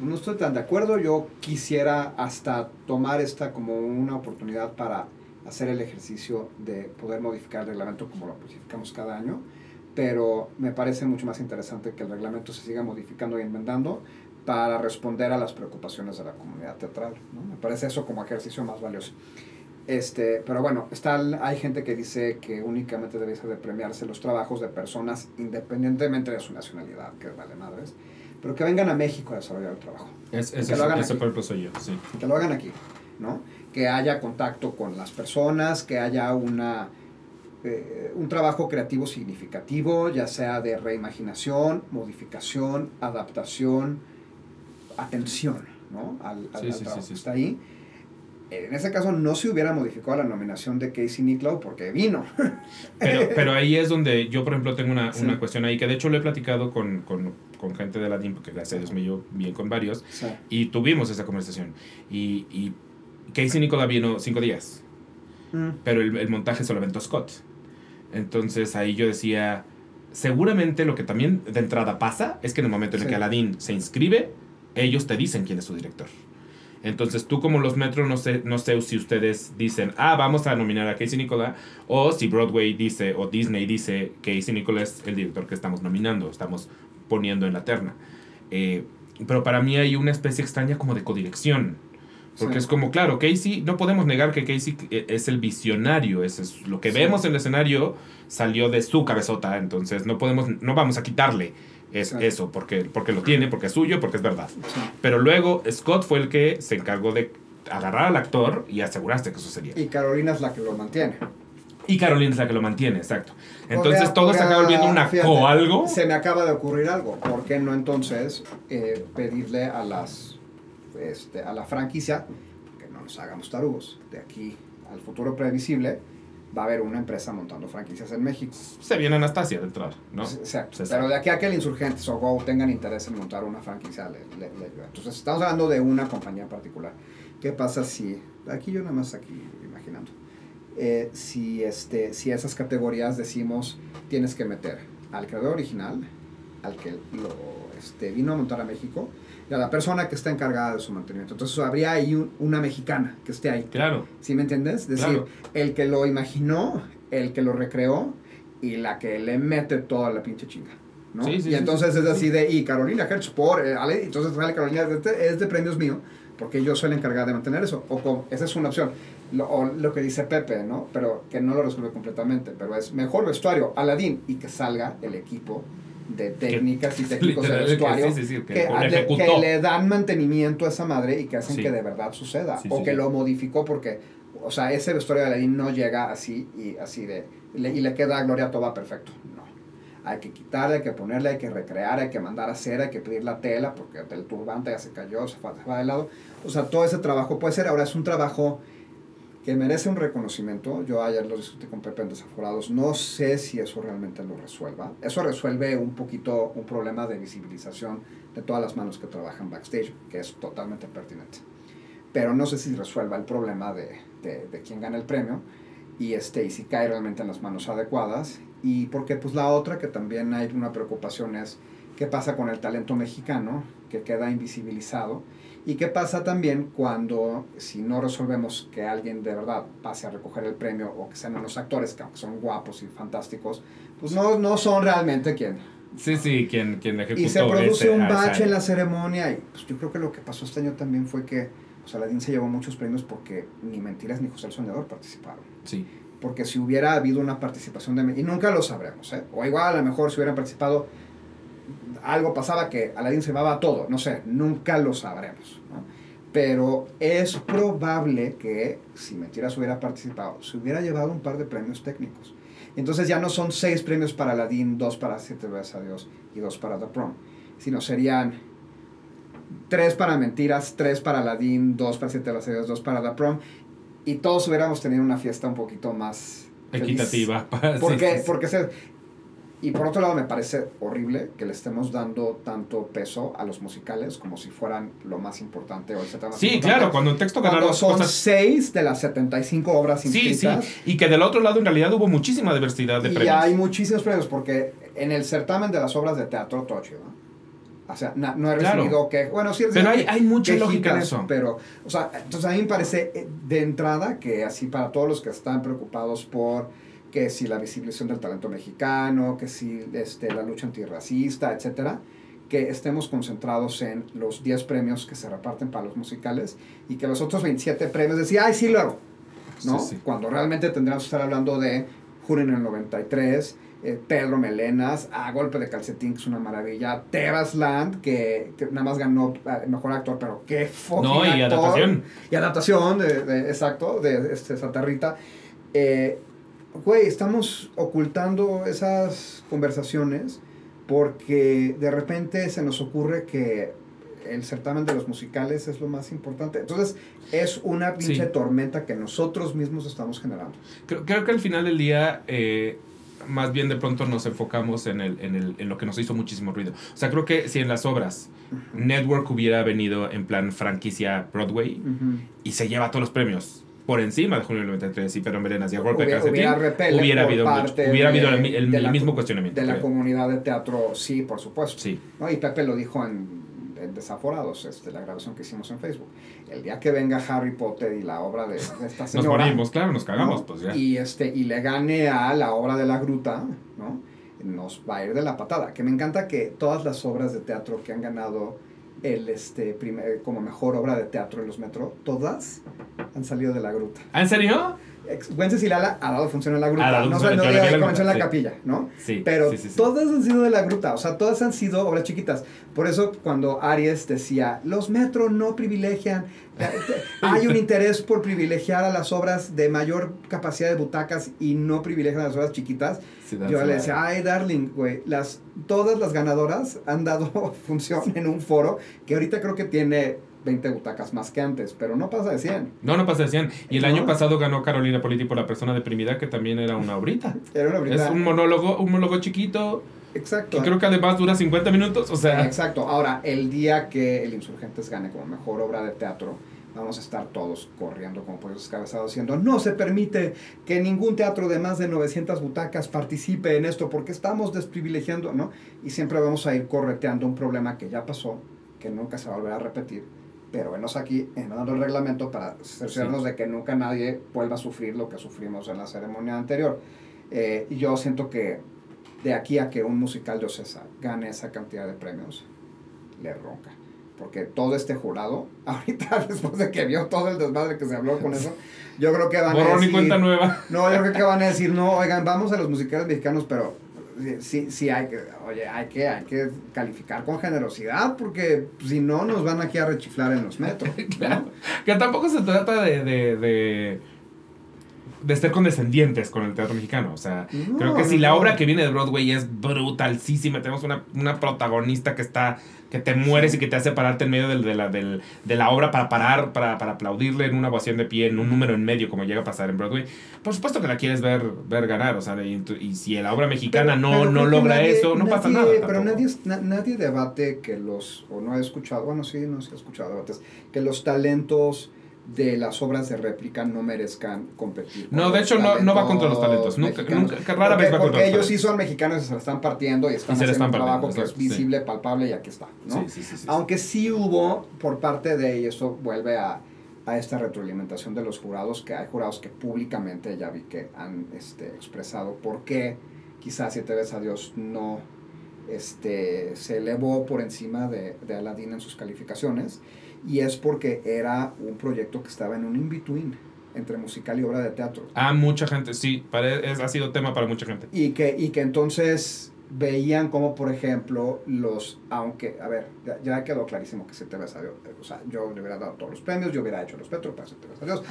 no estoy tan de acuerdo, yo quisiera hasta tomar esta como una oportunidad para hacer el ejercicio de poder modificar el reglamento como lo modificamos cada año, pero me parece mucho más interesante que el reglamento se siga modificando y enmendando para responder a las preocupaciones de la comunidad teatral. ¿no? Me parece eso como ejercicio más valioso. Este, pero bueno, está, hay gente que dice que únicamente debe de premiarse los trabajos de personas independientemente de su nacionalidad, que vale madres, pero que vengan a México a desarrollar el trabajo. Es, es, que lo hagan ese soy yo, sí. Que lo hagan aquí, ¿no? Que haya contacto con las personas, que haya una, eh, un trabajo creativo significativo, ya sea de reimaginación, modificación, adaptación, atención, ¿no? Al, al, sí, trabajo sí, que está ahí en ese caso no se hubiera modificado la nominación de Casey Nicklow porque vino. *laughs* Pero, pero ahí es donde yo, por ejemplo, tengo una, una cuestión ahí que de hecho lo he platicado con, con, con gente de la DIM, porque gracias a Dios me llevo bien con varios, Sí. y tuvimos esa conversación. Y, y Casey Nicola vino cinco días, Mm. pero el, el montaje se lo aventó Scott. Entonces ahí yo decía, seguramente lo que también de entrada pasa es que en el momento en el Sí. que Aladdin se inscribe, ellos te dicen quién es su director. Entonces tú como los metros no sé, no sé si ustedes dicen, ah, vamos a nominar a Casey Nicola, o si Broadway dice, o Disney dice que Casey Nicola es el director que estamos nominando, estamos poniendo en la terna. Eh, pero para mí hay una especie extraña como de codirección. Porque Sí. es como, claro, Casey, no podemos negar que Casey eh, es el visionario, es, es lo que Sí. vemos en el escenario salió de su cabezota, entonces no podemos, no vamos a quitarle es, Sí. eso, porque, porque lo tiene, porque es suyo, porque es verdad. Pero luego Scott fue el que se encargó de agarrar al actor y asegurarse que sucedía. Y Carolina es la que lo mantiene. Y Carolina es la que lo mantiene, exacto. Entonces todo se acaba volviendo una fíjate, co algo. Se me acaba de ocurrir algo. ¿Por qué no entonces eh, pedirle a las este, a la franquicia que no nos hagamos tarugos? De aquí al futuro previsible va a haber una empresa montando franquicias en México. Se viene Anastasia de entrar, ¿no? Exacto. Pero de aquí a que el Insurgentes o Go tengan interés en montar una franquicia, le, le- le. Entonces, estamos hablando de una compañía en particular. ¿Qué pasa si, aquí yo nada más aquí imaginando, eh, si, este, si esas categorías decimos, tienes que meter al creador original, al que lo este, vino a montar a México, y a la persona que está encargada de su mantenimiento. Entonces, habría ahí un- una mexicana que esté ahí. Claro. ¿Sí me entiendes? Es decir, Claro. el que lo imaginó, el que lo recreó y la que le mete toda la pinche chinga. ¿no? Sí, sí, y entonces sí, es sí. así de, y Carolina Hertz por, eh, Ale, entonces sale Carolina, este, este premio es mío, porque yo soy la encargada de mantener eso. O con, esa es una opción. Lo, o lo que dice Pepe, ¿no? Pero que no lo resuelve completamente, pero es mejor vestuario, Aladín, y que salga el equipo de técnicas y técnicos de que vestuario sí, sí, sí, que- le dan mantenimiento a esa madre y que hacen Sí. que de verdad suceda. O que lo modificó porque, o sea, ese vestuario de Aladdin no llega así y así de, le- y le queda a Gloria Toba perfecto. No. Hay que quitarle, hay que ponerle, hay que recrear, hay que mandar a hacer, hay que pedir la tela porque el turbante ya se cayó, se fue, se fue de lado. O sea, todo ese trabajo puede ser, ahora es un trabajo que merece un reconocimiento. Yo ayer lo discutí con Pepe en Desaforados. No sé si eso realmente lo resuelva. Eso resuelve un poquito un problema de visibilización de todas las manos que trabajan backstage, que es totalmente pertinente. Pero no sé si resuelva el problema de, de, de quién gana el premio y, este, y si cae realmente en las manos adecuadas. Y porque pues la otra que también hay una preocupación es qué pasa con el talento mexicano que queda invisibilizado y qué pasa también cuando si no resolvemos que alguien de verdad pase a recoger el premio o que sean unos actores que aunque son guapos y fantásticos, pues no, no son realmente quien. Sí, sí, quien, quien ejecutó Y se produce un bache en la ceremonia y pues yo creo que lo que pasó este año también fue que pues, Aladdin se llevó muchos premios porque ni Mentiras ni José el Soñador participaron. Sí. Porque si hubiera habido una participación de... Y nunca lo sabremos, ¿eh? O igual a lo mejor si hubieran participado, algo pasaba que Aladdin se llevaba todo, no sé, nunca lo sabremos, ¿no? pero es probable que si Mentiras hubiera participado, se hubiera llevado un par de premios técnicos. Entonces ya no son seis premios para Aladdin, dos para Siete veces a Dios y dos para The Prom, sino serían tres para Mentiras, tres para Aladdin, dos para Siete veces a Dios, dos para The Prom, y todos hubiéramos tenido una fiesta un poquito más. Equitativa. *laughs* Porque, Sí, sí, sí. porque se, y por otro lado me parece horrible que le estemos dando tanto peso a los musicales como si fueran lo más importante o el más Sí, importante. claro, cuando en texto ganaron son cosas. seis de las 75 obras Sí, sí. inscritas. Y que del otro lado en realidad hubo muchísima diversidad de y premios. hay muchísimos premios porque en el certamen de las obras de teatro todo chido, ¿no? O sea, na- no he Claro. recibido que bueno, sí Pero hay- hay mucha lógica en eso. Pero, o sea, entonces a mí me parece eh, de entrada que así para todos los que están preocupados por que si la visibilización del talento mexicano, que si este, la lucha antirracista, etcétera, que estemos concentrados en los 10 premios que se reparten para los musicales y que los otros 27 premios decir, ay, sí, luego, ¿no? Sí, sí. Cuando realmente tendríamos que estar hablando de Juren en el 93, eh, Pedro Melenas, A Golpe de Calcetín, que es una maravilla, Tebas Land, que, que nada más ganó eh, Mejor Actor, pero qué fucking No, y actor. adaptación. Y adaptación, de, de- exacto, de este, Santa Rita. Eh, güey, estamos ocultando esas conversaciones porque de repente se nos ocurre que el certamen de los musicales es lo más importante. Entonces, es una pinche Sí. tormenta que nosotros mismos estamos generando. Creo, creo que al final del día, eh, más bien de pronto nos enfocamos en, el, en, el, en lo que nos hizo muchísimo ruido. O sea, creo que si en las obras Network hubiera venido en plan franquicia Broadway Ujú. y se lleva todos los premios por encima de Junio del 93 y Pedro Melenas y a golpe de Hubiera, calcetín, hubiera habido, mucho- parte hubiera de- habido el, el- de el la mismo cuestionamiento. De la creo. comunidad de teatro, sí, por supuesto. Sí. ¿no? Y Pepe lo dijo en, en Desaforados, este, la grabación que hicimos en Facebook. El día que venga Harry Potter y la obra de, de esta Nos señora... morimos, claro, nos cagamos, ¿no? pues ya. Y, este, y le gane a la obra de la gruta, ¿no? Nos va a ir de la patada. Que me encanta que todas las obras de teatro que han ganado el este primer, como mejor obra de teatro en los metro, todas han salido de la gruta. ¿Ah, ¿En serio? Ex- Wences y Lala ha dado función en la gruta. no función, no diga la comenzó en la sí. capilla, ¿no? Sí. Pero sí, sí, sí. todas han sido de la gruta, o sea, todas han sido obras chiquitas. Por eso cuando Aries decía, los metro no privilegian, *laughs* hay un interés por privilegiar a las obras de mayor capacidad de butacas y no privilegian a las obras chiquitas, yo le decía, ay, darling, güey, las, todas las ganadoras han dado *laughs* función en un foro que ahorita creo que tiene 20 butacas más que antes, pero no pasa de 100. No, no pasa de 100. Y el No. año pasado ganó Carolina Politi por la persona deprimida, que también era una obrita. *laughs* Era una Es verdad. un monólogo, un monólogo chiquito, Exacto. que creo que además dura 50 minutos. O sea, Exacto. Ahora, el día que el Insurgentes gane como mejor obra de teatro, vamos a estar todos corriendo como pollos descabezados diciendo, no se permite que ningún teatro de más de 900 butacas participe en esto porque estamos desprivilegiando, ¿no? Y siempre vamos a ir correteando un problema que ya pasó, que nunca se va a volver a repetir. Pero venos aquí, enmendando el reglamento para cerciorarnos de que nunca nadie vuelva a sufrir lo que sufrimos en la ceremonia anterior. Eh, y yo siento que de aquí a que un musical de Ocesa gane esa cantidad de premios, le ronca. Porque todo este jurado, *laughs* ahorita después de que vio todo el desmadre que se habló con eso, yo creo que van a borrón y decir... cuenta nueva. No, yo creo que van a decir, no, oigan, vamos a los musicales mexicanos, pero sí, sí, hay que, oye, hay que, hay que calificar con generosidad, porque si no nos van aquí a rechiflar en los metros. *laughs* ¿no? Claro. Que tampoco se trata de, de, de, de ser condescendientes con el teatro mexicano. O sea, No, creo que no, si la obra que viene de Broadway es brutalísima, tenemos una, una protagonista que está que te mueres y que te hace pararte en medio del- de, la, del- de la obra para parar, para, para aplaudirle en una ovación de pie, en un número en medio, como llega a pasar en Broadway. Por supuesto que la quieres ver, ver ganar, o sea, y, y si la obra mexicana Pero- no, pero no logra nadie- eso, no pasa nadie- nada. Pero nadie, na- nadie debate que los, o no he escuchado, bueno, sí, no sí he escuchado debates, que los talentos de las obras de réplica no merezcan competir. No, de hecho, no- no va contra los talentos, nunca- nunca- rara porque, vez va contra porque los ellos sí son mexicanos y se la están partiendo y están Y haciendo están un trabajo que es sí. visible, palpable y aquí está, ¿no? Sí, sí, sí, sí, sí. Aunque sí hubo por parte de, y eso vuelve a, a esta retroalimentación de los jurados, que hay jurados que públicamente ya vi que han este, expresado por qué quizás Siete veces a Dios no este, se elevó por encima de, de Aladdin en sus calificaciones, y es porque era un proyecto que estaba en un in-between entre musical y obra de teatro. Ah, mucha gente, sí, pare- es- ha sido tema para mucha gente. Y que, y que entonces veían como, por ejemplo, los, aunque, a ver, ya, ya quedó clarísimo que se te a Dios, o sea, yo le hubiera dado todos los premios, yo hubiera hecho los Petro para se te a Dios,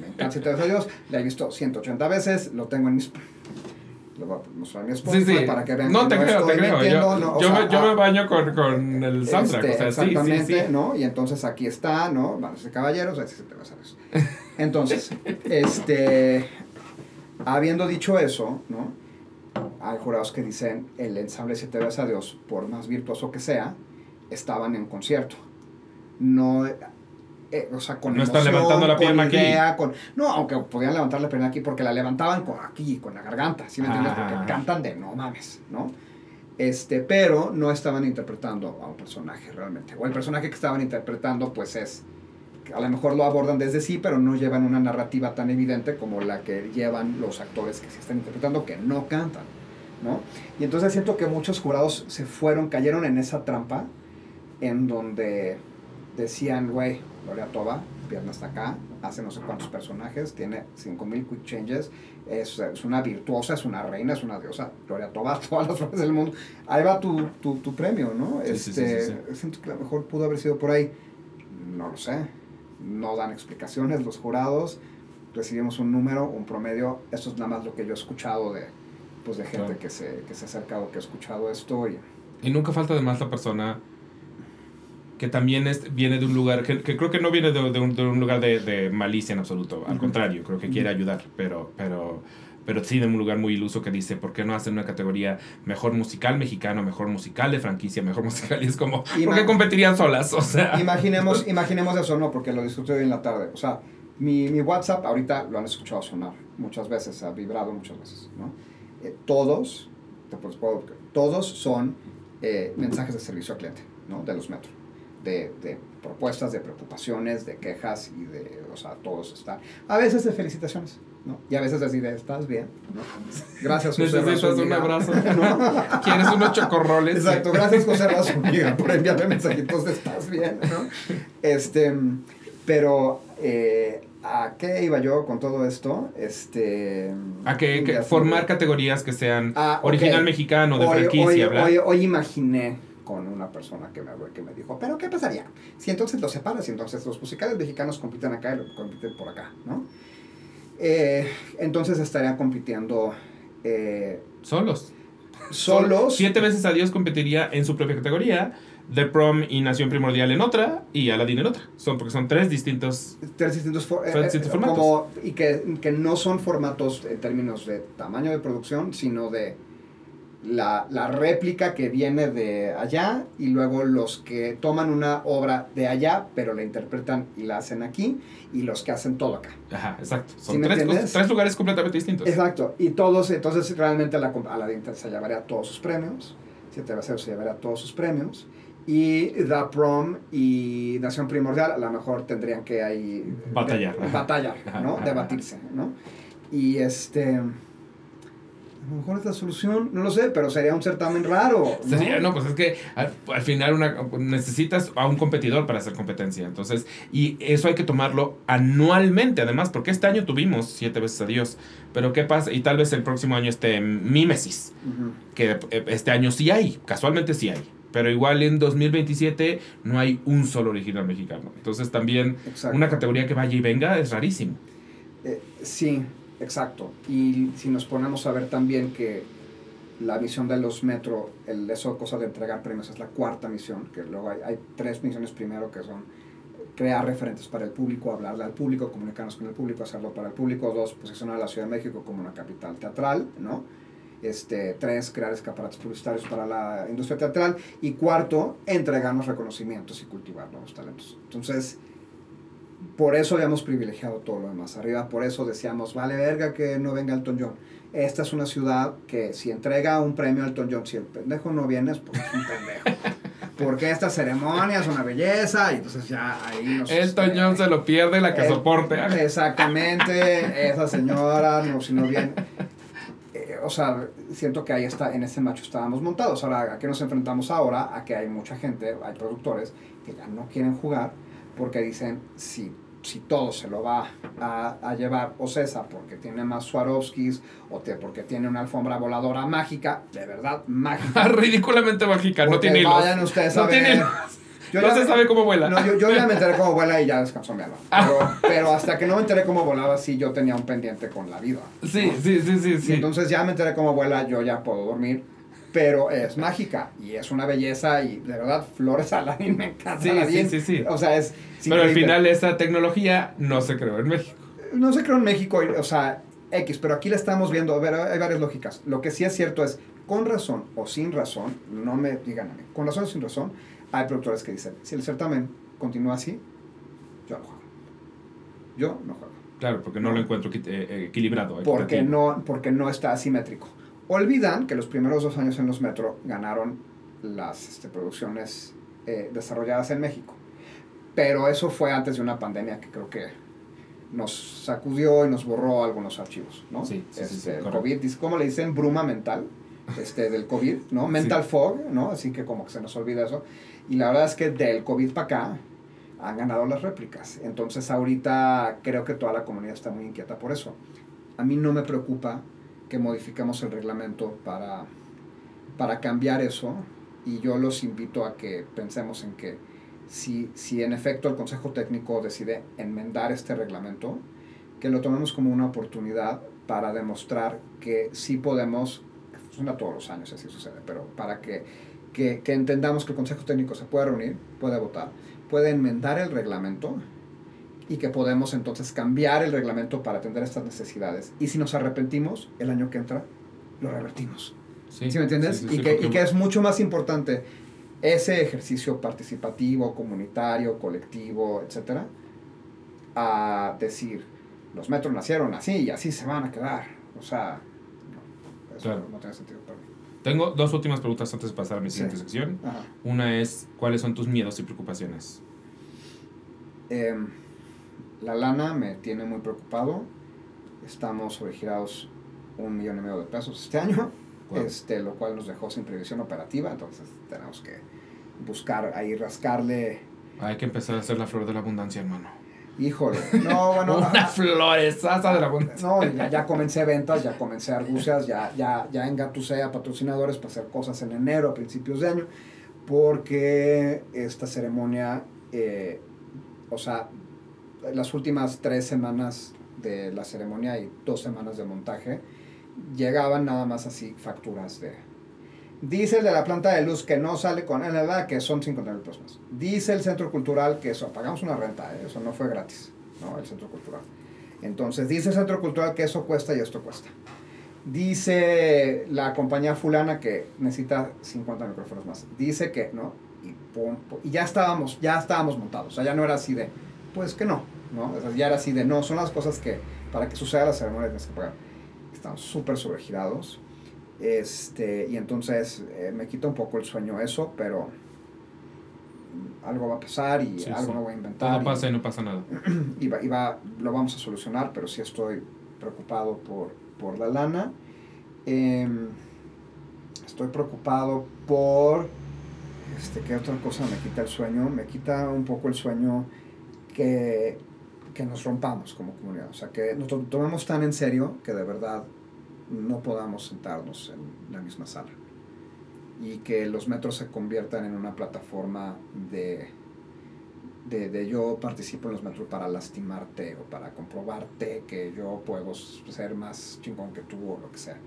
me encanta se te a Dios, la he visto 180 veces, lo tengo en mis... Lo voy a mostrar a mi esposa Sí, sí. para que vean No, que te creo, te estoy creo. mintiendo, Yo, no, yo, sea, me, yo ah, me baño con, con el soundtrack. este, o sea, sí, sí, exactamente, sí. ¿no? Y entonces aquí está, ¿no? Vamos de caballeros, así se te va a Dios. Entonces, *laughs* este, habiendo dicho eso, ¿no? Hay jurados que dicen el ensamble Siete veces a Dios, por más virtuoso que sea, estaban en concierto. No, eh, o sea, con No están levantando la pierna aquí. con- no, aunque podían levantar la pierna aquí porque la levantaban con aquí, con la garganta, ¿sí me entiendes? Ah. Porque cantan de no mames, ¿no? Este, pero no estaban interpretando a un personaje realmente. O el personaje que estaban interpretando, pues es a lo mejor lo abordan desde sí, pero no llevan una narrativa tan evidente como la que llevan los actores que se están interpretando, que no cantan, ¿no? Y entonces siento que muchos jurados se fueron, cayeron en esa trampa, en donde decían, güey, Gloria Toba, pierna hasta acá, hace no sé cuántos personajes, tiene 5000 quick changes, es, es una virtuosa, es una reina, es una diosa, Gloria Toba, *laughs* todas las flores del mundo, ahí va tu, tu, tu premio, ¿no? Sí, este, sí, sí, Siento que a lo mejor pudo haber sido por ahí, no lo sé, no dan explicaciones los jurados, recibimos un número, un promedio, esto es nada más lo que yo he escuchado de, pues, de gente Claro. que, se, que se ha acercado, que ha escuchado esto y... Y nunca falta además la persona que también es, viene de un lugar, que, que creo que no viene de, de un, de un lugar de, de malicia en absoluto, al Ujú. contrario, creo que quiere ayudar, pero, pero, pero sí de un lugar muy iluso que dice, ¿por qué no hacen una categoría mejor musical mexicano, mejor musical de franquicia, mejor musical? Y es como, ¿por Ima- qué competirían solas? O sea, Imaginemos, imaginemos eso, ¿no? Porque lo discutí hoy en la tarde. O sea, mi, mi WhatsApp ahorita lo han escuchado sonar muchas veces, ha vibrado muchas veces, ¿no? Eh, todos, te puedo- todos son eh, mensajes de servicio al cliente, ¿no? De los metros. De, de propuestas, de preocupaciones, de quejas y de, o sea, todos están. A veces de felicitaciones, ¿no? Y a veces así de, ¿estás bien? ¿no? Gracias, José necesitas un abrazo. ¿No? ¿Quieres unos chocorroles? Exacto, gracias José Razúñiga por enviarme mensajitos de estás bien, ¿no? Este, pero, eh, ¿a qué iba yo con todo esto? Este... A que, formar categorías que sean Ah, original mexicano, de Hoy- franquicia, hoy, hoy imaginé con una persona que me que me dijo, pero ¿qué pasaría? Si entonces los separas y entonces los musicales mexicanos compiten acá y los compiten por acá, ¿no? Eh, entonces estarían compitiendo eh, Solos. solos. Siete veces a Dios competiría en su propia categoría. The Prom y Nación Primordial en otra y Aladdin en otra. Son porque son tres distintos. tres distintos, for- eh, distintos eh, formatos. como- y que, que no son formatos en términos de tamaño de producción, sino de la, la réplica que viene de allá y luego los que toman una obra de allá, pero la interpretan y la hacen aquí, y los que hacen todo acá. Ajá, exacto. ¿Sí Son tres, cosas- tres lugares completamente distintos. Exacto, y todos, entonces realmente la, a la Dinter se llevaría todos sus premios, Siete Vaceros se llevaría todos sus premios, y The Prom y Nación Primordial a lo mejor tendrían que ahí... Batallar, de- batallar, ¿no? Debatirse, ¿no? Y este... A lo mejor es la solución, no lo sé, pero sería un certamen raro. ¿no? Sería, no, pues es que al, al final una, necesitas a un competidor para hacer competencia. Entonces, y eso hay que tomarlo anualmente, además, porque este año tuvimos siete veces a Dios. Pero ¿qué pasa? Y tal vez el próximo año esté Mimesis, que eh, este año sí hay, casualmente sí hay. Pero igual en 2027 no hay un solo original mexicano. Entonces también Exacto. una categoría que vaya y venga es rarísimo. Eh, sí, exacto. Y si nos ponemos a ver también que la misión de los Metro, el, eso cosa de entregar premios es la cuarta misión, que luego hay, hay tres misiones primero que son crear referentes para el público, hablarle al público, comunicarnos con el público, hacerlo para el público, dos, posicionar a la Ciudad de México como una capital teatral, ¿no? Este, tres, crear escaparates publicitarios para la industria teatral. Y cuarto, entregarnos reconocimientos y cultivar nuevos talentos. Entonces, por eso habíamos privilegiado todo lo demás arriba, por eso decíamos, vale verga que no venga Elton John. Esta es una ciudad que si entrega un premio a Elton John, si el pendejo no viene, pues es un pendejo. *laughs* Porque esta ceremonia es una belleza y entonces ya ahí nos... Elton este, John se lo pierde la que eh, soporte. Exactamente, esa señora, no, si no bien... eh, o sea, siento que ahí está, en ese macho estábamos montados. Ahora, ¿a qué nos enfrentamos ahora? A que hay mucha gente, hay productores que ya no quieren jugar porque dicen, si si todo se lo va a, a llevar o César porque tiene más Swarovskis o te, porque tiene una alfombra voladora mágica, de verdad mágica. *laughs* Ridículamente mágica, no tiene hilos. vayan ustedes a no ver. Yo no ya- se sabe cómo vuela. No, yo, yo ya me enteré cómo vuela y ya descansó mi alma. Pero, pero hasta que no me enteré cómo volaba, sí, yo tenía un pendiente con la vida. Sí, sí, sí, sí, Y sí. entonces ya me enteré cómo vuela, yo ya puedo dormir. Pero es mágica y es una belleza y de verdad, Flores Aladín *laughs* me encanta. Sí, Aladín. sí, sí, sí. O sea, es. Pero al final esta tecnología no se creó en México. No se creó en México, o sea, X, pero aquí la estamos viendo. A ver, hay varias lógicas. Lo que sí es cierto es, con razón o sin razón, no me digan a mí, con razón o sin razón, hay productores que dicen, si el certamen continúa así, yo no juego. Yo no juego. Claro, porque no lo encuentro eh, equilibrado. Porque no, porque no está asimétrico. Olvidan que los primeros dos años en los Metro ganaron las este, producciones eh, desarrolladas en México. Pero eso fue antes de una pandemia que creo que nos sacudió y nos borró algunos archivos, ¿no? Sí, sí, sí, Este, sí, el. COVID, ¿cómo le dicen? Bruma mental este, del COVID, ¿no? Mental fog, ¿no? Así que como que se nos olvida eso. Y la verdad es que del COVID para acá han ganado las réplicas. Entonces ahorita creo que toda la comunidad está muy inquieta por eso. A mí no me preocupa que modifiquemos el reglamento para, para cambiar eso. Y yo los invito a que pensemos en que si, si en efecto el Consejo Técnico decide enmendar este reglamento, que lo tomemos como una oportunidad para demostrar que sí podemos, suena todos los años así sucede, pero para que, que, que entendamos que el Consejo Técnico se puede reunir, puede votar, puede enmendar el reglamento y que podemos entonces cambiar el reglamento para atender estas necesidades. Y si nos arrepentimos, el año que entra, lo revertimos. Sí, ¿Sí me entiendes? sí, sí, y, que, y que es mucho más importante ese ejercicio participativo, comunitario, colectivo, etcétera, a decir, los metros nacieron así y así se van a quedar. O sea, no, eso Claro. no tiene sentido para mí. Tengo dos últimas preguntas antes de pasar a mi siguiente sección. Ajá. Una es, ¿cuáles son tus miedos y preocupaciones? Em, la lana me tiene muy preocupado. Estamos sobregirados un millón y medio de pesos este año, Wow. este, lo cual nos dejó sin previsión operativa, entonces tenemos que buscar ahí rascarle. Hay que empezar a hacer la flor de la abundancia, hermano. Híjole, no, *laughs* bueno, Una ah, florezaza de la abundancia. no, ya, ya comencé ventas, ya comencé argucias, ya, ya, ya engatusé a patrocinadores para hacer cosas en enero, a principios de año, porque esta ceremonia, eh, o sea, las últimas tres semanas de la ceremonia y dos semanas de montaje, llegaban nada más así facturas de... Dice el de la planta de luz que no sale con verdad que son 50 mil pesos más. Dice el centro cultural que eso, pagamos una renta, ¿eh? eso no fue gratis, ¿no? El centro cultural. Entonces dice el centro cultural que eso cuesta y esto cuesta. Dice la compañía fulana que necesita 50 micrófonos más. Dice que, ¿no? Y, pum, pum, y ya estábamos, ya estábamos montados. O sea, ya no era así de, pues que no, ¿no? O sea, ya era así de, no, son las cosas que para que suceda la ceremonia tienes que pagar. Estamos súper sobregirados. Este, y entonces eh, me quita un poco el sueño eso, pero algo va a pasar y Sí, algo sí. me voy a inventar. Todo y- pasa y no pasa nada. *clears throat* y, va, y va- lo vamos a solucionar, pero sí estoy preocupado por, por la lana. Em, estoy preocupado por, este, ¿qué otra cosa me quita el sueño? Me quita un poco el sueño que, que nos rompamos como comunidad. O sea, que nos to- tomemos tan en serio que de verdad no podamos sentarnos en la misma sala. Y que los metros se conviertan en una plataforma de, de, de yo participo en los metros para lastimarte o para comprobarte que yo puedo ser más chingón que tú o lo que sea.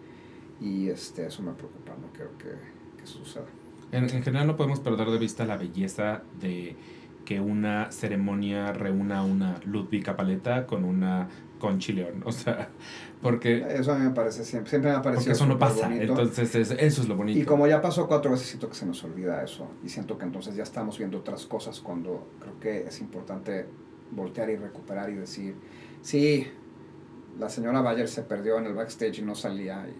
Y este, eso me preocupa, no quiero que, que eso suceda. En, en general no podemos perder de vista la belleza de que una ceremonia reúna una Ludwig Paleta con una Conchi León. O sea, porque, Eso a mí me parece siempre, siempre me ha porque parecido eso no pasa. bonito. Entonces es- eso es lo bonito. Y como ya pasó cuatro veces, siento que se nos olvida eso. Y siento que entonces ya estamos viendo otras cosas cuando creo que es importante voltear y recuperar y decir, sí, la señora Bayer se perdió en el backstage y no salía. Y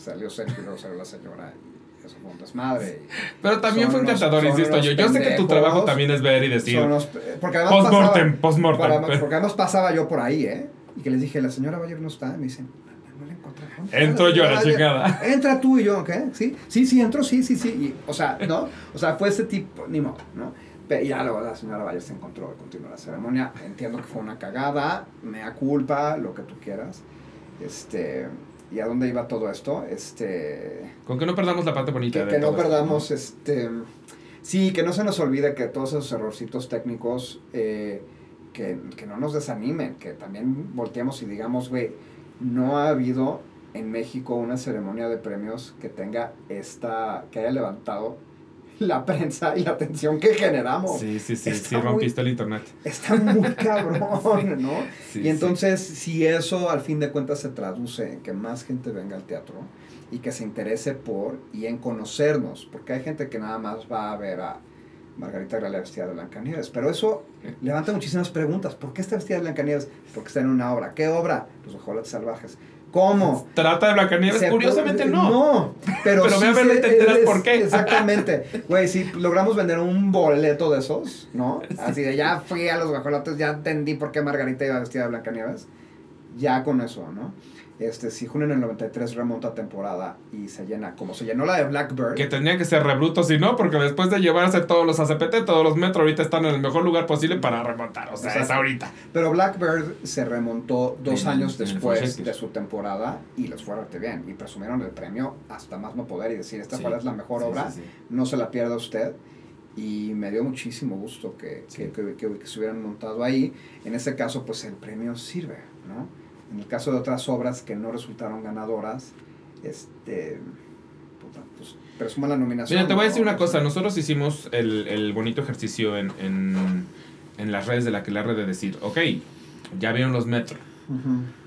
salió Sergio y luego salió la señora. Y eso fue un desmadre. y Pero también son fue encantador, son insisto yo. Yo sé que tu trabajo también es ver y decir son unos- porque además post-mortem, post-mortem. porque además pasaba yo por ahí, ¿eh? Y que les dije, la señora Bayer no está. Y me dicen, no, no la encontré. ¿Dónde está Entro yo a la Bayer? chingada. Entra tú y yo, ¿qué? Sí, sí, sí, entro, sí, sí, sí. Y, o sea, ¿no? O sea, fue ese tipo, ni modo, ¿no? Pe- ya luego la señora Valle se encontró de continuar la ceremonia. Entiendo que fue una cagada, mea culpa, lo que tú quieras. Este, ¿Y a dónde iba todo esto? Este, Con que no perdamos la parte bonita que, de que no esto, perdamos, este, sí, que no se nos olvide que todos esos errorcitos técnicos, eh, que, que no nos desanimen, que también volteemos y digamos, güey, no ha habido en México una ceremonia de premios que tenga esta, que haya levantado *laughs* la prensa y la atención que generamos. Sí, sí, sí, Está sí, muy- rompiste el internet. Está muy *laughs* cabrón, ¿no? Sí, y entonces, si eso al fin de cuentas se traduce en que más gente venga al teatro y que se interese por y en conocernos, porque hay gente que nada más va a ver a Margarita Gralia vestida de Blancanieves, pero eso levanta muchísimas preguntas. ¿Por qué está vestida de Blancanieves? Porque está en una obra. ¿Qué obra? Los Ojolates Salvajes. ¿Cómo? Trata de Blancanieves, Se curiosamente no. No, pero, Pero sí ve a se- te enteras por qué. Exactamente. *laughs* Güey, si logramos vender un boleto de esos, ¿no? Así de ya fui a los guajolotes, ya entendí por qué Margarita iba vestida de Blancanieves. Ya con eso, ¿no? Este, si Junio en el 93 remonta temporada y se llena, como se llenó la de Blackbird. Que tenía que ser rebruto, si no, porque después de llevarse todos los ACPT, todos los metros ahorita están en el mejor lugar posible para remontar. O sea, es ahorita. Pero Blackbird se remontó dos años después de su temporada y les fue bastante bien. Y presumieron el premio hasta más no poder y decir, esta Sí. cuál es la mejor Sí, obra. sí, sí. no se la pierda usted. Y me dio muchísimo gusto que, Sí. que, que- que- que se hubieran montado ahí. En ese caso, pues el premio sirve, ¿no? En el caso de otras obras que no resultaron ganadoras, este, puta, pues presuma la nominación. Mira, te voy a decir una cosa. Nosotros hicimos el, el bonito ejercicio en, en, en las redes de la que la red de decir, ok, ya vieron los metros.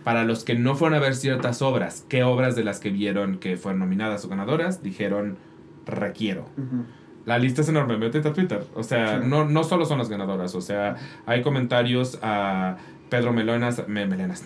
Para los que no fueron a ver ciertas obras, ¿qué obras de las que vieron que fueron nominadas o ganadoras? Dijeron, requiero. La lista es enorme, métete a Twitter. O sea, Sí. no, no solo son las ganadoras, o sea, hay comentarios a Pedro Melonas, me, Melenas,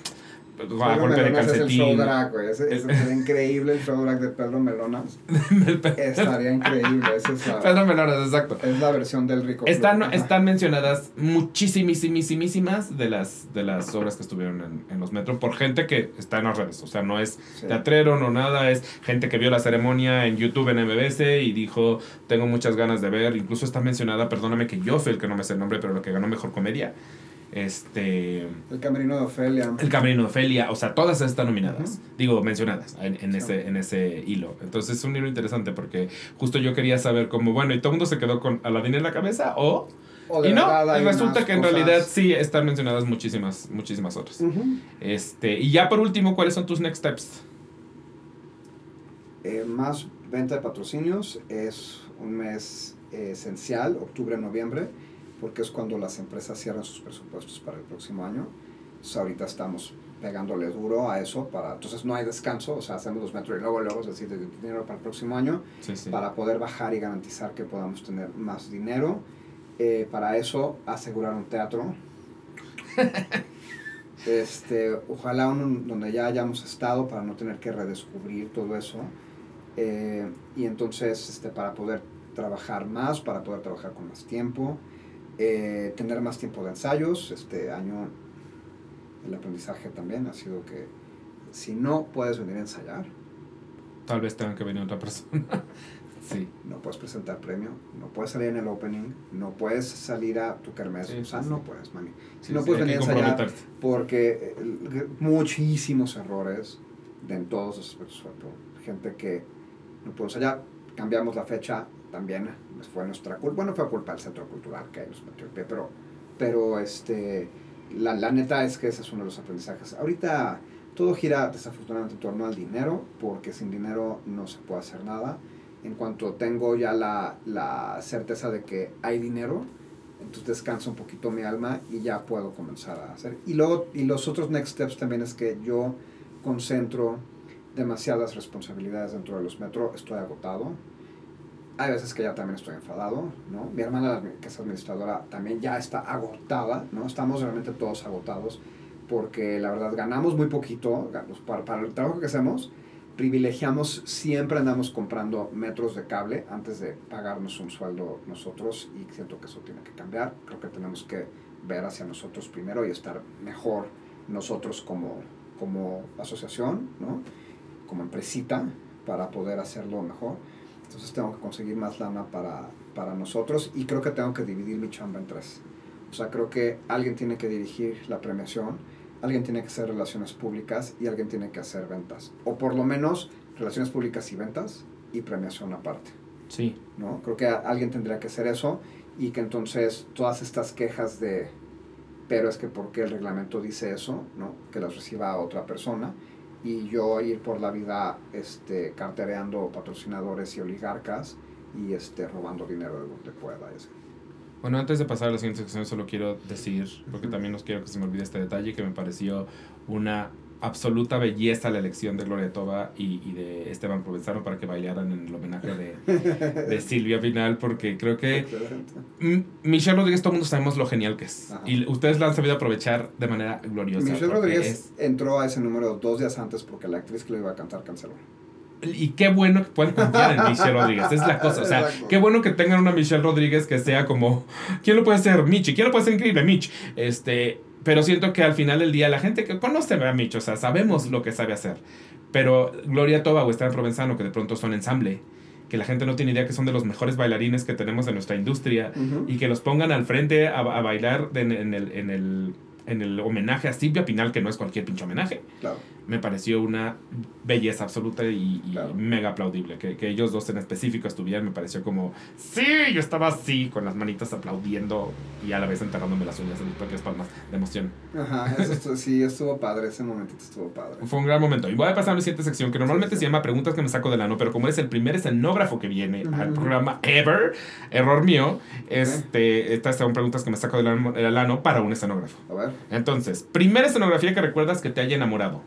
a Pedro golpe de Melonas es el show calcetín. drag, güey. Ese, ese *laughs* sería increíble el show drag de Pedro Melonas. *laughs* Estaría increíble. Es la, Pedro Melonas, exacto. es la versión del rico. Están, Club. Están mencionadas muchísimísimas de las, de las obras que estuvieron en, en los metros por gente que está en las redes. O sea, no es Sí. teatrero, no nada, es gente que vio la ceremonia en YouTube, en MBS y dijo, tengo muchas ganas de ver. Incluso está mencionada, perdóname que yo fui el que no me sé el nombre, pero lo que ganó Mejor Comedia. Este... El camerino de Ofelia. El Camerino de Ofelia, o sea, todas están nominadas. Digo, mencionadas en, en Sí. ese, en ese hilo. Entonces es un hilo interesante porque justo yo quería saber cómo, bueno, y todo el mundo se quedó con Aladdin en la cabeza o... O y no, y resulta que en cosas. realidad sí están mencionadas muchísimas, muchísimas otras. Este, y ya por último, ¿cuáles son tus next steps? Eh, más venta de patrocinios es un mes eh, esencial, octubre-noviembre, porque es cuando las empresas cierran sus presupuestos para el próximo año. Entonces, ahorita estamos pegándole duro a eso, para, entonces no hay descanso, o sea, hacemos los metros y luego, luego, es decir, de dinero para el próximo año, Sí, sí. para poder bajar y garantizar que podamos tener más dinero. Eh, para eso, asegurar un teatro. *laughs* este, ojalá uno donde ya hayamos estado para no tener que redescubrir todo eso. Eh, y entonces, este, para poder trabajar más, para poder trabajar con más tiempo, eh, tener más tiempo de ensayos. Este año el aprendizaje también ha sido que si no puedes venir a ensayar, Tal vez tengan que venir otra persona. *laughs* sí. no puedes presentar premio, no puedes salir en el opening, no puedes salir a tu kermés, Sí, o sea, sí, no puedes, mami. Si Sí, no puedes venir a ensayar porque eh, muchísimos errores de en todos los aspectos. Gente que no pudo ensayar, cambiamos la fecha también, pues fue nuestra culpa, bueno, fue culpa del centro cultural que nos metió el pie, pero, pero este, la, la neta es que ese es uno de los aprendizajes. Ahorita todo gira desafortunadamente en torno al dinero, porque sin dinero no se puede hacer nada. En cuanto tengo ya la, la certeza de que hay dinero, entonces descansa un poquito mi alma y ya puedo comenzar a hacer. Y luego, y los otros next steps también es que yo concentro demasiadas responsabilidades dentro de los metros, estoy agotado. Hay veces que ya también estoy enfadado, ¿no? Mi hermana, que es administradora, también ya está agotada, ¿no? Estamos realmente todos agotados porque la verdad ganamos muy poquito pues, para, para el trabajo que hacemos. Privilegiamos, siempre andamos comprando metros de cable antes de pagarnos un sueldo nosotros y siento que eso tiene que cambiar. Creo que tenemos que ver hacia nosotros primero y estar mejor nosotros como, como asociación, ¿no? como empresita, para poder hacerlo mejor. Entonces tengo que conseguir más lana para, para nosotros y creo que tengo que dividir mi chamba en tres. O sea, creo que alguien tiene que dirigir la premiación, alguien tiene que hacer relaciones públicas y alguien tiene que hacer ventas. O por lo menos relaciones públicas y ventas y premiación aparte. Sí. ¿no? Creo que a- alguien tendría que hacer eso y que entonces todas estas quejas de, pero es que por qué el reglamento dice eso, ¿no? Que las reciba otra persona y yo ir por la vida este, cartereando patrocinadores y oligarcas y este, robando dinero de donde pueda. Eso. Bueno, antes de pasar a la siguiente sección, solo quiero decir, porque también no quiero que se me olvide este detalle, que me pareció una absoluta belleza la elección de Gloria Toba y, y de Esteban Provenzano para que bailaran en el homenaje de, de *laughs* Silvia Pinal, porque creo que Michelle Rodríguez, todo el mundo sabemos lo genial que es. Ajá. Y ustedes la han sabido aprovechar de manera gloriosa. Michelle Rodríguez es- entró a ese número dos días antes porque la actriz que lo iba a cantar canceló. y qué bueno que puedan confiar en Michelle Rodríguez. Es la cosa. O sea, Exacto. qué bueno que tengan una Michelle Rodríguez que sea como. ¿Quién lo puede hacer? Michi. ¿Quién lo puede hacer increíble? Mitch. Este. Pero siento que al final del día la gente que conoce a Mitch, o sea, sabemos lo que sabe hacer. Pero Gloria Toba o Esteban Provenzano, que de pronto son ensamble, que la gente no tiene idea que son de los mejores bailarines que tenemos en nuestra industria, y que los pongan al frente a, a bailar en, en el, en, el, en el homenaje a Silvia Pinal, que no es cualquier pinche homenaje, Claro. Me pareció una belleza absoluta y, y Claro. mega aplaudible. Que, que ellos dos en específico estuvieran, me pareció como, sí, yo estaba así, con las manitas aplaudiendo y a la vez enterrándome las uñas en mis propias palmas de emoción. Ajá, eso estu- sí, estuvo padre, ese momentito estuvo padre. Fue un gran momento. Y voy a pasar a mi siguiente sección, que normalmente Sí, sí. se llama Preguntas que me saco del ano, pero como es el primer escenógrafo que viene al programa ever, error mío, este, estas son preguntas que me saco del ano, del ano para un escenógrafo. A ver, Entonces, primera escenografía que recuerdas que te haya enamorado.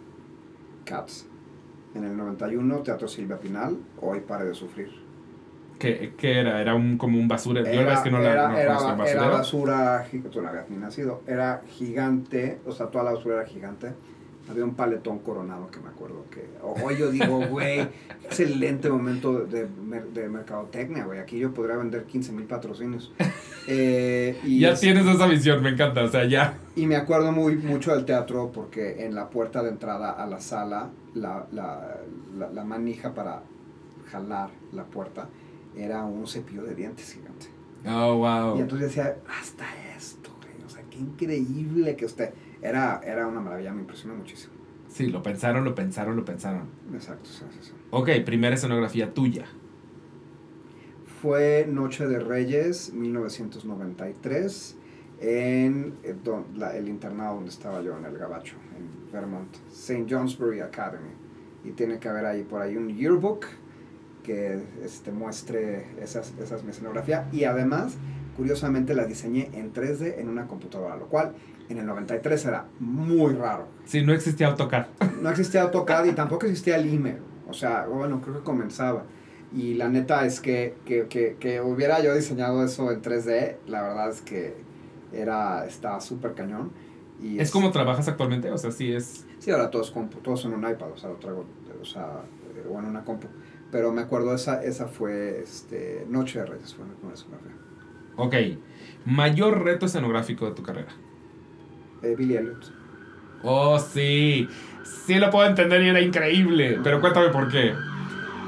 Cats. En el 91, Teatro Silvia Pinal, hoy pare de sufrir. ¿Qué, qué era? ¿Era un, como un basurero? Yo la es que no la era, no era- era basura, tú no habías ni nacido, era gigante, o sea, toda la basura era gigante. Había un paletón coronado que me acuerdo que. Hoy yo digo, güey, excelente momento de, de mercadotecnia, güey. Aquí yo podría vender 15 mil patrocinios. Eh, y Ya es- tienes esa visión, me encanta. O sea, ya. Y me acuerdo muy mucho del teatro porque en la puerta de entrada a la sala, la, la, la, la manija para jalar la puerta era un cepillo de dientes gigante. Oh, wow. Y entonces decía, hasta esto, güey. O sea, qué increíble que usted. Era, era una maravilla, me impresionó muchísimo. Sí, lo pensaron, lo pensaron, lo pensaron. Exacto, sí, sí, sí. Ok, primera escenografía tuya. Fue Noche de Reyes, 1993, en eh, don- la- el internado donde estaba yo, en el Gabacho, en Vermont, St. Johnsbury Academy. Y tiene que haber ahí por ahí un yearbook que este, muestre esas, esas mi escenografía. Y además, curiosamente, la diseñé en 3D en una computadora, lo cual en el 93 era muy raro. Sí, no existía AutoCAD. *laughs* No existía AutoCAD y tampoco existía el email. O sea, bueno, creo que comenzaba. Y la neta es que, que, que, que hubiera yo diseñado eso en 3D, la verdad es que era, estaba súper cañón. Y ¿Es como trabajas actualmente? O sea, sí es... Sí, ahora todo es compu, todo es en un iPad, o sea, lo traigo, o sea, eh, o en una compu. Pero me acuerdo, esa, esa fue este, Noche de Reyes, fue una escenografía. Ok. Mayor reto escenográfico de tu carrera. Billy Elliot. Oh, sí. Sí lo puedo entender y era increíble. Pero cuéntame por qué.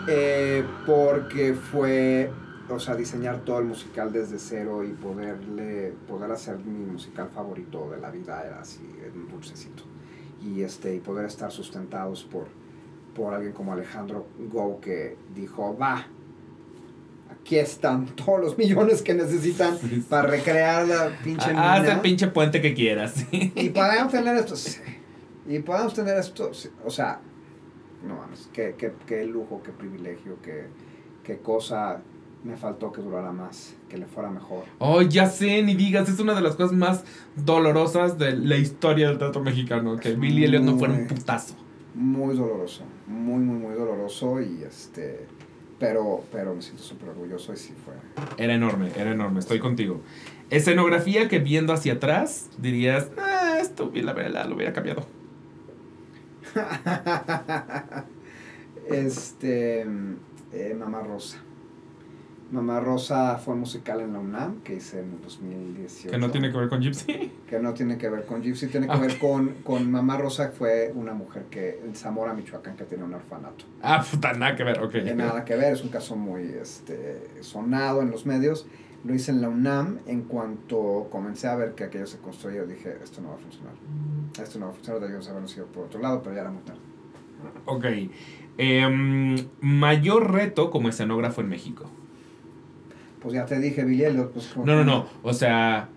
Eh, porque fue, o sea, diseñar todo el musical desde cero y poderle, poder hacer mi musical favorito de la vida era así, un dulcecito. Y, este, y poder estar sustentados por, por alguien como Alejandro Go que dijo, va, aquí están todos los millones que necesitan Sí, sí. para recrear la pinche Ah, Haz mina". el pinche puente que quieras. *laughs* sí. Y podemos tener esto. Y podemos tener esto, o sea, no mames, qué, qué, qué lujo, qué privilegio, qué, qué cosa me faltó que durara más, que le fuera mejor. Oh, ya sé, ni digas. Es una de las cosas más dolorosas de la historia del teatro mexicano. Que Billy Elliot no fuera un putazo. Muy doloroso, muy, muy, muy doloroso y este, pero, pero me siento súper orgulloso y sí fue. Era enorme, era enorme. Estoy contigo. Escenografía que viendo hacia atrás dirías, ah, esto la verdad lo hubiera cambiado. *laughs* este, eh, Mamá Rosa. Mamá Rosa fue musical en la UNAM, que hice en 2018. Que no tiene que ver con Gypsy. *laughs* Que no tiene que ver con Gypsy, tiene que Ah. ver con, con Mamá Rosa, fue una mujer que en Zamora, Michoacán, que tiene un orfanato. Ah, puta, nada que ver, ok. Tiene nada que ver, es un caso muy este, sonado en los medios. Lo hice en la UNAM. En cuanto comencé a ver que aquello se construía, dije, esto no va a funcionar. Esto no va a funcionar, debíamos habernos ido por otro lado, pero ya era muy tarde. Ok. Em, mayor reto como escenógrafo en México. Pues ya te dije, Elliot, pues... No, no, no. O sea,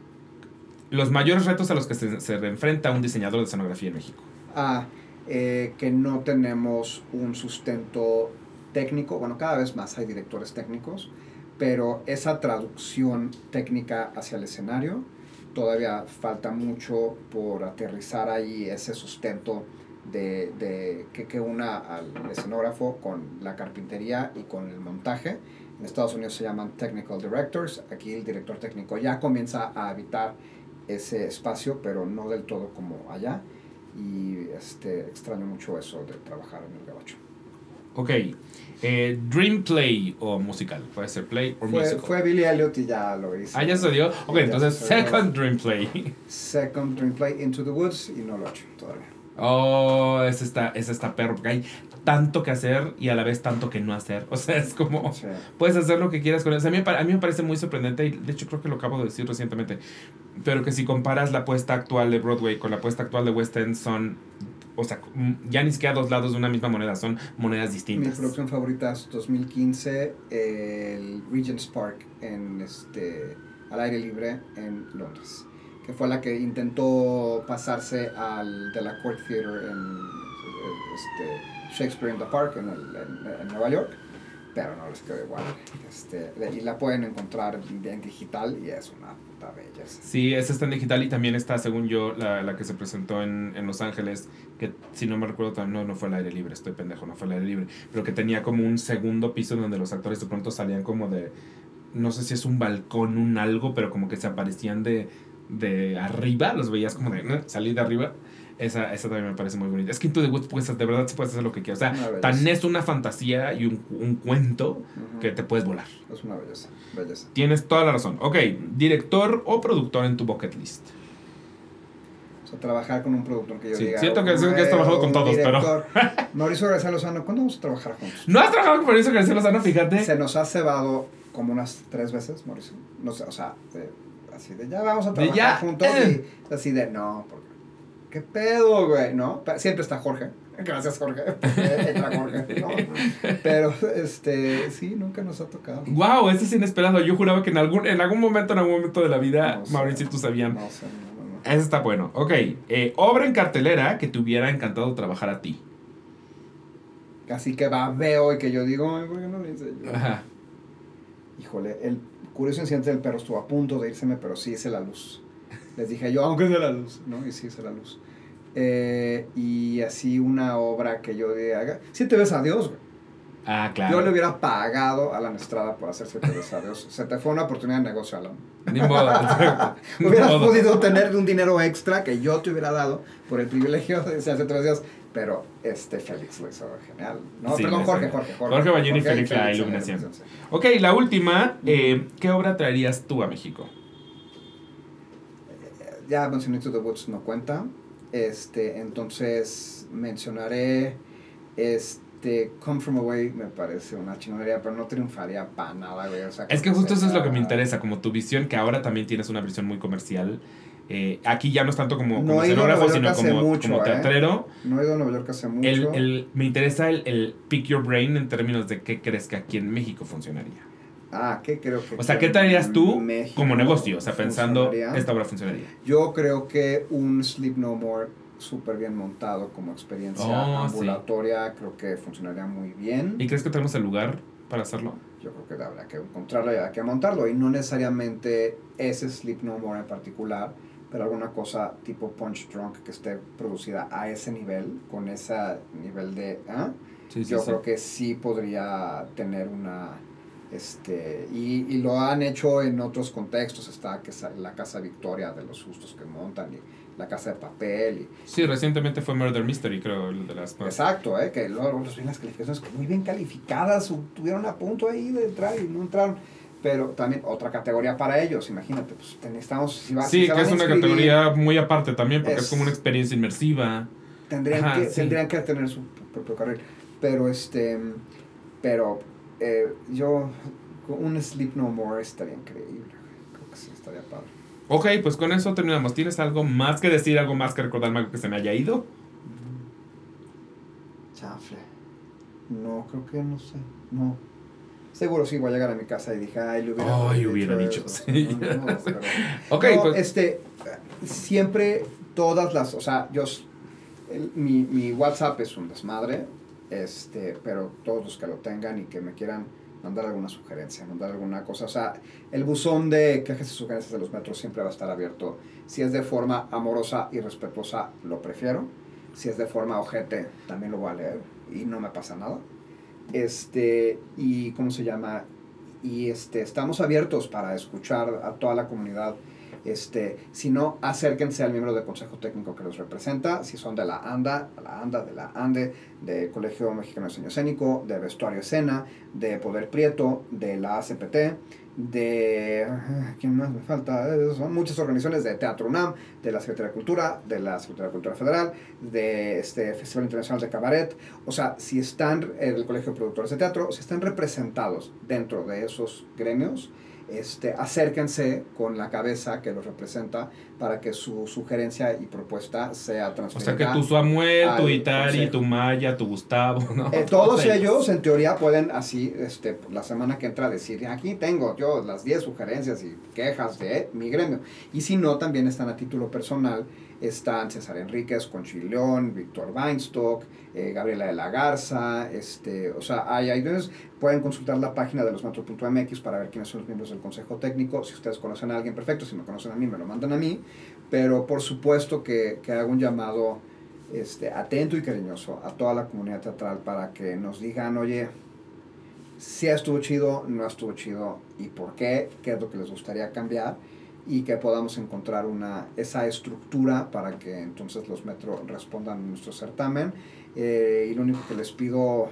los mayores retos a los que se, se enfrenta un diseñador de escenografía en México. Ah, eh, que no tenemos un sustento técnico. Bueno, cada vez más hay directores técnicos, pero esa traducción técnica hacia el escenario todavía falta mucho por aterrizar ahí ese sustento de, de que, que una al escenógrafo con la carpintería y con el montaje. En Estados Unidos se llaman technical directors. Aquí el director técnico ya comienza a habitar ese espacio, pero no del todo como allá. Y este, extraño mucho eso de trabajar en el gabacho. Ok. Eh, Dream Play o musical. Puede ser play o musical. fue Billy Elliot y ya lo hice. Ah, ya se dio. Ok, entonces. Second Dream Play. Second Dream Play Into the Woods y no lo he hecho todavía. Oh, ese está, ese está perro. Porque hay tanto que hacer y a la vez tanto que no hacer. *laughs* O sea, es como. Sí. Puedes hacer lo que quieras con eso. A mí, a mí me parece muy sorprendente y de hecho creo que lo acabo de decir recientemente. Pero que si comparas la apuesta actual de Broadway con la apuesta actual de West End son... O sea, mm, ya ni siquiera dos lados de una misma moneda, son monedas Mi distintas. producción favorita es 2015, el Regent's Park en este, al aire libre en Londres, que fue la que intentó pasarse al de la Court Theatre en este, Shakespeare in the Park en, Nueva York, pero no les quedó igual. Este, y la pueden encontrar en digital y es una puta belleza. Sí, esa está en digital y también está, según yo, la, la que se presentó en, en Los Ángeles, que si no me recuerdo, no, no fue al aire libre, estoy pendejo, no fue al aire libre, pero que tenía como un segundo piso donde los actores de pronto salían como de, no sé si es un balcón, un algo, pero como que se aparecían de, de arriba, los veías como de "Eh", salir de arriba. Esa, esa también me parece muy bonita. Es que Into the Woods, pues, de verdad, sí puedes hacer lo que quieras. O sea, tan es una fantasía y un, un cuento que te puedes volar. Es una belleza, belleza. Tienes toda la razón. Ok, director o productor en tu bucket list. O sea, trabajar con un productor que yo Sí, diga. siento que o- sí que has trabajado con todos, pero- director. *laughs* Mauricio García Lozano, ¿cuándo vamos a trabajar juntos? ¿No has trabajado con Mauricio García Lozano? Fíjate. Se nos ha cebado como unas tres veces, Mauricio. No sé, o sea, de- así de ya vamos a trabajar ya, juntos eh. y así de no, porque. ¿Qué pedo, güey? ¿No? Siempre está Jorge. *laughs* Gracias, Jorge. *laughs* Entra Jorge. ¿no? Pero, este, sí, nunca nos ha tocado. Wow, eso es inesperado. Yo juraba que en algún, en algún momento, en algún momento de la vida, No sé. Mauricio y tú sabían. No sé, no. Eso está bueno. Ok, eh, obra en cartelera que te hubiera encantado trabajar a ti. Así que va, veo y que yo digo, ay, ¿por qué no lo hice yo? Ajá. Híjole, el curioso incidente del perro estuvo a punto de írseme, pero sí hice la luz. Les dije yo, aunque sea la luz, ¿no? Y sí hice la luz. Eh, y así una obra que yo diga, siete veces a Dios, güey. Ah, Yo claro. le hubiera pagado a la Estrada por hacer siete veces a Dios. Se te fue una oportunidad de negocio, Alan. Ni modo. *laughs* Hubieras modo. podido tener un dinero extra que yo te hubiera dado por el privilegio de hacer siete veces. Pero este Félix lo hizo genial. No, Sí, perdón, Jorge. Jorge, Jorge. Jorge Ballini y Félix, la iluminación. Ok, la última. eh, ¿Qué obra traerías tú a México? ya mencioné To The Woods no cuenta. Este, entonces mencionaré este Come From Away me parece una chingonería, pero no triunfaría para nada, güey. O sea, Es que justo eso es lo que me interesa, como tu visión, que ahora también tienes una visión muy comercial. Eh, aquí ya no es tanto como, como escenógrafo, sino como, mucho, como ¿eh? teatrero. No he ido a Nueva York hace mucho. El, el- me interesa el, el pick your brain en términos de qué crees que aquí en México funcionaría. Ah, ¿qué creo que O sea, ¿qué traerías tú México como negocio? O sea, pensando, esta obra funcionaría. Yo creo que un Sleep No More súper bien montado como experiencia Oh, sí. ambulatoria, creo que funcionaría muy bien. ¿Y crees que tenemos el lugar para hacerlo? Yo creo que habrá que encontrarlo y habrá que montarlo. Y no necesariamente ese Sleep No More en particular, pero alguna cosa tipo Punch Drunk que esté producida a ese nivel, con ese nivel de... Sí, Yo creo que sí podría tener una... Este, y, y lo han hecho en otros contextos, está que la Casa Victoria de los Justos que montan y, La Casa de Papel. Y, Sí, recientemente fue Murder Mystery, creo, el de las Exacto, ¿eh? que luego los vi en las calificaciones muy bien calificadas, tuvieron a punto ahí de entrar y no entraron. Pero también otra categoría para ellos, imagínate, pues necesitamos, si va- si Sí, se que es una categoría muy aparte también, porque es, Es- como una experiencia inmersiva. Tendrían, Ajá, que, sí. tendrían que tener su propio carril. Pero este, pero eh, yo, un Sleep No More estaría increíble. Creo que sí, estaría padre. Ok, pues con eso terminamos. ¿Tienes algo más que decir, algo más que recordarme, algo que se me haya ido? Chafle. No, creo que no sé. No. Seguro sí voy a llegar a mi casa y dije, ay, le hubiera, Ay, hubiera dicho, eso". sí. No, no, pero- *laughs* Ok, No, pues. este, siempre todas las, o sea, yo, el- mi, mi WhatsApp es un desmadre, este, pero todos los que lo tengan y que me quieran mandar alguna sugerencia, mandar alguna cosa, o sea, el buzón de quejas y sugerencias de los metros siempre va a estar abierto. Si es de forma amorosa y respetuosa, lo prefiero. Si es de forma ojete, también lo voy a leer y no me pasa nada. Este, y ¿cómo se llama? Y este, estamos abiertos para escuchar a toda la comunidad. Este, si no, acérquense al miembro del consejo técnico que los representa, si son de la ANDA, la ANDA, de la ANDE, de Colegio Mexicano de Diseño Escénico, de Vestuario Escena, de Poder Prieto, de la ACPT, de... ah, ¿Quién más me falta? Eh, muchas organizaciones de Teatro UNAM, de la Secretaría de Cultura, de la Secretaría de Cultura Federal, de este Festival Internacional de Cabaret. O sea, si están, eh, el Colegio de Productores de Teatro, si están representados dentro de esos gremios, este, acérquense con la cabeza que los representa para que su sugerencia y propuesta sea O transferida. sea que tu Samuel, tu Itari, consejo. tu Maya, tu Gustavo, ¿no? Eh, todos *laughs* ellos, en teoría, pueden así, este, la semana que entra, decir, aquí tengo yo las 10 sugerencias y quejas de mi gremio. Y si no, también están a título personal, están César Enríquez, Conchi León, Víctor Weinstock, eh, Gabriela de la Garza, este, o sea, hay, hay, pueden consultar la página de losmetro.mx para ver quiénes son los miembros del Consejo Técnico. Si ustedes conocen a alguien, perfecto, si me conocen a mí, me lo mandan a mí. Pero por supuesto que, que hago un llamado este, atento y cariñoso a toda la comunidad teatral para que nos digan, oye, si estuvo chido, no estuvo chido y por qué, qué es lo que les gustaría cambiar y que podamos encontrar una, esa estructura para que entonces los metro respondan a nuestro certamen. Eh, y lo único que les pido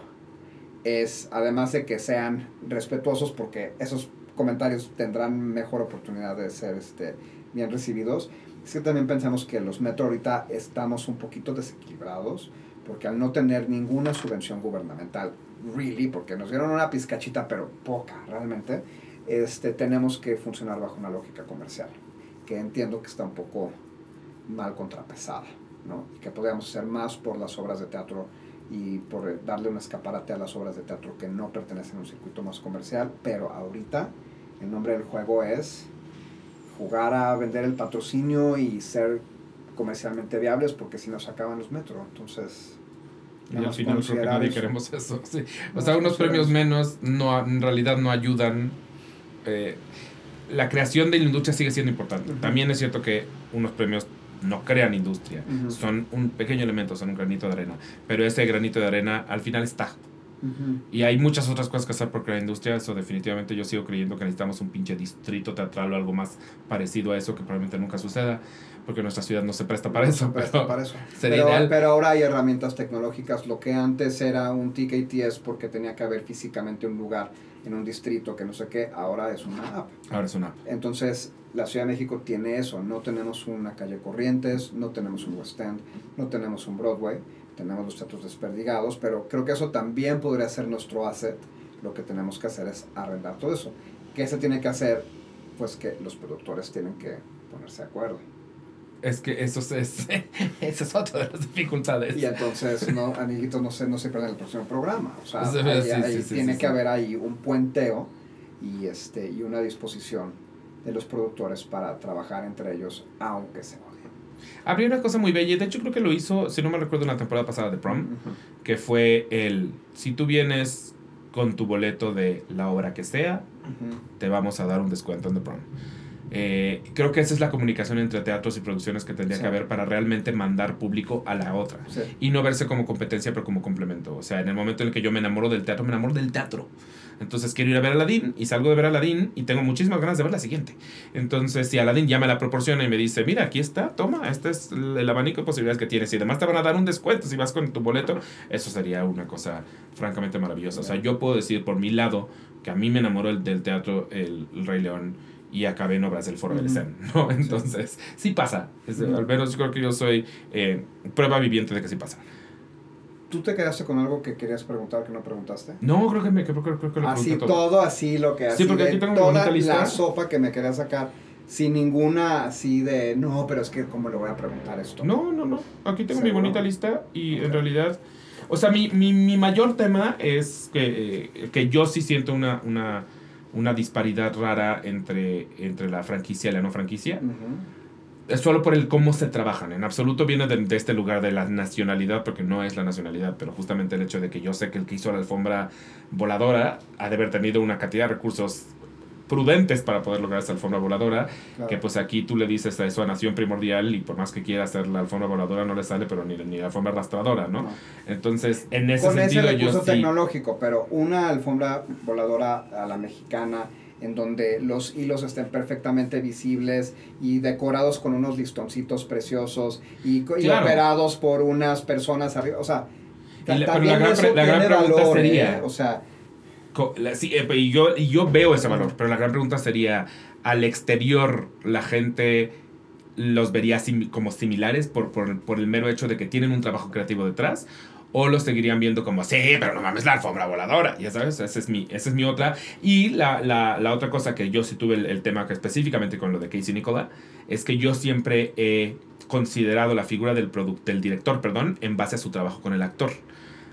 es, además de que sean respetuosos, porque esos comentarios tendrán mejor oportunidad de ser este, bien recibidos, es que también pensamos que los metro ahorita estamos un poquito desequilibrados, porque al no tener ninguna subvención gubernamental, really, porque nos dieron una pizcachita, pero poca realmente, este, tenemos que funcionar bajo una lógica comercial, que entiendo que está un poco mal contrapesada, ¿no? Y que podríamos hacer más por las obras de teatro y por darle un escaparate a las obras de teatro que no pertenecen a un circuito más comercial, pero ahorita el nombre del juego es jugar a vender el patrocinio y ser comercialmente viables porque si no se acaban los metros, entonces... Y al final creo que nadie queremos eso. *laughs* sí. O sea, unos premios menos no, en realidad no ayudan. eh, la creación de la industria sigue siendo importante. También es cierto que unos premios no crean industria. Son un pequeño elemento, son un granito de arena. Pero ese granito de arena al final está. Ujú. Y hay muchas otras cosas que hacer por crear industria. Eso definitivamente yo sigo creyendo que necesitamos un pinche distrito teatral o algo más parecido a eso que probablemente nunca suceda. Porque nuestra ciudad no se presta para No eso. se presta pero para eso. *laughs* sería pero, ideal. pero ahora hay herramientas tecnológicas. Lo que antes era un TKT es porque tenía que haber físicamente un lugar en un distrito que no sé qué, ahora es una app. Ahora es una. Entonces, la Ciudad de México tiene eso. No tenemos una calle Corrientes, no tenemos un West End, no tenemos un Broadway, tenemos los teatros desperdigados, pero creo que eso también podría ser nuestro asset. Lo que tenemos que hacer es arrendar todo eso. ¿Qué se tiene que hacer? Pues que los productores tienen que ponerse de acuerdo. Es que eso es, *laughs* es- esa es otra de las dificultades. Y entonces, no, amiguitos, no se, no se pierdan el próximo programa. O sea, *laughs* Sí, ahí- sí, ahí sí, tiene que haber ahí un puenteo y, este, y una disposición de los productores para trabajar entre ellos, aunque se odien. Habría una cosa muy bella, y de hecho creo que lo hizo, si no me recuerdo, en la temporada pasada de Prom, que fue el, si tú vienes con tu boleto de la obra que sea, te vamos a dar un descuento en The Prom. Eh, creo que esa es la comunicación entre teatros y producciones que tendría Sí. que haber para realmente mandar público a la otra. Sí. Y no verse como competencia, pero como complemento. O sea, en el momento en el que yo me enamoro del teatro, me enamoro del teatro. Entonces quiero ir a ver Aladdin y salgo de ver Aladdin y tengo muchísimas ganas de ver la siguiente. Entonces, si Aladdin ya me la proporciona y me dice, mira, aquí está, toma, este es el abanico de posibilidades que tienes y además te van a dar un descuento si vas con tu boleto, eso sería una cosa francamente maravillosa. O sea, yo puedo decir por mi lado que a mí me enamoró el, del teatro el, el Rey León y acabé en obras del Foro del. Zen, ¿no? Entonces, sí pasa. Es-. Al menos yo creo que yo soy eh, prueba viviente de que sí pasa. ¿Tú te quedaste con algo que querías preguntar que no preguntaste? No, creo que me creo, creo, creo que lo Así todo. así lo que Sí, así porque de aquí tengo mi toda bonita lista. la sopa que me quería sacar sin ninguna así de no, pero es que cómo le voy a preguntar esto. No, no, no. Aquí tengo mi bonita lista y en realidad... O sea, mi, mi, mi mayor tema es que, eh, que yo sí siento una, una, una disparidad rara entre, entre la franquicia y la no franquicia. Ujú. Es solo por el cómo se trabajan. En absoluto viene de, de este lugar de la nacionalidad, porque no es la nacionalidad, pero justamente el hecho de que yo sé que el que hizo la alfombra voladora ha de haber tenido una cantidad de recursos prudentes para poder lograr esa alfombra voladora, Claro. que pues aquí tú le dices a eso a Nación Primordial y por más que quiera hacer la alfombra voladora no le sale, pero ni, ni la alfombra arrastradora, ¿no? No. Entonces, en ese Con ese yo recurso sí... tecnológico, pero una alfombra voladora a la mexicana en donde los hilos estén perfectamente visibles y decorados con unos listoncitos preciosos y, operados por unas personas arriba, o sea, la- también la gran la gran pregunta valor, sería- ¿eh? o sea, sí, eh, y, yo, y yo veo ese valor, pero la gran pregunta sería, ¿al exterior la gente los vería sim- como similares por, por, por el mero hecho de que tienen un trabajo creativo detrás? ¿O los seguirían viendo como, sí, pero no mames, la alfombra voladora? Ya sabes, esa es mi, esa es mi otra. Y la, la, la otra cosa que yo sí tuve el, el tema que específicamente con lo de Casey Nicola, es que yo siempre he considerado la figura del, del director, perdón, en base a su trabajo con el actor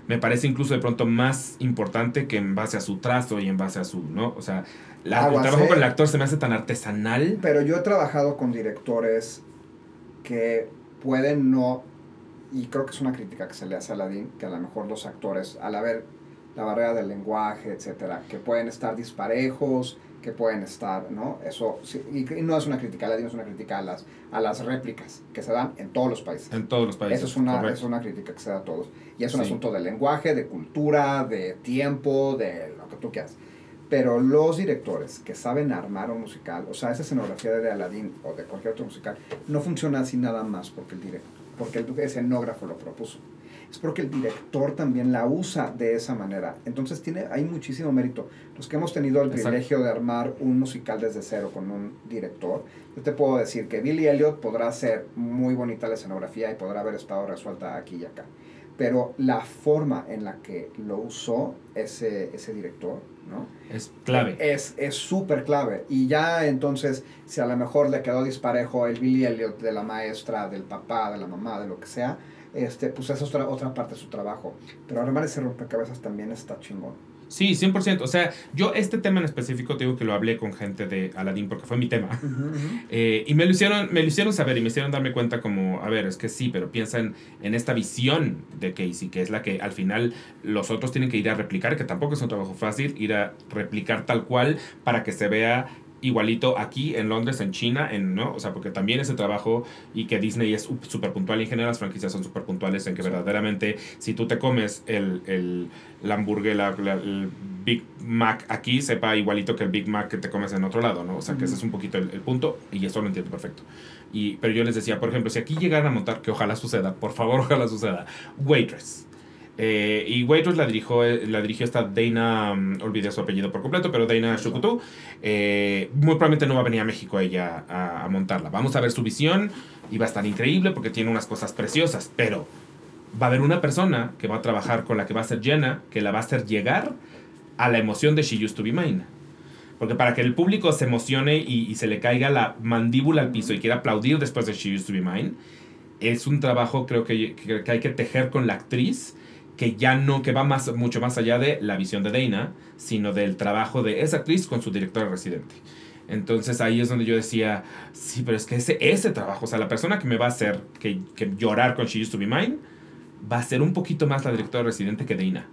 me parece incluso de pronto más importante que en base a su trazo y en base a su, ¿no? O sea, la- el trabajo con el actor se me hace tan artesanal. Pero yo he trabajado con directores que pueden no, y creo que es una crítica que se le hace a Aladdin, que a lo mejor los actores, al haber la barrera del lenguaje, etcétera, que pueden estar disparejos, que pueden estar, ¿no? Eso, sí, y, y no es una crítica a Aladdin, es una crítica a las, a las réplicas que se dan en todos los países. En todos los países. Eso es una, es una crítica que se da a todos. Y es un Sí. asunto de lenguaje, de cultura, de tiempo, de lo que tú quieras. Pero los directores que saben armar un musical, o sea, esa escenografía de Aladdin o de cualquier otro musical, no funciona así nada más porque el, director, porque el escenógrafo lo propuso. Es porque el director también la usa de esa manera. Entonces tiene, hay muchísimo mérito. Los que hemos tenido el Exacto. privilegio de armar un musical desde cero con un director, yo te puedo decir que Billy Elliot podrá hacer muy bonita la escenografía y podrá haber estado resuelta aquí y acá. Pero la forma en la que lo usó ese, ese director, ¿no? Es clave. Es es súper clave. Y ya entonces, si a lo mejor le quedó disparejo el Billy Elliot de la maestra, del papá, de la mamá, de lo que sea, este, pues esa es otra, otra parte de su trabajo. Pero armar ese rompecabezas también está chingón. Sí, 100%. O sea, yo este tema en específico, te digo que lo hablé con gente de Aladdin porque fue mi tema. Eh, y me lo, hicieron, me lo hicieron saber y me hicieron darme cuenta como, a ver, es que sí, pero piensa en, en esta visión de Casey, que es la que al final los otros tienen que ir a replicar, que tampoco es un trabajo fácil, ir a replicar tal cual para que se vea igualito aquí en Londres, en China, en, ¿no? O sea, porque también ese trabajo y que Disney es súper puntual y en general las franquicias son súper puntuales en que verdaderamente si tú te comes el, el, la hamburguesa, el Big Mac aquí, sepa igualito que el Big Mac que te comes en otro lado, ¿no? O sea, que ese es un poquito el, el punto y eso lo entiendo perfecto. Y, pero yo les decía, por ejemplo, si aquí llegaran a montar, que ojalá suceda, por favor, ojalá suceda, Waitress. Eh, y Waitress la dirigió, la dirigió esta Dana, mm, olvidé su apellido por completo, pero Dana Shukutu. Eh, muy probablemente no va a venir a México ella a, montarla. Vamos a ver su visión y va a estar increíble porque tiene unas cosas preciosas, pero va a haber una persona que va a trabajar con la que va a ser Jenna, que la va a hacer llegar a la emoción de She Used to Be Mine. Porque para que el público se emocione y, y se le caiga la mandíbula al piso y quiera aplaudir después de She Used to Be Mine, es un trabajo creo que, que, que hay que tejer con la actriz que ya no, que va más, mucho más allá de la visión de Dana, sino del trabajo de esa actriz con su directora residente. Entonces ahí es donde yo decía, sí, pero es que ese, ese trabajo, o sea, la persona que me va a hacer que, que llorar con She Used to Be Mine, va a ser un poquito más la directora residente que Dana.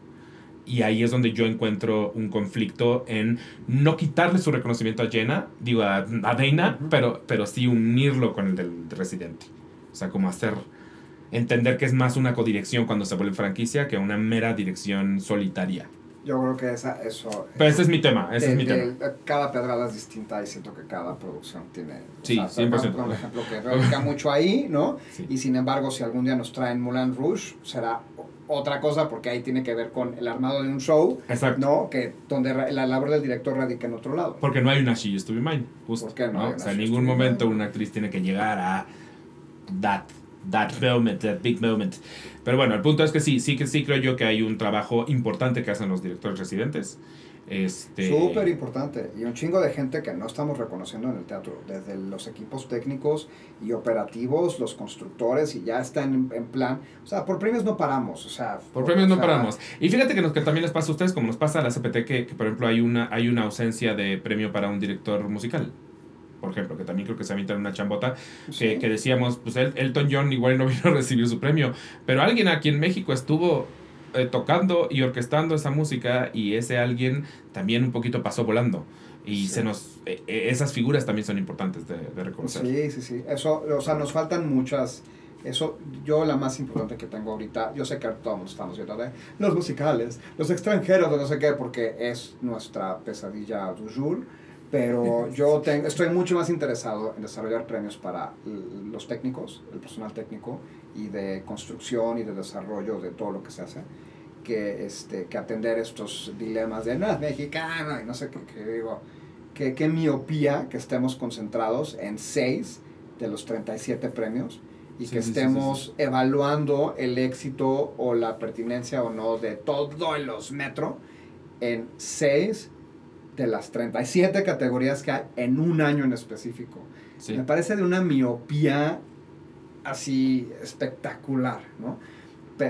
Y ahí es donde yo encuentro un conflicto en no quitarle su reconocimiento a Jenna, digo a, a Dana, pero, pero sí unirlo con el del residente. O sea, como hacer entender que es más una codirección cuando se vuelve franquicia que una mera dirección solitaria. Yo creo que esa, eso... Pero ese es mi tema, ese de- es mi de- tema. Cada pedrada es distinta y siento que cada producción tiene... o Sí, sea, 100%. Por ejemplo, que radica *laughs* mucho ahí, ¿no? Sí. Y sin embargo, si algún día nos traen Moulin Rouge, será o- otra cosa porque ahí tiene que ver con el armado de un show, Exacto. ¿no? Que donde la labor del director radica en otro lado. Porque no hay una She Used to Be Mine, justo. ¿Por qué no hay una O sea, en ningún momento una actriz tiene que llegar a that, that moment, that big moment. Pero bueno, el punto es que sí, sí que sí creo yo que hay un trabajo importante que hacen los directores residentes. Este, Súper importante. Y un chingo de gente que no estamos reconociendo en el teatro. Desde los equipos técnicos y operativos, los constructores, y ya están en, en plan. O sea, por premios no paramos. O sea, Por premios no sea, paramos. Y fíjate que, nos, que también les pasa a ustedes, como nos pasa a la CPT, que, que, por ejemplo hay una, hay una ausencia de premio para un director musical. Por ejemplo, que también creo que se avientan una chambota. Que, que decíamos, pues El- Elton John igual no *laughs* vino a recibir su premio. Pero alguien aquí en México estuvo eh, tocando y orquestando esa música y ese alguien también un poquito pasó volando. Y Sí. se nos... eh, eh, esas figuras también son importantes de, de reconocer. Sí, sí, sí. Eso, o sea, nos faltan muchas. Eso, yo la más importante que tengo ahorita, yo sé que todos estamos viendo de los musicales, los extranjeros, de no sé qué, porque es nuestra pesadilla du jour, pero *laughs* yo tengo, estoy mucho más interesado en desarrollar premios para los técnicos, el personal técnico, y de construcción y de desarrollo de todo lo que se hace, que, este, que atender estos dilemas de, no, es mexicano, y no sé qué, que digo, que, qué miopía que estemos concentrados en seis de los 37 premios y Sí, que sí, sí, estemos evaluando el éxito o la pertinencia o no de todo los metro en seis de las 37 categorías que hay en un año en específico. Sí. Me parece de una miopía así espectacular, ¿no?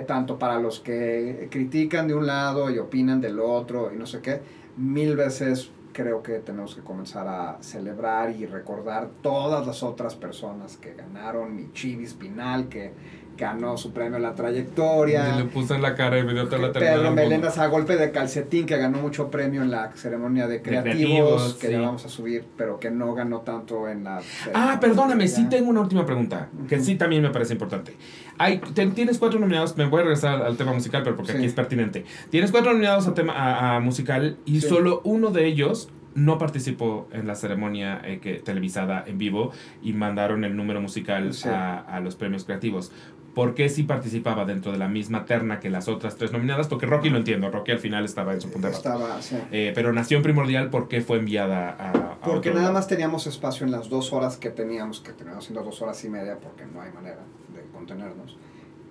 Tanto para los que critican de un lado y opinan del otro y no sé qué, mil veces creo que tenemos que comenzar a celebrar y recordar todas las otras personas que ganaron, mi Chivi Spinal, que ganó su premio la trayectoria, Y le puse en la cara y me dio toda la Pedro. Meléndez a golpe de calcetín, que ganó mucho premio en la ceremonia de creativos, creativos, que sí. ya vamos a subir, pero que no ganó tanto en la... Ah, perdóname, sí tengo una última pregunta, que sí también me parece importante. Hay, tienes cuatro nominados, me voy a regresar al, al tema musical, pero porque Sí. aquí es pertinente. Tienes cuatro nominados a, tema, a, a musical y Sí. solo uno de ellos no participó en la ceremonia eh, que, televisada en vivo y mandaron el número musical Sí. a, a los premios creativos. ¿Por qué sí participaba dentro de la misma terna que las otras tres nominadas? Porque Rocky lo entiendo, Rocky al final estaba en su punto de partida. Estaba, sí. Eh, pero Nación Primordial, ¿por qué fue enviada a, a Porque nada lado? más teníamos espacio en las dos horas que teníamos, que teníamos siendo dos horas y media, porque no hay manera de contenernos.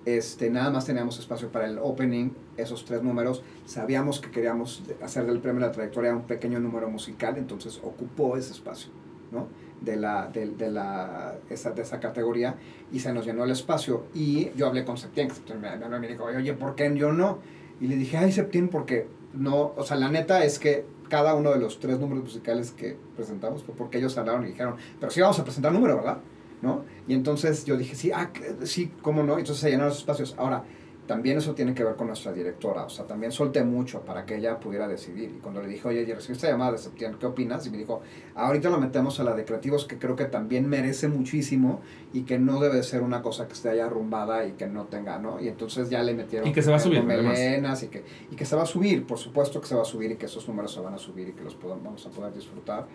Este, nada más teníamos espacio para el opening, esos tres números. Sabíamos que queríamos hacer del premio de la trayectoria un pequeño número musical, entonces ocupó ese espacio, ¿no? De, la, de, de la, esa, esa categoría y se nos llenó el espacio. Y yo hablé con Septién, que me, me, dijo, oye, ¿por qué yo no? Y le dije, ay, Septién, porque no, o sea, la neta es que cada uno de los tres números musicales que presentamos fue porque ellos hablaron y dijeron, pero sí vamos a presentar número, ¿verdad? ¿No? Y entonces yo dije, sí, ah, sí, cómo no, entonces se llenaron los espacios. Ahora, también eso tiene que ver con nuestra directora, o sea, también solté mucho para que ella pudiera decidir. Y cuando le dije, oye, recibí esta llamada de septiembre, ¿qué opinas? Y me dijo, ahorita lo metemos a la de creativos, que creo que también merece muchísimo y que no debe ser una cosa que esté allá arrumbada y que no tenga, ¿no? Y entonces ya le metieron... Y que se va a subir. Melenas y que, y que se va a subir, por supuesto que se va a subir y que esos números se van a subir y que los podamos, vamos a poder disfrutar.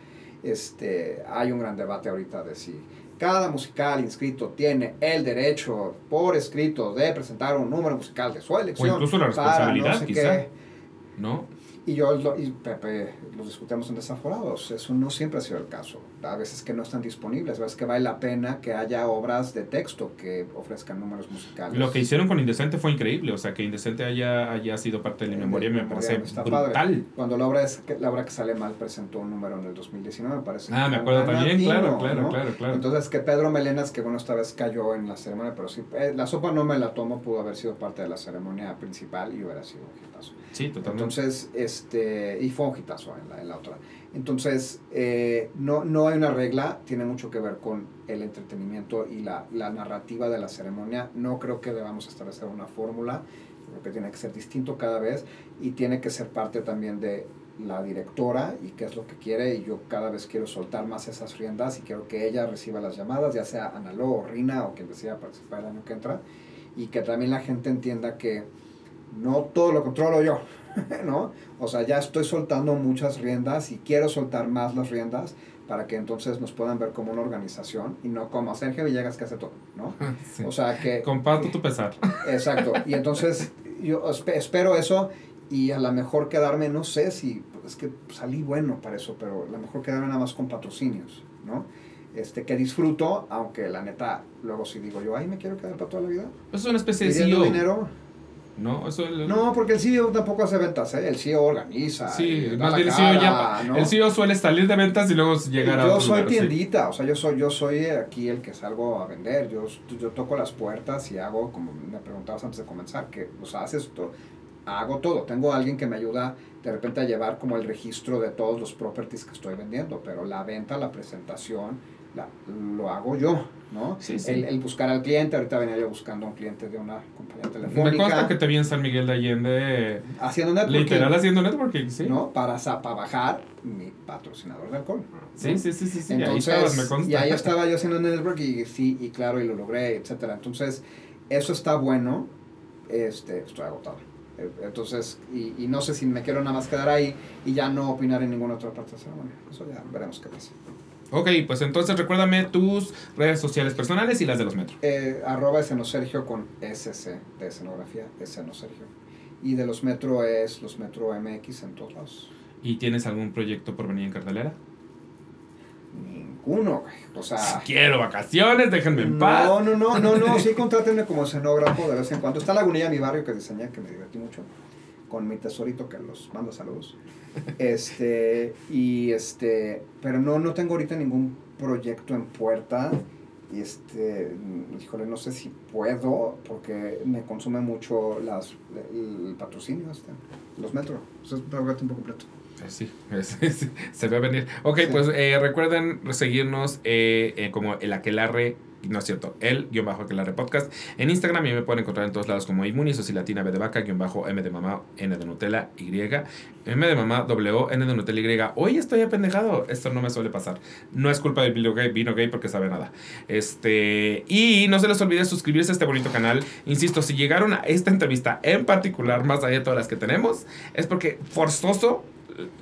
Este, hay un gran debate ahorita de si cada musical inscrito tiene el derecho por escrito de presentar un número musical de su elección. incluso la para responsabilidad, no sé quizá. qué. ¿No? Y yo y Pepe lo discutimos en desaforados. Eso no siempre ha sido el caso. A veces que no están disponibles, a veces que vale la pena que haya obras de texto que ofrezcan números musicales. Lo que hicieron con Indecente fue increíble. O sea, que Indecente haya, haya sido parte de la memoria me parece brutal. padre. Cuando la obra, es, que- la obra que sale mal presentó un número en el 2019, me parece. Ah, me acuerdo también, latino, claro, claro, ¿no? claro, claro. Entonces, que Pedro Melenas, que bueno, esta vez cayó en la ceremonia, pero sí, eh, la sopa no me la tomo, pudo haber sido parte de la ceremonia principal y hubiera sido un hitazo. sí, totalmente. Entonces, este, y fue un hitazo en la, en la otra. Entonces, eh, no, no hay una regla, tiene mucho que ver con el entretenimiento y la, la narrativa de la ceremonia. No creo que debamos establecer una fórmula. Creo que tiene que ser distinto cada vez y tiene que ser parte también de la directora y qué es lo que quiere y yo cada vez quiero soltar más esas riendas y quiero que ella reciba las llamadas, ya sea Analó o Rina o quien decida participar el año que entra y que también la gente entienda que no todo lo controlo yo, *laughs* ¿no? O sea, ya estoy soltando muchas riendas y quiero soltar más las riendas para que entonces nos puedan ver como una organización y no como Sergio Villegas que hace todo, ¿no? *laughs* O sea que... Comparto tu pesar. *laughs* Exacto. Y entonces yo espero eso y a lo mejor quedarme, no sé si, es que salí bueno para eso, pero a lo mejor quedarme nada más con patrocinios, ¿no? Este, que disfruto, aunque la neta, luego si digo yo, ay, me quiero quedar para toda la vida. Es una especie de CEO. dinero. No, eso no, porque el CEO tampoco hace ventas, ¿eh? el CEO organiza. Sí, más bien el CEO ya. El CEO suele salir de ventas y luego llegar a. Yo soy tiendita, o sea, yo soy, yo soy aquí el que salgo a vender. Yo, yo toco las puertas y hago, como me preguntabas antes de comenzar, que, sea, haces todo hago todo. Tengo alguien que me ayuda de repente a llevar como el registro de todos los properties que estoy vendiendo, pero la venta, la presentación, la, lo hago yo, ¿no? Sí, sí. El, buscar al cliente, ahorita venía yo buscando a un cliente de una compañía telefónica. Me consta que te vi en San Miguel de Allende. Haciendo networking. Literal haciendo networking, sí. ¿No? Para, para bajar mi patrocinador de alcohol. Sí, sí, sí, sí, Entonces, ahí estabas, me consta. Y ahí estaba yo haciendo network y sí, y claro, y lo logré, etcétera. Entonces, eso está bueno. Este, estoy agotado. Entonces, y, y, no sé si me quiero nada más quedar ahí y ya no opinar en ninguna otra parte de la ceremonia. Eso ya veremos qué pasa. Ok, pues entonces recuérdame tus redes sociales personales y las de los metros. Eh, arroba escenosergio con SC de escenografía, escenosergio. Y de los metro es los metro MX en todos lados. ¿Y tienes algún proyecto por venir en cartelera? uno, O sea. *laughs* quiero vacaciones, déjenme en paz. No, no, no, no, no. Sí, *laughs* contrátenme como escenógrafo de vez en cuando. Está Lagunilla, mi barrio, que diseñé, que me divertí mucho. Con mi tesorito que los manda saludos. *laughs* Este, y este. Pero no, no tengo ahorita ningún proyecto en puerta. Y este, híjole, no sé si puedo, porque me consume mucho las, el, patrocinio, este, los metros. Entonces, tengo un tiempo completo. Eh, sí, *laughs* se ve venir. Ok, pues eh, recuerden seguirnos eh, eh, como el Aquelarre no es cierto, el guion bajo aquelarre podcast. En Instagram y me pueden encontrar en todos lados como Inmunis o Latina B de vaca, guion bajo M de mamá, N de Nutella, Y, M de mamá, W, N de Nutella, Y. Hoy estoy apendejado, esto no me suele pasar. No es culpa del vino gay, vino gay porque sabe nada. Este, y no se les olvide suscribirse a este bonito canal. Insisto, si llegaron a esta entrevista en particular, más allá de todas las que tenemos, es porque forzoso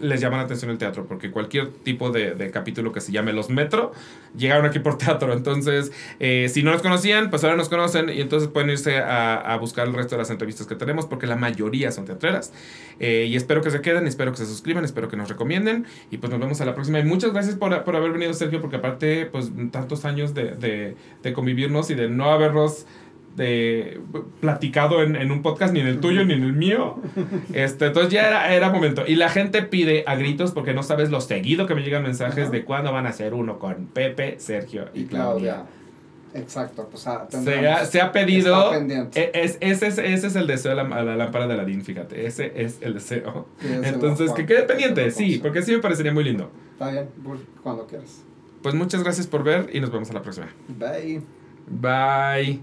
les llama la atención el teatro, porque cualquier tipo de, de capítulo que se llame Los Metro, llegaron aquí por teatro. Entonces, eh, si no nos conocían, pues ahora nos conocen y entonces pueden irse a, a buscar el resto de las entrevistas que tenemos, porque la mayoría son teatreras. Eh, y espero que se queden, espero que se suscriban, espero que nos recomienden y pues nos vemos a la próxima. Y muchas gracias por, por haber venido, Sergio, porque aparte, pues tantos años de, de, de convivirnos y de no habernos de platicado en, en, un podcast, ni en el tuyo ni en el mío. Este, entonces ya era, era momento. Y la gente pide a gritos, porque no sabes lo seguido que me llegan mensajes de cuándo van a hacer uno con Pepe, Sergio y, Claudia. Exacto, pues se, ha, se ha pedido. E, es, ese, es, ese es el deseo de la, la lámpara de la DIN, fíjate. Ese es el deseo. Entonces, que quede pendiente, sí, porque sí me parecería muy lindo. Está bien, cuando quieras. Pues muchas gracias por ver y nos vemos a la próxima. Bye. Bye.